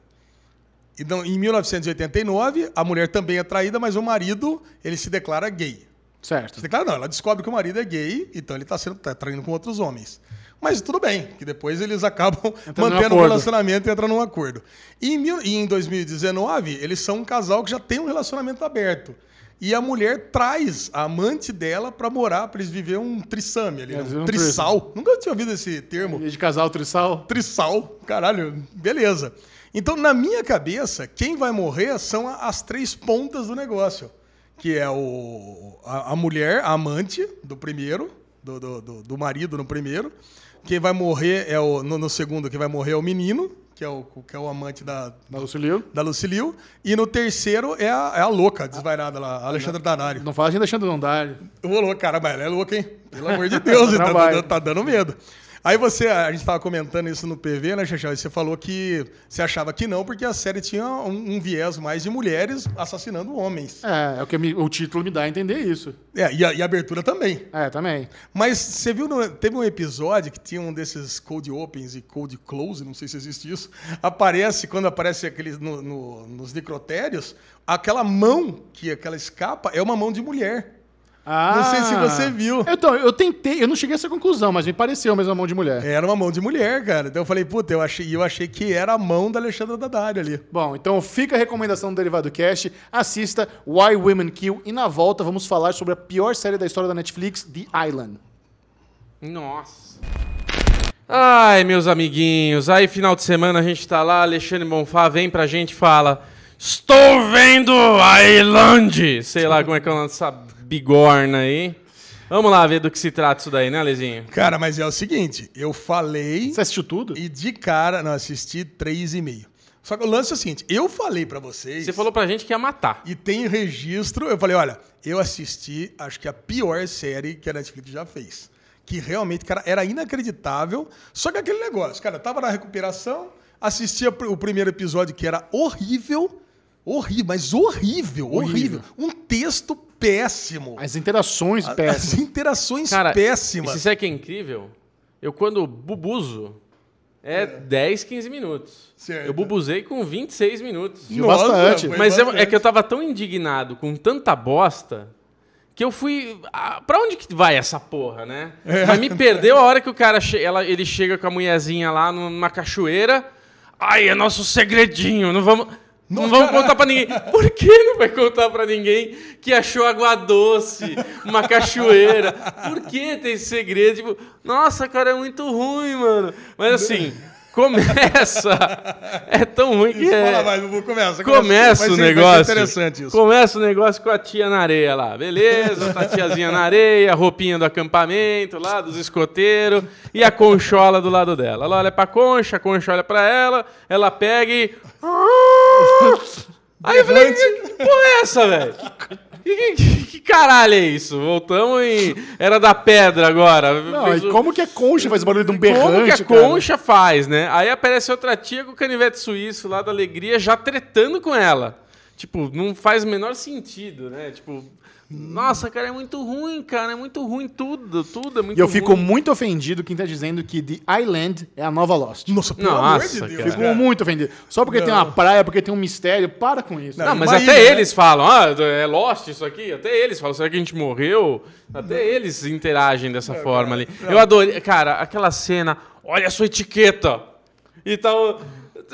Speaker 4: Então, em 1989 a mulher também é traída, mas o marido ele se declara gay.
Speaker 1: Certo.
Speaker 4: Declara não, ela descobre que o marido é gay, então ele está sendo tá traindo com outros homens. Mas tudo bem, que depois eles acabam
Speaker 1: Entrando
Speaker 4: mantendo o
Speaker 1: acordo.
Speaker 4: relacionamento e entrando num acordo. E em, mil- e em 2019, eles são um casal que já tem um relacionamento aberto. E a mulher traz a amante dela pra morar, pra eles viverem um trissame ali.
Speaker 1: É,
Speaker 4: né?
Speaker 1: um
Speaker 4: Um trissal. Nunca tinha ouvido esse termo.
Speaker 1: E de casal trissal?
Speaker 4: Trissal. Caralho, beleza. Então, na minha cabeça, quem vai morrer são as três pontas do negócio. Que é o, a, a mulher, a amante do primeiro, do, do, do- do marido no primeiro. Quem vai morrer é o. No, no segundo, quem vai morrer é o menino, que é o, que é o amante da,
Speaker 1: Da Lucilio?
Speaker 4: da Lucilio. E no terceiro é a, é a louca, desvairada lá, a Alexandra Danário.
Speaker 1: Não fala de Alexandre Dondar.
Speaker 4: Ô, louco, cara, mas ela é louca, hein? Pelo amor de Deus, tá, tá- tá dando medo. Aí você, a gente tava comentando isso no PV, né, Xaxá? E você falou que você achava que não, porque a série tinha um, um viés mais de mulheres assassinando homens.
Speaker 1: É, é o que me- o título me dá a entender isso.
Speaker 4: É, e a, e a abertura também.
Speaker 1: É, também.
Speaker 4: Mas você viu, no- teve um episódio que tinha um desses cold opens e cold close, não sei se existe isso. Aparece, quando aparece aqueles no- no- nos necrotérios, aquela mão que aquela escapa é uma mão de mulher. Não sei se você viu.
Speaker 1: Então, eu tentei, eu não cheguei a essa conclusão, mas me pareceu mesmo a mão de mulher.
Speaker 4: Era uma mão de mulher, cara. Então eu falei, puta, eu achei, eu achei que era a mão da Alexandra Daddario ali.
Speaker 1: Bom, então fica a recomendação do Derivado Cast, assista Why Women Kill e na volta vamos falar sobre a pior série da história da Netflix, The Island.
Speaker 3: Nossa. Ai, meus amiguinhos, aí final de semana a gente tá lá, Alexandre Bonfá vem pra gente e fala: Estou vendo a Island! Sei lá como é que é essa bigorna aí. Vamos lá ver do que se trata isso daí, né, Alezinho?
Speaker 4: Cara, mas é o seguinte, eu falei
Speaker 1: Você assistiu tudo?
Speaker 4: e de cara, não, assisti três e meio. Só que o lance é o seguinte, eu falei pra vocês...
Speaker 3: Você falou pra gente que ia matar.
Speaker 4: E tem registro, eu falei, olha, eu assisti, acho que a pior série que a Netflix já fez. Que realmente, cara, era inacreditável. Só que aquele negócio, cara, tava na recuperação, assistia o primeiro episódio que era horrível, horrível, mas horrível, horrível.
Speaker 1: Horrível.
Speaker 4: Um texto péssimo.
Speaker 1: As interações
Speaker 4: As
Speaker 1: péssimas.
Speaker 4: interações
Speaker 3: Cara,
Speaker 4: péssimas.
Speaker 3: você sabe que é incrível? Eu quando bubuzo, é 10, 15 minutos.
Speaker 4: Certo.
Speaker 3: Eu bubuzei com 26 minutos.
Speaker 1: Viu bastante.
Speaker 3: Mas eu- é
Speaker 4: bastante.
Speaker 3: que eu tava tão indignado com tanta bosta que eu fui. Ah, pra onde que vai essa porra, né?
Speaker 4: É.
Speaker 3: Mas me perdeu a hora que o cara che- ela, ele chega com a mulherzinha lá numa cachoeira. Ai, é nosso segredinho, não vamos. Não
Speaker 4: Nossa,
Speaker 3: vamos contar pra ninguém. Por que não vai contar pra ninguém que achou água doce, uma cachoeira? Por que tem esse segredo? Tipo, nossa, cara, é muito ruim, mano. Mas assim, começa. É tão ruim que
Speaker 4: Isso,
Speaker 3: é.
Speaker 4: fala Bubu, começa.
Speaker 3: Começa
Speaker 4: Vai
Speaker 3: o
Speaker 4: vai ser
Speaker 3: negócio.
Speaker 4: interessante isso.
Speaker 3: Começa o negócio com a tia na areia lá. Beleza, tá a tiazinha na areia, roupinha do acampamento lá, dos escoteiros, e a conchola do lado dela. Ela olha pra concha, a concha olha pra ela, ela pega e. Aí eu falei, que porra é essa, velho? Que, que- que caralho é isso? Voltamos em. Era da pedra agora.
Speaker 1: Não,
Speaker 3: Fez
Speaker 1: e
Speaker 3: o-
Speaker 1: como que a concha faz barulho de um berrante,
Speaker 3: como que a
Speaker 1: cara?
Speaker 3: concha faz, né? Aí aparece outra tia com o canivete suíço lá da alegria já tretando com ela. Tipo, não faz o menor sentido, né? Tipo, nossa, cara, é muito ruim, cara, é muito ruim tudo, tudo é muito
Speaker 1: E eu
Speaker 3: ruim.
Speaker 1: fico muito ofendido quem tá dizendo que The Island é a nova Lost.
Speaker 4: Nossa, pelo
Speaker 3: Nossa,
Speaker 4: amor de
Speaker 3: cara.
Speaker 4: Deus.
Speaker 1: Fico muito ofendido. Só porque tem uma praia, porque tem um mistério, para com isso.
Speaker 3: Não, mas
Speaker 4: Uma
Speaker 3: até
Speaker 4: ilha, né?
Speaker 3: eles falam, ah, é Lost isso aqui. Até eles falam, será que a gente morreu? Até eles interagem dessa forma ali. Eu adorei, cara, aquela cena, olha a sua etiqueta. E tal.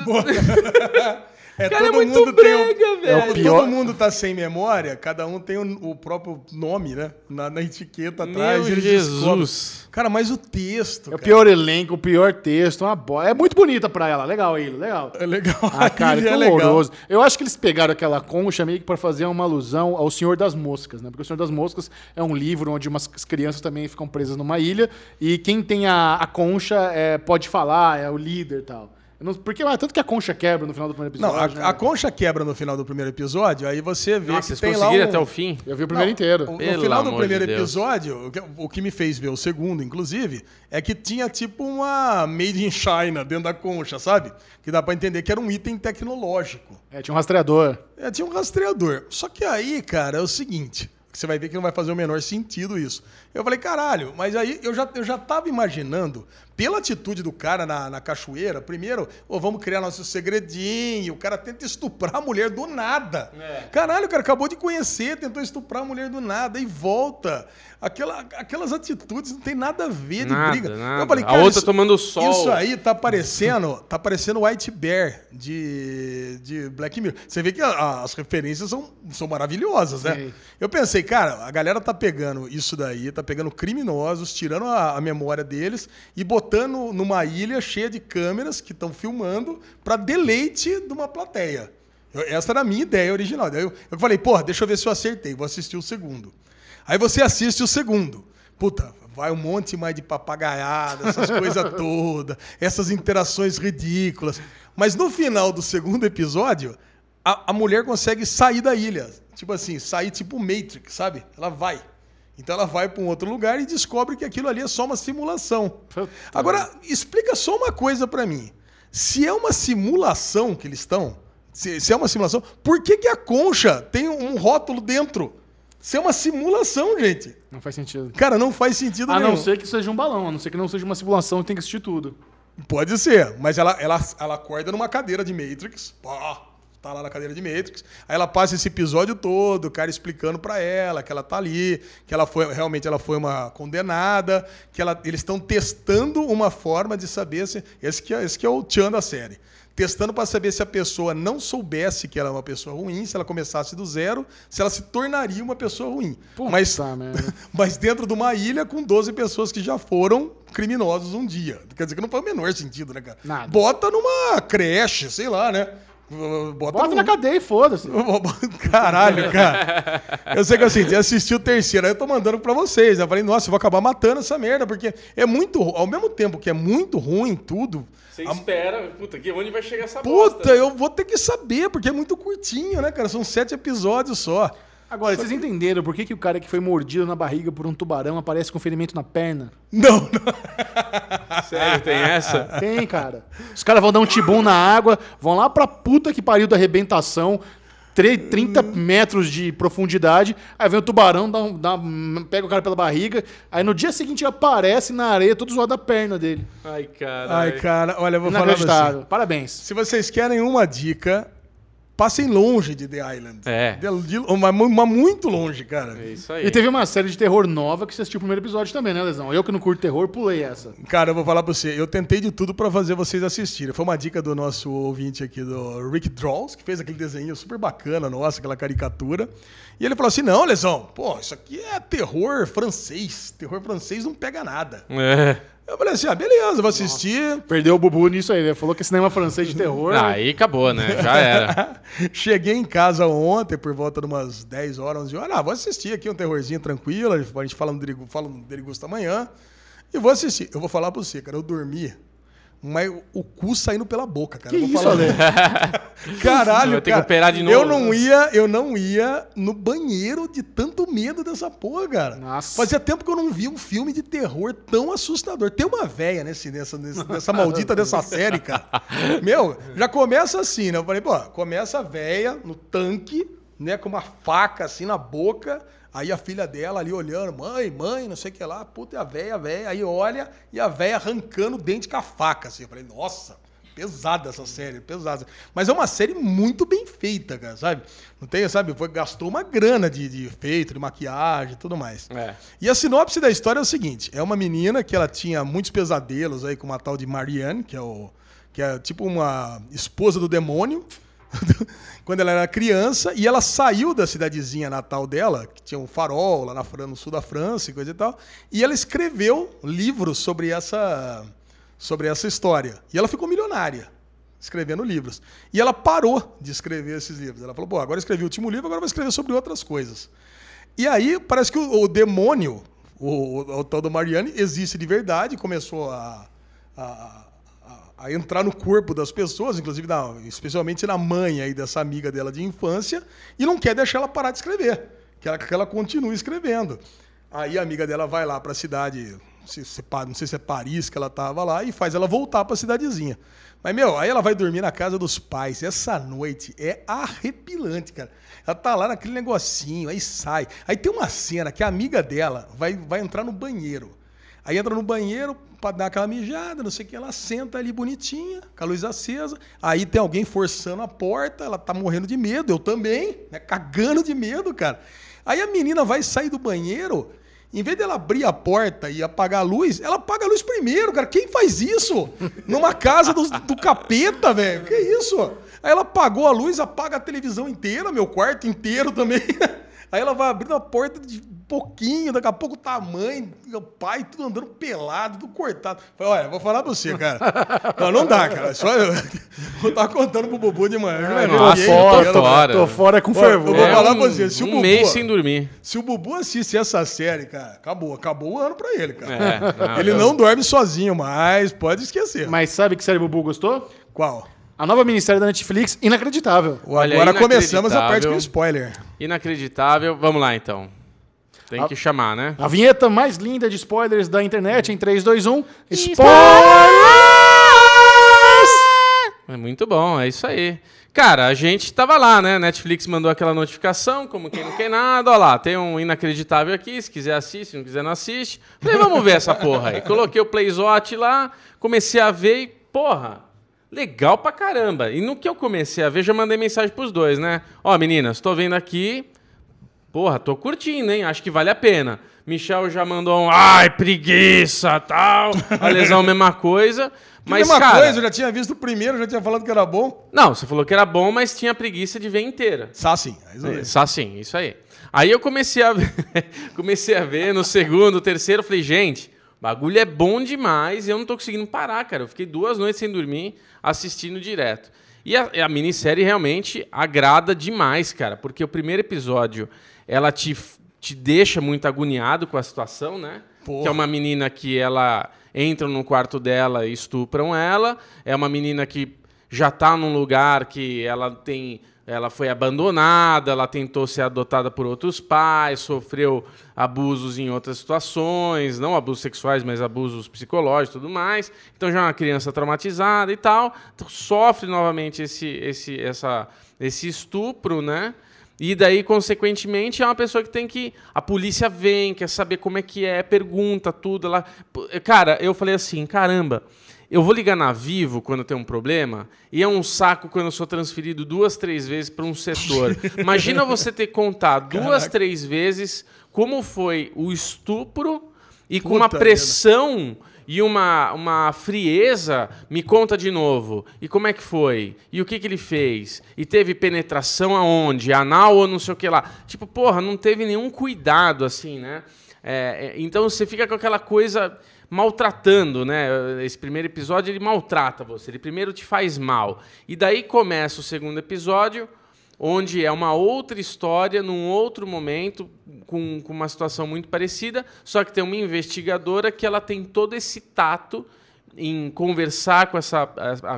Speaker 4: É,
Speaker 3: Cara, é
Speaker 4: todo
Speaker 3: muito
Speaker 4: mundo tem o-
Speaker 3: brega, velho.
Speaker 1: É o pior-
Speaker 4: Todo mundo tá sem memória, cada um tem o, o próprio nome, né? Na, na etiqueta atrás.
Speaker 3: Meu Jesus.
Speaker 4: descobrem. Cara, mas o texto.
Speaker 1: É o
Speaker 4: cara,
Speaker 1: pior elenco, o pior texto, uma boa. É muito bonita a praia lá. Legal, ele, legal.
Speaker 4: É legal.
Speaker 1: Ah, cara, que
Speaker 4: é legal.
Speaker 1: horroroso. Eu acho que eles pegaram aquela concha meio que pra fazer uma alusão ao Senhor das Moscas, né? Porque o Senhor das Moscas é um livro onde umas crianças também ficam presas numa ilha e quem tem a, a concha é, pode falar, é o líder e tal. Não- porque ah, tanto que a concha quebra no final do primeiro
Speaker 4: Não,
Speaker 1: episódio.
Speaker 4: a,
Speaker 1: né?
Speaker 4: a concha quebra no final do primeiro episódio, aí você vê
Speaker 3: Nossa,
Speaker 4: que
Speaker 3: vocês
Speaker 4: tem lá
Speaker 3: conseguiram
Speaker 4: um...
Speaker 3: até o fim?
Speaker 1: Eu vi o primeiro
Speaker 4: Não,
Speaker 1: inteiro.
Speaker 4: o- no final do primeiro
Speaker 3: de
Speaker 4: episódio, o que, o que me fez ver o segundo, inclusive, é que tinha tipo uma Made in China dentro da concha, sabe? Que dá pra entender que era um item tecnológico.
Speaker 1: É, tinha um rastreador.
Speaker 4: É, tinha um rastreador. Só que aí, cara, é o seguinte. Você vai ver que não vai fazer o menor sentido isso. Eu falei, caralho, mas aí eu já, eu já tava imaginando, pela atitude do cara na, na cachoeira, primeiro, ô, vamos criar nosso segredinho, o cara tenta estuprar a mulher do nada.
Speaker 3: É.
Speaker 4: Caralho, o cara acabou de conhecer, tentou estuprar a mulher do nada e volta. Aquela, aquelas atitudes não tem nada a ver de
Speaker 3: Nada,
Speaker 4: briga.
Speaker 3: nada.
Speaker 4: Eu falei,
Speaker 3: A
Speaker 4: cara,
Speaker 3: outra
Speaker 4: isso-
Speaker 3: tomando sol.
Speaker 4: Isso aí tá parecendo, tá parecendo White Bear de, de Black Mirror. Você vê que a- as referências são, são maravilhosas, né?
Speaker 1: Sim.
Speaker 4: Eu pensei, cara, a galera tá pegando isso daí, tá pegando criminosos, tirando a, a memória deles e botando numa ilha cheia de câmeras que estão filmando pra deleite de uma plateia. Eu- essa era a minha ideia original. Daí eu, eu falei, porra, deixa eu ver se eu acertei, vou assistir o segundo. Aí você assiste o segundo. Puta, vai um monte mais de papagaiada, essas coisas todas, essas interações ridículas. Mas no final do segundo episódio, a, a mulher consegue sair da ilha. Tipo assim, sair tipo Matrix, sabe? Ela vai. Então ela vai para um outro lugar e descobre que aquilo ali é só uma simulação. Agora, explica só uma coisa para mim. Se é uma simulação que eles estão, se, se é uma simulação, por que, que a concha tem um rótulo dentro? Se é uma simulação, gente.
Speaker 1: Não faz sentido.
Speaker 4: Cara, não faz sentido
Speaker 1: A
Speaker 4: nenhum.
Speaker 1: não ser que seja um balão, a não ser que não seja uma simulação e tem que assistir tudo.
Speaker 4: Pode ser, mas ela, ela, ela acorda numa cadeira de Matrix. Pá, tá lá na cadeira de Matrix. Aí ela passa esse episódio todo, o cara explicando pra ela que ela tá ali, que ela foi realmente ela foi uma condenada, que ela, eles estão testando uma forma de saber se esse que é, esse que é o tchan da série. Testando pra saber se a pessoa não soubesse que ela é uma pessoa ruim, se ela começasse do zero, se ela se tornaria uma pessoa ruim.
Speaker 1: Puta
Speaker 4: mas, mas dentro de uma ilha com 12 pessoas que já foram criminosos um dia. Quer dizer que não faz o menor sentido, né, cara?
Speaker 1: Nada.
Speaker 4: Bota numa creche, sei lá, né? Bota,
Speaker 1: Bota na cadeia e foda-se.
Speaker 4: Caralho, cara. Eu sei que assim, eu assisti o terceiro, aí eu tô mandando pra vocês. Eu falei, nossa, eu vou acabar matando essa merda, porque é muito. Ao mesmo tempo que é muito ruim tudo.
Speaker 3: Você
Speaker 4: a-
Speaker 3: espera, puta, que onde vai chegar essa
Speaker 4: Puta,
Speaker 3: bosta?
Speaker 4: eu vou ter que saber, porque é muito curtinho, né, cara? São sete episódios só.
Speaker 1: Agora, vocês entenderam por que, que o cara que foi mordido na barriga por um tubarão aparece com ferimento na perna?
Speaker 4: Não, não.
Speaker 3: Sério, tem essa?
Speaker 1: Tem, cara. Os caras vão dar um tibum na água, vão lá pra puta que pariu da arrebentação, tre- 30 metros de profundidade, aí vem o tubarão, dá um- dá pega o cara pela barriga, aí no dia seguinte ele aparece na areia, todo zoado da perna dele.
Speaker 3: Ai, cara.
Speaker 4: Ai, cara, olha, eu vou falar pra você.
Speaker 1: Parabéns.
Speaker 4: Se vocês querem uma dica, passem longe de The Island.
Speaker 3: É.
Speaker 4: De, de, uma, uma muito longe, cara.
Speaker 3: É isso aí.
Speaker 1: E teve uma série de terror nova que você assistiu o primeiro episódio também, né, Lesão? Eu que não curto terror, pulei essa.
Speaker 4: Cara, eu vou falar pra você, eu tentei de tudo pra fazer vocês assistirem. Foi uma dica do nosso ouvinte aqui, do Rick Draws, que fez aquele desenho super bacana, nossa, aquela caricatura. E ele falou assim: não, Lesão, pô, isso aqui é terror francês. Terror francês não pega nada.
Speaker 3: É.
Speaker 4: Eu falei assim: ah, beleza, vou assistir.
Speaker 1: Perdeu o Bubu nisso aí, né? Falou que é cinema francês de terror.
Speaker 3: Aí acabou, né? Já era.
Speaker 4: Cheguei em casa ontem, por volta de umas 10 horas, 11 horas. Ah, vou assistir aqui um terrorzinho tranquilo. A gente fala no Derigo, fala no Derigusta amanhã. E vou assistir. Eu vou falar pra você, cara. Eu dormi mas o cu saindo pela boca, cara.
Speaker 1: Que
Speaker 4: Eu vou
Speaker 1: isso,
Speaker 4: falar-
Speaker 1: Ale?
Speaker 4: Caralho,
Speaker 3: ter que
Speaker 4: cara.
Speaker 3: operar de
Speaker 4: Eu
Speaker 3: novo.
Speaker 4: não ia, eu não ia no banheiro de tanto medo dessa porra, cara.
Speaker 1: Nossa.
Speaker 4: Fazia tempo que eu não via um filme de terror tão assustador. Tem uma véia nesse, nessa, nessa maldita dessa série, cara. Meu, já começa assim, né? Eu falei, pô, começa a véia no tanque, né, com uma faca assim na boca. Aí a filha dela ali olhando, mãe, mãe, não sei o que lá, puta, e a véia, a véia. Aí olha e a véia arrancando o dente com a faca, assim. Eu falei, nossa, pesada essa série, pesada. Mas é uma série muito bem feita, cara, sabe? Não tem, sabe? Foi, gastou uma grana de, de efeito, de maquiagem e tudo mais.
Speaker 3: É.
Speaker 4: E a sinopse da história é o seguinte: é uma menina que ela tinha muitos pesadelos aí com uma tal de Marianne, que é o que é tipo uma esposa do demônio, quando ela era criança, e ela saiu da cidadezinha natal dela, que tinha um farol lá na, no sul da França e coisa e tal, e ela escreveu livros sobre essa sobre essa história. E ela ficou milionária escrevendo livros. E ela parou de escrever esses livros. Ela falou: "Pô, agora escrevi o último livro, agora vou escrever sobre outras coisas". E aí parece que o, o demônio, o, o, o tal do Marianne, existe de verdade, começou a, a, a- entrar no corpo das pessoas, inclusive na- especialmente na mãe aí dessa amiga dela de infância, e não quer deixar ela parar de escrever, quer que ela continue escrevendo. Aí a amiga dela vai lá para a cidade, não sei, se é Paris que ela tava lá, e faz ela voltar para a cidadezinha. Mas, meu, aí ela vai dormir na casa dos pais. Essa noite é arrepilante, cara. Ela tá lá naquele negocinho, aí sai. Aí tem uma cena que a amiga dela vai, vai entrar no banheiro. Aí entra no banheiro pra dar aquela mijada, não sei o que, ela senta ali bonitinha, com a luz acesa. Aí tem alguém forçando a porta, ela tá morrendo de medo, eu também, né? Cagando de medo, cara. Aí a menina vai sair do banheiro, em vez dela abrir a porta e apagar a luz, ela apaga a luz primeiro, cara. Quem faz isso? Numa casa do, do capeta, velho. Que isso? Aí ela apagou a luz, apaga a televisão inteira, meu quarto inteiro também. Aí ela vai abrindo a porta de pouquinho, daqui a pouco tá a mãe, o pai, tudo andando pelado, tudo cortado. Falei, olha, vou falar pra você, cara. Não, não dá, cara. Só eu vou estar contando pro Bubu de manhã.
Speaker 3: Ah,
Speaker 1: Tô
Speaker 3: nossa,
Speaker 1: fora,
Speaker 3: tô fora.
Speaker 1: Tô fora com fervor.
Speaker 4: eu vou
Speaker 3: É
Speaker 4: falar
Speaker 3: um,
Speaker 4: pra você, se o
Speaker 3: um
Speaker 4: Bubu-
Speaker 3: mês sem dormir.
Speaker 4: Se o Bubu assiste essa série, cara, acabou. Acabou o ano pra ele, cara.
Speaker 3: É, não,
Speaker 4: ele
Speaker 3: eu-
Speaker 4: não dorme sozinho, mas pode esquecer.
Speaker 1: Mas sabe que série Bubu gostou?
Speaker 4: Qual?
Speaker 1: A nova minissérie da Netflix, inacreditável.
Speaker 3: Olha,
Speaker 4: Agora começamos a parte
Speaker 3: inacreditável.
Speaker 4: com spoiler.
Speaker 3: Inacreditável. Vamos lá, então. Tem
Speaker 1: Ah.
Speaker 3: que chamar, né?
Speaker 1: A vinheta mais linda de spoilers da internet em 3, 2, 1. Spoilers!
Speaker 3: É muito bom, é isso aí. Cara, a gente tava lá, né? Netflix mandou aquela notificação, como quem não quer nada. Ó lá, tem um inacreditável aqui. Se quiser assiste, se não quiser não assiste. Falei, vamos ver essa porra aí. Coloquei o Playzot lá, comecei a ver e, porra, legal pra caramba. E no que eu comecei a ver, já mandei mensagem pros dois, né? Ó, meninas, tô vendo aqui. Porra, tô curtindo, hein? Acho que vale a pena. Michel já mandou um ai, preguiça, tal. A lesão, mesma coisa. Mas,
Speaker 4: Mesma
Speaker 3: cara,
Speaker 4: coisa, eu já tinha visto o primeiro, já tinha falado que era bom.
Speaker 3: não, você falou que era bom, mas tinha preguiça de ver inteira.
Speaker 4: Sá sim. é isso aí.
Speaker 3: Só sim, isso aí. Aí eu comecei a ver, comecei a ver no segundo, terceiro, falei, gente, o bagulho é bom demais e eu não tô conseguindo parar, cara. Eu fiquei duas noites sem dormir assistindo direto. E a, a minissérie realmente agrada demais, cara, porque o primeiro episódio ela te, te deixa muito agoniado com a situação, né?
Speaker 4: Porra.
Speaker 3: Que é uma menina que ela entra no quarto dela e estupram ela. É uma menina que já está num lugar que ela tem ela foi abandonada, ela tentou ser adotada por outros pais, sofreu abusos em outras situações, não abusos sexuais, mas abusos psicológicos e tudo mais. Então já é uma criança traumatizada e tal, sofre novamente esse, esse, essa, esse estupro, né? E daí, consequentemente, é uma pessoa que tem que. A polícia vem, quer saber como é que é, pergunta tudo. Ela... Cara, eu falei assim: caramba, eu vou ligar na Vivo quando tem um problema, e é um saco quando eu sou transferido duas, três vezes para um setor. Imagina você ter que contar duas, três vezes como foi o estupro e com uma
Speaker 4: Puta
Speaker 3: pressão e uma, uma frieza, me conta de novo. E como é que foi? E o que, que ele fez? E teve penetração aonde? Anal ou não sei o que lá? Tipo, porra, não teve nenhum cuidado assim, né? É, é, então você fica com aquela coisa maltratando, né? Esse primeiro episódio ele maltrata você, ele primeiro te faz mal. E daí começa o segundo episódio, onde é uma outra história, num outro momento, com, com uma situação muito parecida, só que tem uma investigadora que ela tem todo esse tato em conversar com, essa,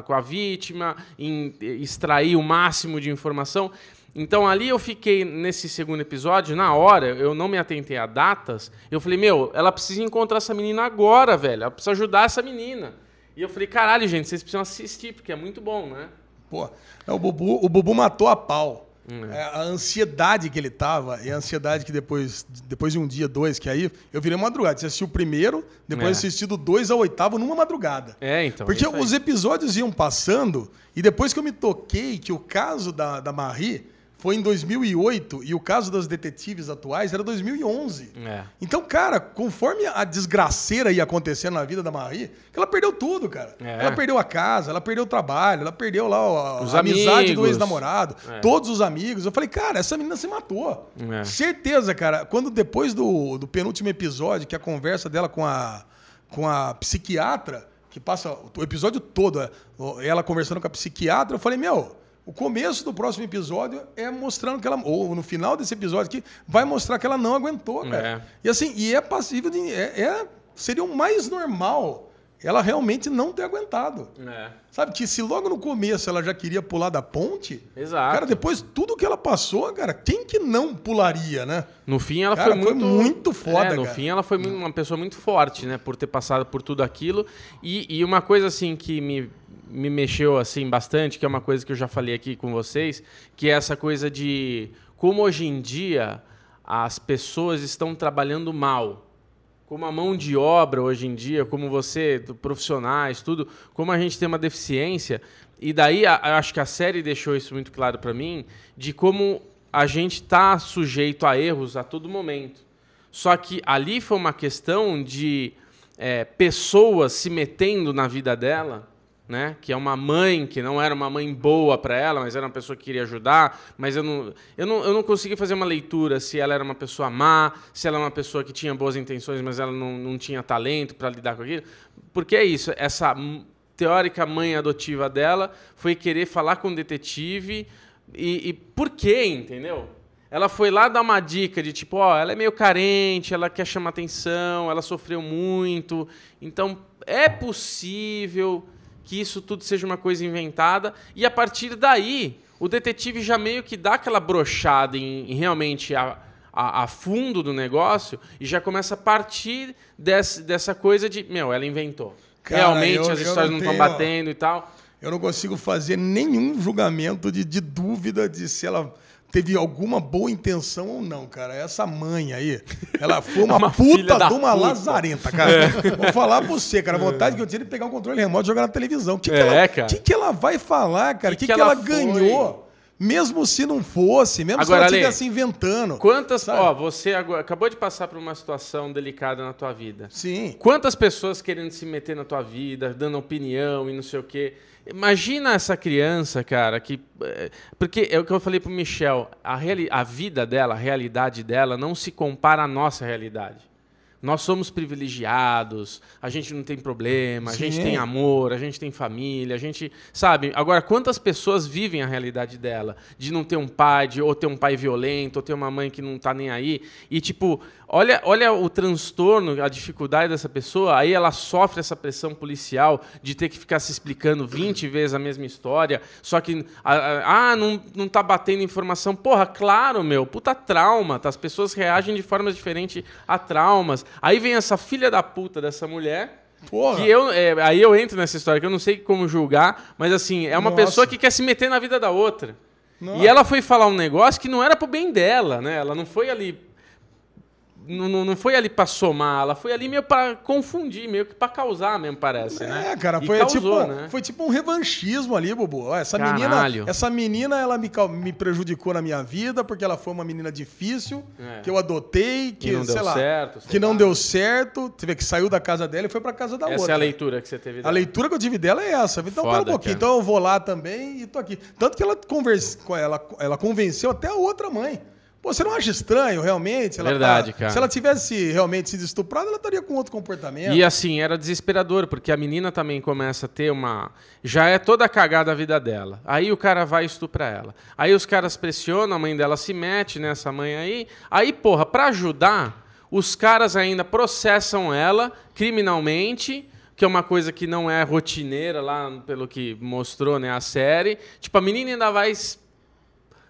Speaker 3: com a vítima, em extrair o máximo de informação. Então ali eu fiquei nesse segundo episódio, na hora, eu não me atentei a datas. Eu falei, meu, ela precisa encontrar essa menina agora, velho. Ela precisa ajudar essa menina. E eu falei, caralho, gente, vocês precisam assistir, porque é muito bom, né?
Speaker 4: Pô, é, o Bubu, o Bubu matou a pau. É, a ansiedade que ele tava e a ansiedade que depois, depois de um dia, dois, que aí eu virei madrugada. Você assistiu o primeiro, depois
Speaker 3: É.
Speaker 4: assisti do dois ao oitavo numa madrugada.
Speaker 3: É, então.
Speaker 4: Porque os episódios iam passando e depois que eu me toquei que o caso da, da Marie foi em 2008 e o caso das detetives atuais era 2011.
Speaker 3: É.
Speaker 4: Então, cara, conforme a desgraceira ia acontecendo na vida da Marie, ela perdeu tudo, cara.
Speaker 3: É.
Speaker 4: Ela perdeu a casa, ela perdeu o trabalho, ela perdeu lá a,
Speaker 3: Os
Speaker 4: a amizade do ex-namorado,
Speaker 3: É.
Speaker 4: todos os amigos. Eu falei, cara, essa menina se matou.
Speaker 3: É.
Speaker 4: Certeza, cara. Quando depois do, do penúltimo episódio, que a conversa dela com a, com a psiquiatra, que passa o episódio todo, é, ela conversando com a psiquiatra, eu falei, meu, o começo do próximo episódio é mostrando que ela, ou no final desse episódio aqui, vai mostrar que ela não aguentou, cara.
Speaker 3: É.
Speaker 4: E assim, e é passível de. É, é- seria o mais normal ela realmente não ter aguentado.
Speaker 3: É.
Speaker 4: Sabe, que se logo no começo ela já queria pular da ponte,
Speaker 3: Exato.
Speaker 4: cara, depois tudo que ela passou, cara, quem que não pularia, né?
Speaker 3: No fim, ela
Speaker 4: Cara,
Speaker 3: foi
Speaker 4: foi
Speaker 3: muito.
Speaker 4: muito foda,
Speaker 3: É, no
Speaker 4: cara.
Speaker 3: fim, ela foi muito- uma pessoa muito forte, né? Por ter passado por tudo aquilo. E, e uma coisa, assim, que me, me mexeu, assim, bastante, que é uma coisa que eu já falei aqui com vocês, que é essa coisa de como hoje em dia as pessoas estão trabalhando mal. Como a mão de obra hoje em dia, como você, profissionais, tudo, como a gente tem uma deficiência. E daí, a- acho que a série deixou isso muito claro para mim, de como a gente está sujeito a erros a todo momento. Só que ali foi uma questão de é, pessoas se metendo na vida dela, né? Que é uma mãe que não era uma mãe boa para ela, mas era uma pessoa que queria ajudar. Mas eu não, eu não, eu não consegui fazer uma leitura se ela era uma pessoa má, se ela era uma pessoa que tinha boas intenções, mas ela não, não tinha talento para lidar com aquilo. Porque é isso. Essa teórica mãe adotiva dela foi querer falar com o detetive e, e por quê, entendeu? Ela foi lá dar uma dica de tipo, ó, ela é meio carente, ela quer chamar atenção, ela sofreu muito. Então, é possível que isso tudo seja uma coisa inventada. E a partir daí, o detetive já meio que dá aquela brochada em, em realmente a, a, a fundo do negócio e já começa a partir desse, dessa coisa de, meu, ela inventou.
Speaker 4: Cara,
Speaker 3: realmente
Speaker 4: eu-
Speaker 3: as histórias
Speaker 4: não
Speaker 3: estão batendo e tal.
Speaker 4: Eu não consigo fazer nenhum julgamento de, de dúvida de se ela teve alguma boa intenção ou não, cara. Essa mãe aí, ela foi uma,
Speaker 3: Uma
Speaker 4: puta de uma
Speaker 3: puta.
Speaker 4: lazarenta, cara. Vou falar pra você, cara. A vontade que eu tinha de pegar um controle remoto e jogar na televisão. O que, que,
Speaker 3: É,
Speaker 4: ela, que, que ela vai falar, cara? O que,
Speaker 3: que ela
Speaker 4: ela, ganhou? Mesmo se não fosse, mesmo
Speaker 3: Agora,
Speaker 4: se ela estivesse inventando.
Speaker 3: Quantas,
Speaker 4: Sabe?
Speaker 3: ó, você agora, acabou de passar por uma situação delicada na tua vida.
Speaker 4: Sim.
Speaker 3: Quantas pessoas querendo se meter na tua vida, dando opinião e não sei o quê. Imagina essa criança, cara, que. eh, Porque é o que eu falei pro Michel, a, reali a vida dela, a realidade dela, não se compara à nossa realidade. Nós somos privilegiados, a gente não tem problema, a gente
Speaker 4: Sim.
Speaker 3: tem amor, a gente tem família, a gente. Sabe? Agora, quantas pessoas vivem a realidade dela? De não ter um pai, de ou ter um pai violento, ou ter uma mãe que não tá nem aí. E, tipo, olha, olha o transtorno, a dificuldade dessa pessoa, aí ela sofre essa pressão policial de ter que ficar se explicando 20 vezes a mesma história, só que. Ah, não, não tá batendo informação. Porra, claro, meu, puta trauma, tá? As pessoas reagem de formas diferentes a traumas. Aí vem essa filha da puta dessa mulher.
Speaker 4: Porra.
Speaker 3: Que eu, é, aí eu entro nessa história, que eu não sei como julgar, mas assim, é uma
Speaker 4: Nossa.
Speaker 3: pessoa que quer se meter na vida da outra.
Speaker 4: Nossa.
Speaker 3: E ela foi falar um negócio que não era pro bem dela, né? Ela não foi ali. Não, não, não foi ali pra somar, ela foi ali meio pra confundir, meio que pra causar mesmo, parece, né?
Speaker 4: É, cara, foi,
Speaker 3: causou,
Speaker 4: tipo,
Speaker 3: né?
Speaker 4: foi tipo um revanchismo ali, Bubu. Essa
Speaker 3: Caralho.
Speaker 4: menina, essa menina, ela me, me prejudicou na minha vida porque ela foi uma menina difícil,
Speaker 3: É.
Speaker 4: que eu adotei, que,
Speaker 3: não deu
Speaker 4: sei lá,
Speaker 3: certo, sei
Speaker 4: que não
Speaker 3: lá.
Speaker 4: deu certo, teve que saiu da casa dela e foi pra casa da
Speaker 3: Essa
Speaker 4: outra.
Speaker 3: é a leitura que você teve
Speaker 4: A
Speaker 3: dela.
Speaker 4: leitura que eu tive dela é essa. Então,
Speaker 3: Foda,
Speaker 4: pera um pouquinho.
Speaker 3: cara.
Speaker 4: Então eu vou lá também e tô aqui. Tanto que ela, converse, ela, ela convenceu até a outra mãe. Pô, você não acha estranho, realmente? Ela
Speaker 3: Verdade,
Speaker 4: tá-
Speaker 3: cara.
Speaker 4: Se ela tivesse realmente sido estuprada, ela estaria com outro comportamento.
Speaker 3: E assim, era desesperador, porque a menina também começa a ter uma. Já é toda cagada a vida dela. Aí o cara vai e estupra ela. Aí os caras pressionam, a mãe dela se mete nessa mãe aí. Aí, porra, pra ajudar, os caras ainda processam ela criminalmente que é uma coisa que não é rotineira lá, pelo que mostrou né, a série. Tipo, a menina ainda vai.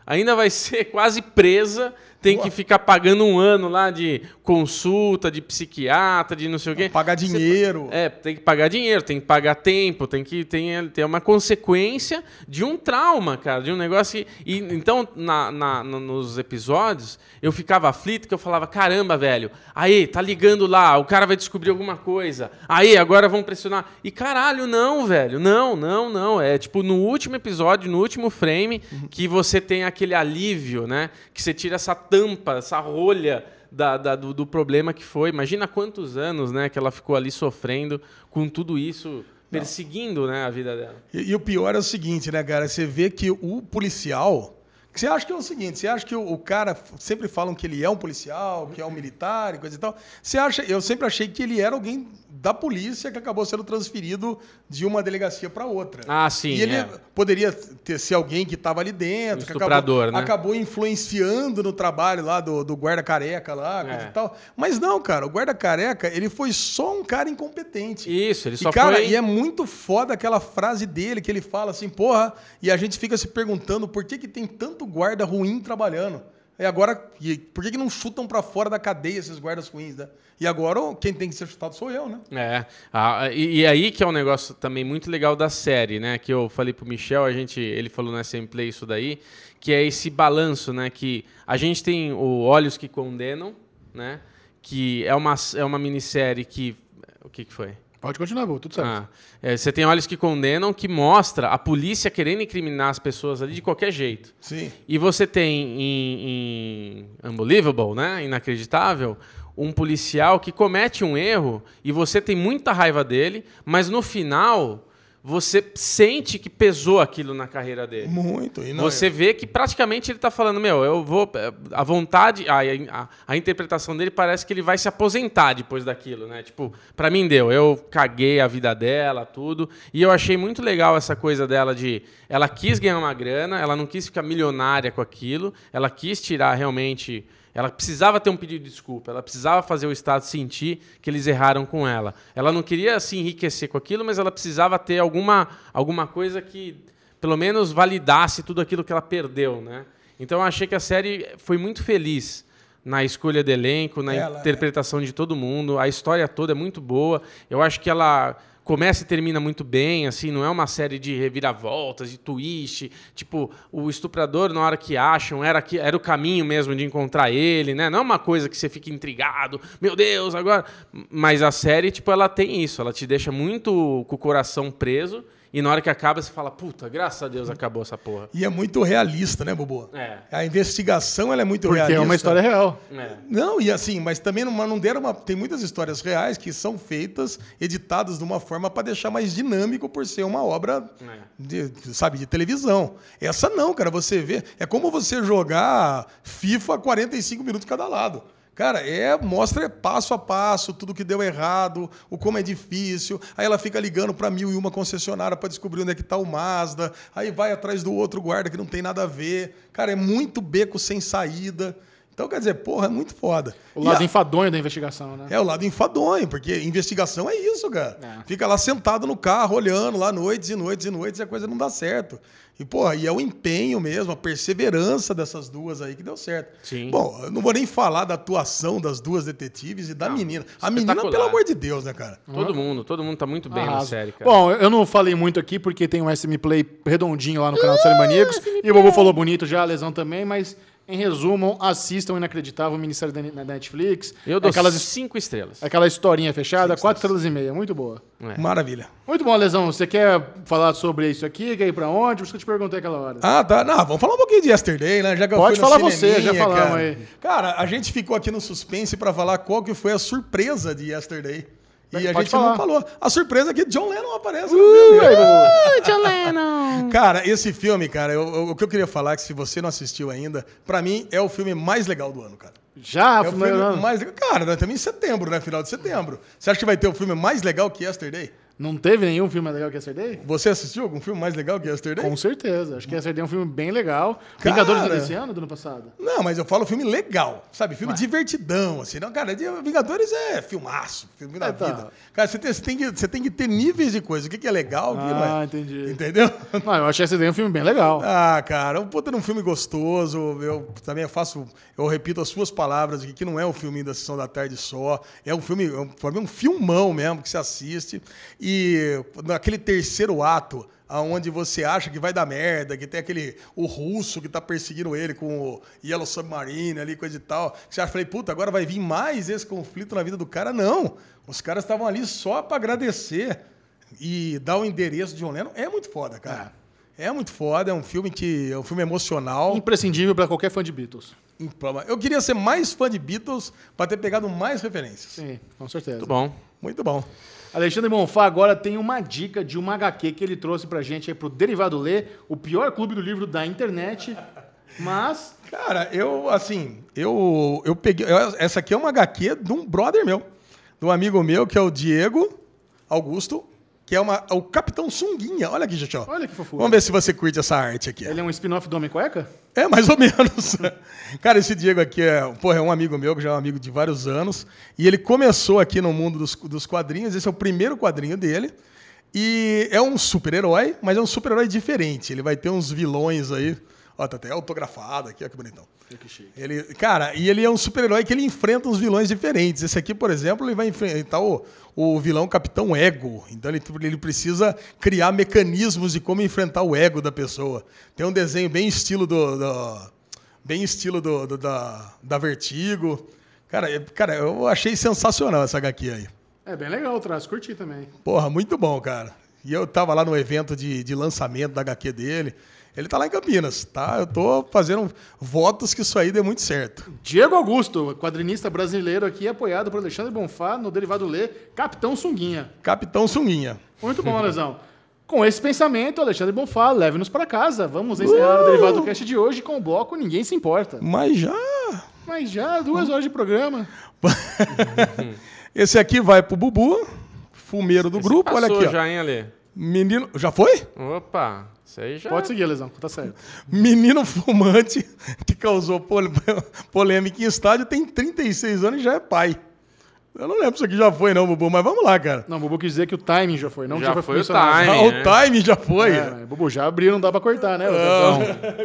Speaker 3: Ainda vai ser quase presa, tem que ficar pagando um ano lá de consulta, de psiquiatra, de não sei o quê.
Speaker 4: Pagar dinheiro.
Speaker 3: É, tem que pagar dinheiro, tem que pagar tempo, tem que tem, ter uma consequência de um trauma, cara, de um negócio que... E, então, na, na- no- nos episódios, eu ficava aflito, que eu falava, caramba, velho, aí, tá ligando lá, o cara vai descobrir alguma coisa, aí, agora vão pressionar. E caralho, não, velho, não, não, não. É tipo, no último episódio, no último frame, que você tem aquele alívio, né? Que você tira essa tampa, essa rolha da- da- do, do problema que foi. Imagina quantos anos, né, que ela ficou ali sofrendo com tudo isso, perseguindo, né, a vida dela.
Speaker 4: E, e o pior é o seguinte, né, cara? Você vê que o policial. Você acha que é o seguinte, você acha que o, o cara sempre falam que ele é um policial, que é um militar e coisa e tal. Você acha, eu sempre achei que ele era alguém da polícia que acabou sendo transferido de uma delegacia para outra.
Speaker 3: Ah, sim,
Speaker 4: E ele
Speaker 3: é.
Speaker 4: poderia ter ser alguém que estava ali dentro,
Speaker 3: Um
Speaker 4: que acabou,
Speaker 3: né?
Speaker 4: acabou influenciando no trabalho lá do, do guarda careca lá, coisa
Speaker 3: É.
Speaker 4: e tal. Mas não, cara, o guarda careca, ele foi só um cara incompetente.
Speaker 3: Isso, ele só
Speaker 4: e, cara,
Speaker 3: foi...
Speaker 4: e é muito foda aquela frase dele que ele fala assim, porra, e a gente fica se perguntando por que, que tem tanto guarda ruim trabalhando. E agora, e por que, que não chutam pra fora da cadeia esses guardas ruins, né? E agora ó, quem tem que ser chutado sou eu, né?
Speaker 3: É, ah, e, e aí que é um negócio também muito legal da série, né? Que eu falei pro Michel, a gente, ele falou na Gameplay isso daí, que é esse balanço, né? Que a gente tem o Olhos que Condenam, né? Que é uma, é uma minissérie que... O que, que foi?
Speaker 1: Pode continuar, Bu, tudo certo.
Speaker 3: Ah, é, você tem Olhos que Condenam, que mostra a polícia querendo incriminar as pessoas ali de qualquer jeito.
Speaker 4: Sim.
Speaker 3: E você tem em, em Unbelievable, né? Inacreditável, um policial que comete um erro e você tem muita raiva dele, mas no final você sente que pesou aquilo na carreira dele.
Speaker 4: Muito. E não,
Speaker 3: Você vê que praticamente ele está falando, meu, eu vou. A vontade, a, a, a interpretação dele parece que ele vai se aposentar depois daquilo, né? Tipo, pra mim deu. Eu caguei a vida dela, tudo. E eu achei muito legal essa coisa dela de. Ela quis ganhar uma grana, ela não quis ficar milionária com aquilo, ela quis tirar realmente. Ela precisava ter um pedido de desculpa, ela precisava fazer o Estado sentir que eles erraram com ela. Ela não queria se enriquecer com aquilo, mas ela precisava ter alguma, alguma coisa que pelo menos validasse tudo aquilo que ela perdeu, né? Então eu achei que a série foi muito feliz na escolha do elenco, na
Speaker 4: Ela é.
Speaker 3: interpretação de todo mundo. A história toda é muito boa. Eu acho que ela começa e termina muito bem, assim, não é uma série de reviravoltas, de twist, tipo, o estuprador na hora que acham era que era o caminho mesmo de encontrar ele, né? Não é uma coisa que você fica intrigado, meu Deus, agora, mas a série, tipo, ela tem isso, ela te deixa muito com o coração preso e na hora que acaba você fala, puta, graças a Deus acabou essa porra.
Speaker 4: E é muito realista, né, Bobo?
Speaker 3: É.
Speaker 4: A investigação ela é muito
Speaker 1: Porque
Speaker 4: realista.
Speaker 1: é uma história real.
Speaker 3: É.
Speaker 4: Não, e assim, mas também não, não deram uma. Tem muitas histórias reais que são feitas, editadas de uma forma para deixar mais dinâmico por ser uma obra,
Speaker 3: É.
Speaker 4: de, sabe, de televisão. Essa não, cara, você vê. É como você jogar FIFA 45 minutos cada lado. Cara, é mostra passo a passo tudo que deu errado, o como é difícil. Aí ela fica ligando para mil e uma concessionária para descobrir onde é que tá o Mazda. Aí vai atrás do outro guarda que não tem nada a ver. Cara, é muito beco sem saída. Então, quer dizer, porra, é muito foda.
Speaker 1: O lado
Speaker 4: a-
Speaker 1: enfadonho da investigação, né?
Speaker 4: é o lado enfadonho, porque investigação é isso, cara.
Speaker 1: É.
Speaker 4: Fica lá sentado no carro, olhando lá noites e noites e noites e a coisa não dá certo. E, porra, e é o empenho mesmo, a perseverança dessas duas aí que deu certo.
Speaker 3: Sim.
Speaker 4: Bom, eu não vou nem falar da atuação das duas detetives e da menina. A menina, pelo amor de Deus, né, cara?
Speaker 3: Todo mundo, todo mundo tá muito bem na
Speaker 1: Arrasa.
Speaker 3: série, cara.
Speaker 1: Bom, eu não falei muito aqui porque tem um SM Play redondinho lá no canal do Série Maníacos. e o Bobo falou bonito já, a lesão também, mas em resumo, assistam o Inacreditável, Ministério da Netflix.
Speaker 3: eu dou
Speaker 1: aquelas,
Speaker 3: cinco estrelas.
Speaker 1: aquela historinha fechada, quatro estrelas e meia, muito boa.
Speaker 3: É.
Speaker 4: Maravilha.
Speaker 1: Muito bom, Lesão. Você quer falar sobre isso aqui? Quer ir pra onde? Por isso que eu te perguntei aquela hora.
Speaker 4: Ah, tá. Não, vamos falar um pouquinho de Yesterday, né? Já que eu
Speaker 1: Pode
Speaker 4: fui no
Speaker 1: falar você, já falamos
Speaker 4: cara.
Speaker 1: aí.
Speaker 4: Cara, a gente ficou aqui no suspense pra falar qual que foi a surpresa de Yesterday. E a gente
Speaker 1: falar.
Speaker 4: não falou. A surpresa é que John Lennon aparece
Speaker 1: Uh,
Speaker 4: no filme.
Speaker 1: aí, Bobo.
Speaker 3: John Lennon!
Speaker 4: Cara, esse filme, cara, eu- eu- o que eu queria falar é que se você não assistiu ainda, pra mim é o filme mais legal do ano, cara.
Speaker 1: Já,
Speaker 4: É o filme mais legal. Cara, nós estamos em setembro, né? Final de setembro. Você acha que vai ter o filme mais legal que Yesterday?
Speaker 1: Não teve nenhum filme mais legal que Yesterday?
Speaker 4: Você assistiu algum filme mais legal que Yesterday?
Speaker 1: Com certeza. Acho que Yesterday é um filme bem legal.
Speaker 4: Cara!
Speaker 1: Vingadores é desse ano, do ano passado?
Speaker 4: Não, mas eu falo filme legal, sabe? Filme divertidão, assim. Não, cara, Vingadores é filmaço, filme da
Speaker 1: É, tá.
Speaker 4: vida. Cara, você tem, você, tem que, você tem que ter níveis de coisa. O que, que é legal, não
Speaker 1: Ah,
Speaker 4: é.
Speaker 1: entendi.
Speaker 4: Entendeu?
Speaker 1: Não, eu achei Yesterday um filme bem legal.
Speaker 4: Ah, cara, um puta um filme gostoso. Eu também faço, eu repito as suas palavras aqui, que não é um filme da sessão da tarde só. É um filme, é um, é um filmão mesmo que se assiste. E naquele terceiro ato, aonde você acha que vai dar merda, que tem aquele o russo que tá perseguindo ele com o Yellow Submarine ali, coisa e tal. Você acha, falei, puta, agora vai vir mais esse conflito na vida do cara. Não. Os caras estavam ali só pra agradecer e dar o endereço de John Lennon. É muito foda, cara. É muito foda, é um filme que é um filme emocional.
Speaker 1: Imprescindível pra qualquer fã de Beatles.
Speaker 4: Eu queria ser mais fã de Beatles para ter pegado mais referências.
Speaker 1: Sim, com certeza.
Speaker 3: Muito bom.
Speaker 4: Muito bom.
Speaker 1: Alexandre Bonfá agora tem uma dica de uma HQ que ele trouxe pra gente aí pro Derivado Ler, o pior clube do livro da internet. Mas
Speaker 4: Cara, eu, assim, eu, eu peguei. eu- essa aqui é uma HQ de um brother meu, de um amigo meu, que é o Diego Augusto, que é uma, o Capitão Sunguinha. Olha aqui, gente, ó.
Speaker 1: Olha que fofura.
Speaker 4: Vamos ver se você curte essa arte aqui.
Speaker 1: ele é um spin-off do Homem Cueca?
Speaker 4: É, mais ou menos. Cara, esse Diego aqui é, porra, é um amigo meu, que já é um amigo de vários anos. E ele começou aqui no mundo dos, dos quadrinhos. Esse é o primeiro quadrinho dele. E é um super-herói, mas é um super-herói diferente. Ele vai ter uns vilões aí. Ó, tá até autografado aqui, ó que bonitão. Ele, cara, e ele é um super-herói que ele enfrenta uns vilões diferentes. Esse aqui, por exemplo, ele vai enfrentar o, o vilão Capitão Ego. Então ele, ele precisa criar mecanismos de como enfrentar o ego da pessoa. Tem um desenho bem estilo do. do- bem estilo do, do- da, da Vertigo. Cara, é- cara, eu achei sensacional essa HQ aí.
Speaker 1: É bem legal o traço, curti também.
Speaker 4: Porra, muito bom, cara. E eu tava lá no evento de, de lançamento da HQ dele. Ele tá lá em Campinas, tá? Eu tô fazendo votos que isso aí dê muito certo.
Speaker 1: Diego Augusto, quadrinista brasileiro aqui, apoiado por Alexandre Bonfá no Derivado Ler, Capitão Sunguinha.
Speaker 4: Capitão Sunguinha.
Speaker 1: Muito bom, Lesão. Com esse pensamento, Alexandre Bonfá, leve-nos para casa. Vamos encerrar o Derivado Cast de hoje com o bloco Ninguém Se Importa.
Speaker 4: Mas já.
Speaker 1: Mas já duas horas de programa.
Speaker 4: Esse aqui vai pro Bubu, fumeiro do grupo. Olha aqui, ó.
Speaker 3: já, hein, Ale?
Speaker 4: Menino. Já foi?
Speaker 3: Opa, já.
Speaker 1: Pode seguir, Lesão, tá certo.
Speaker 4: Menino fumante que causou pol- polêmica em estádio, tem 36 anos e já é pai. Eu não lembro se isso aqui já foi, não, Bubu, mas vamos lá, cara.
Speaker 1: Não, o Bubu quis dizer que o timing já foi, não
Speaker 3: Já
Speaker 1: já
Speaker 3: foi o
Speaker 1: funcionar.
Speaker 3: timing.
Speaker 4: Ah, o
Speaker 3: né?
Speaker 4: time já foi.
Speaker 1: É, mas, Bubu, já abriu, não dá pra cortar, né? Lesão?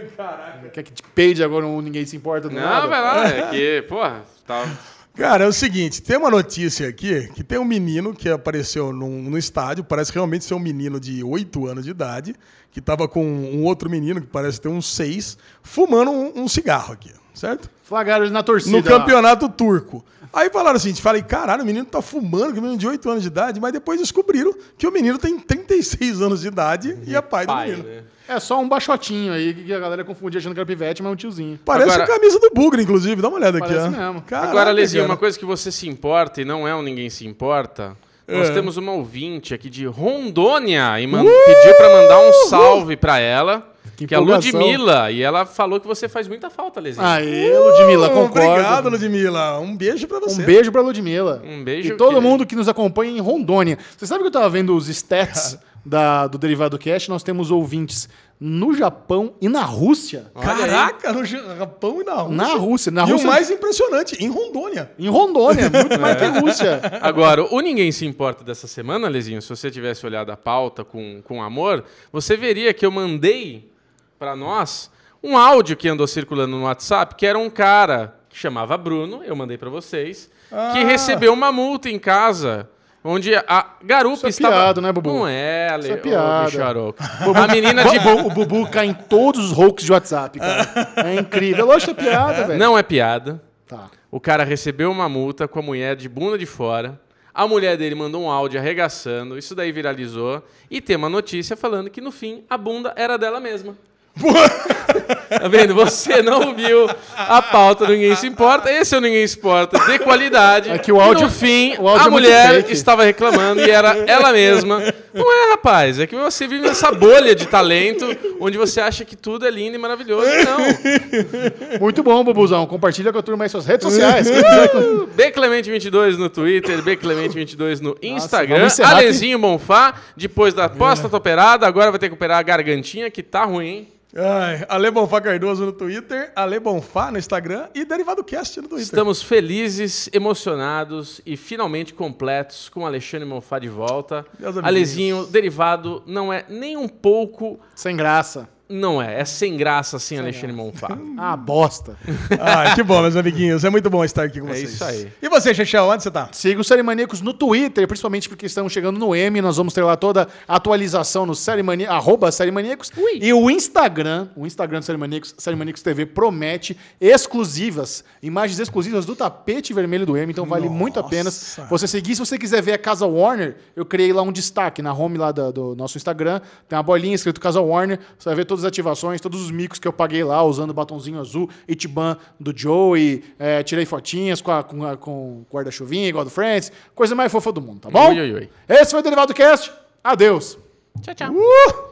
Speaker 1: Quer que te peide agora Ninguém Se Importa do
Speaker 3: Não,
Speaker 1: nada?
Speaker 3: vai lá, é que, porra, tá.
Speaker 4: Cara, é o seguinte, tem uma notícia aqui que tem um menino que apareceu num, no estádio, parece realmente ser um menino de 8 anos de idade, que tava com um outro menino que parece ter uns 6, fumando um, um cigarro aqui, certo?
Speaker 1: Flagraram ele na torcida.
Speaker 4: No campeonato turco. Aí falaram assim, falei, caralho, o menino tá fumando, que o menino de 8 anos de idade, mas depois descobriram que o menino tem 36 anos de idade e é pai, do
Speaker 3: Pai,
Speaker 4: menino.
Speaker 3: né?
Speaker 1: É só um baixotinho aí que a galera confundia achando que era pivete, mas é um tiozinho.
Speaker 4: Parece
Speaker 3: Agora-
Speaker 4: a camisa do Bugre, inclusive, dá uma olhada aqui.
Speaker 1: Parece
Speaker 4: ó.
Speaker 1: mesmo.
Speaker 4: Caraca,
Speaker 3: Agora, Lezinho,
Speaker 4: cara.
Speaker 3: uma coisa que você se importa e não é um ninguém se importa. Nós
Speaker 4: É.
Speaker 3: temos uma ouvinte aqui de Rondônia e man- pediu pra mandar um salve pra ela,
Speaker 1: Que
Speaker 3: que, é a. Ludmilla. E ela falou que você faz muita falta, Lezinho.
Speaker 1: Aê, Ludmilla,
Speaker 4: Uh,
Speaker 1: concordo.
Speaker 4: Obrigado, Ludmilla. Um beijo pra você.
Speaker 1: Um beijo pra Ludmilla.
Speaker 3: Um beijo,
Speaker 1: E todo
Speaker 3: querido.
Speaker 1: mundo que nos acompanha em Rondônia. Você sabe que eu tava vendo os stats da, do Derivado Cast? Nós temos ouvintes no Japão e na Rússia.
Speaker 4: Caraca, no Japão e na Rússia.
Speaker 1: Na Rússia. Na
Speaker 4: e
Speaker 1: Rússia
Speaker 4: o mais impressionante, em Rondônia.
Speaker 1: Em Rondônia, muito mais que Rússia.
Speaker 3: Agora, o Ninguém Se Importa dessa semana, Lezinho, se você tivesse olhado a pauta com, com amor, você veria que eu mandei pra nós um áudio que andou circulando no WhatsApp, que era um cara que chamava Bruno, eu mandei pra vocês, que
Speaker 4: Ah.
Speaker 3: recebeu uma multa em casa. Onde a garupa
Speaker 1: Isso é
Speaker 3: estava.
Speaker 1: piada, né, Bubu?
Speaker 3: Não é, Ale.
Speaker 1: Isso é piada.
Speaker 3: A menina de.
Speaker 1: O Bubu cai em todos os hoax de WhatsApp, cara. É incrível. Lógico que é piada, velho.
Speaker 3: Não é piada.
Speaker 1: Tá.
Speaker 3: O cara recebeu uma multa com a mulher de bunda de fora. A mulher dele mandou um áudio arregaçando. Isso daí viralizou. E tem uma notícia falando que no fim a bunda era dela mesma. Tá vendo? Você não viu a pauta do Ninguém Se Importa. Esse é o Ninguém Se Importa de qualidade.
Speaker 1: É que o áudio-
Speaker 3: no fim,
Speaker 1: o áudio
Speaker 3: a
Speaker 1: é
Speaker 3: mulher estava reclamando e era ela mesma. Não é, rapaz. É que você vive nessa bolha de talento onde você acha que tudo é lindo e maravilhoso. Não.
Speaker 1: Muito bom, Bubuzão. Compartilha com a turma aí suas redes sociais.
Speaker 3: Bclemente22 no Twitter, Bclemente22 no Instagram,
Speaker 1: encerrar
Speaker 3: Alezinho Bonfá, depois da posta tá operada, agora vai ter que operar a gargantinha, que tá ruim.
Speaker 4: Ai, Ale Bonfá Cardoso no Twitter, Ale Bonfá no Instagram e Derivado Cast no Twitter.
Speaker 3: Estamos felizes, emocionados e finalmente completos com Alexandre Bonfá de volta. Alezinho, derivado, não é nem um pouco...
Speaker 1: Sem graça.
Speaker 3: Não é, é sem graça assim, Alexandre Bonfá.
Speaker 1: Ah, bosta.
Speaker 4: Ah, que bom, meus amiguinhos. É muito bom estar aqui com
Speaker 3: É
Speaker 4: vocês.
Speaker 3: isso aí.
Speaker 4: E você, Chechel, onde você tá?
Speaker 1: Siga os Série Maníacos no Twitter, principalmente porque estamos chegando no M. Nós vamos ter lá toda a atualização no Série Mani... arroba Série Maníacos.
Speaker 3: Ui.
Speaker 1: E o Instagram, o Instagram do Série Maníacos, Série Maníacos TV, promete exclusivas, imagens exclusivas do tapete vermelho do M. Então vale muito a pena
Speaker 4: Nossa.
Speaker 1: você seguir. Se você quiser ver a Casa Warner, eu criei lá um destaque na home lá da- do, nosso Instagram. Tem uma bolinha escrito Casa Warner. Você vai ver todas as ativações, todos os micos que eu paguei lá, usando o batonzinho azul, Itiban do Joey, é, tirei fotinhas com, a, com, a- com guarda-chuvinha, igual do Friends. Coisa mais fofa do mundo, tá bom?
Speaker 3: Ui, ui, ui.
Speaker 1: Esse foi o Derivado Cast. Adeus.
Speaker 3: Tchau, tchau.
Speaker 4: Uh!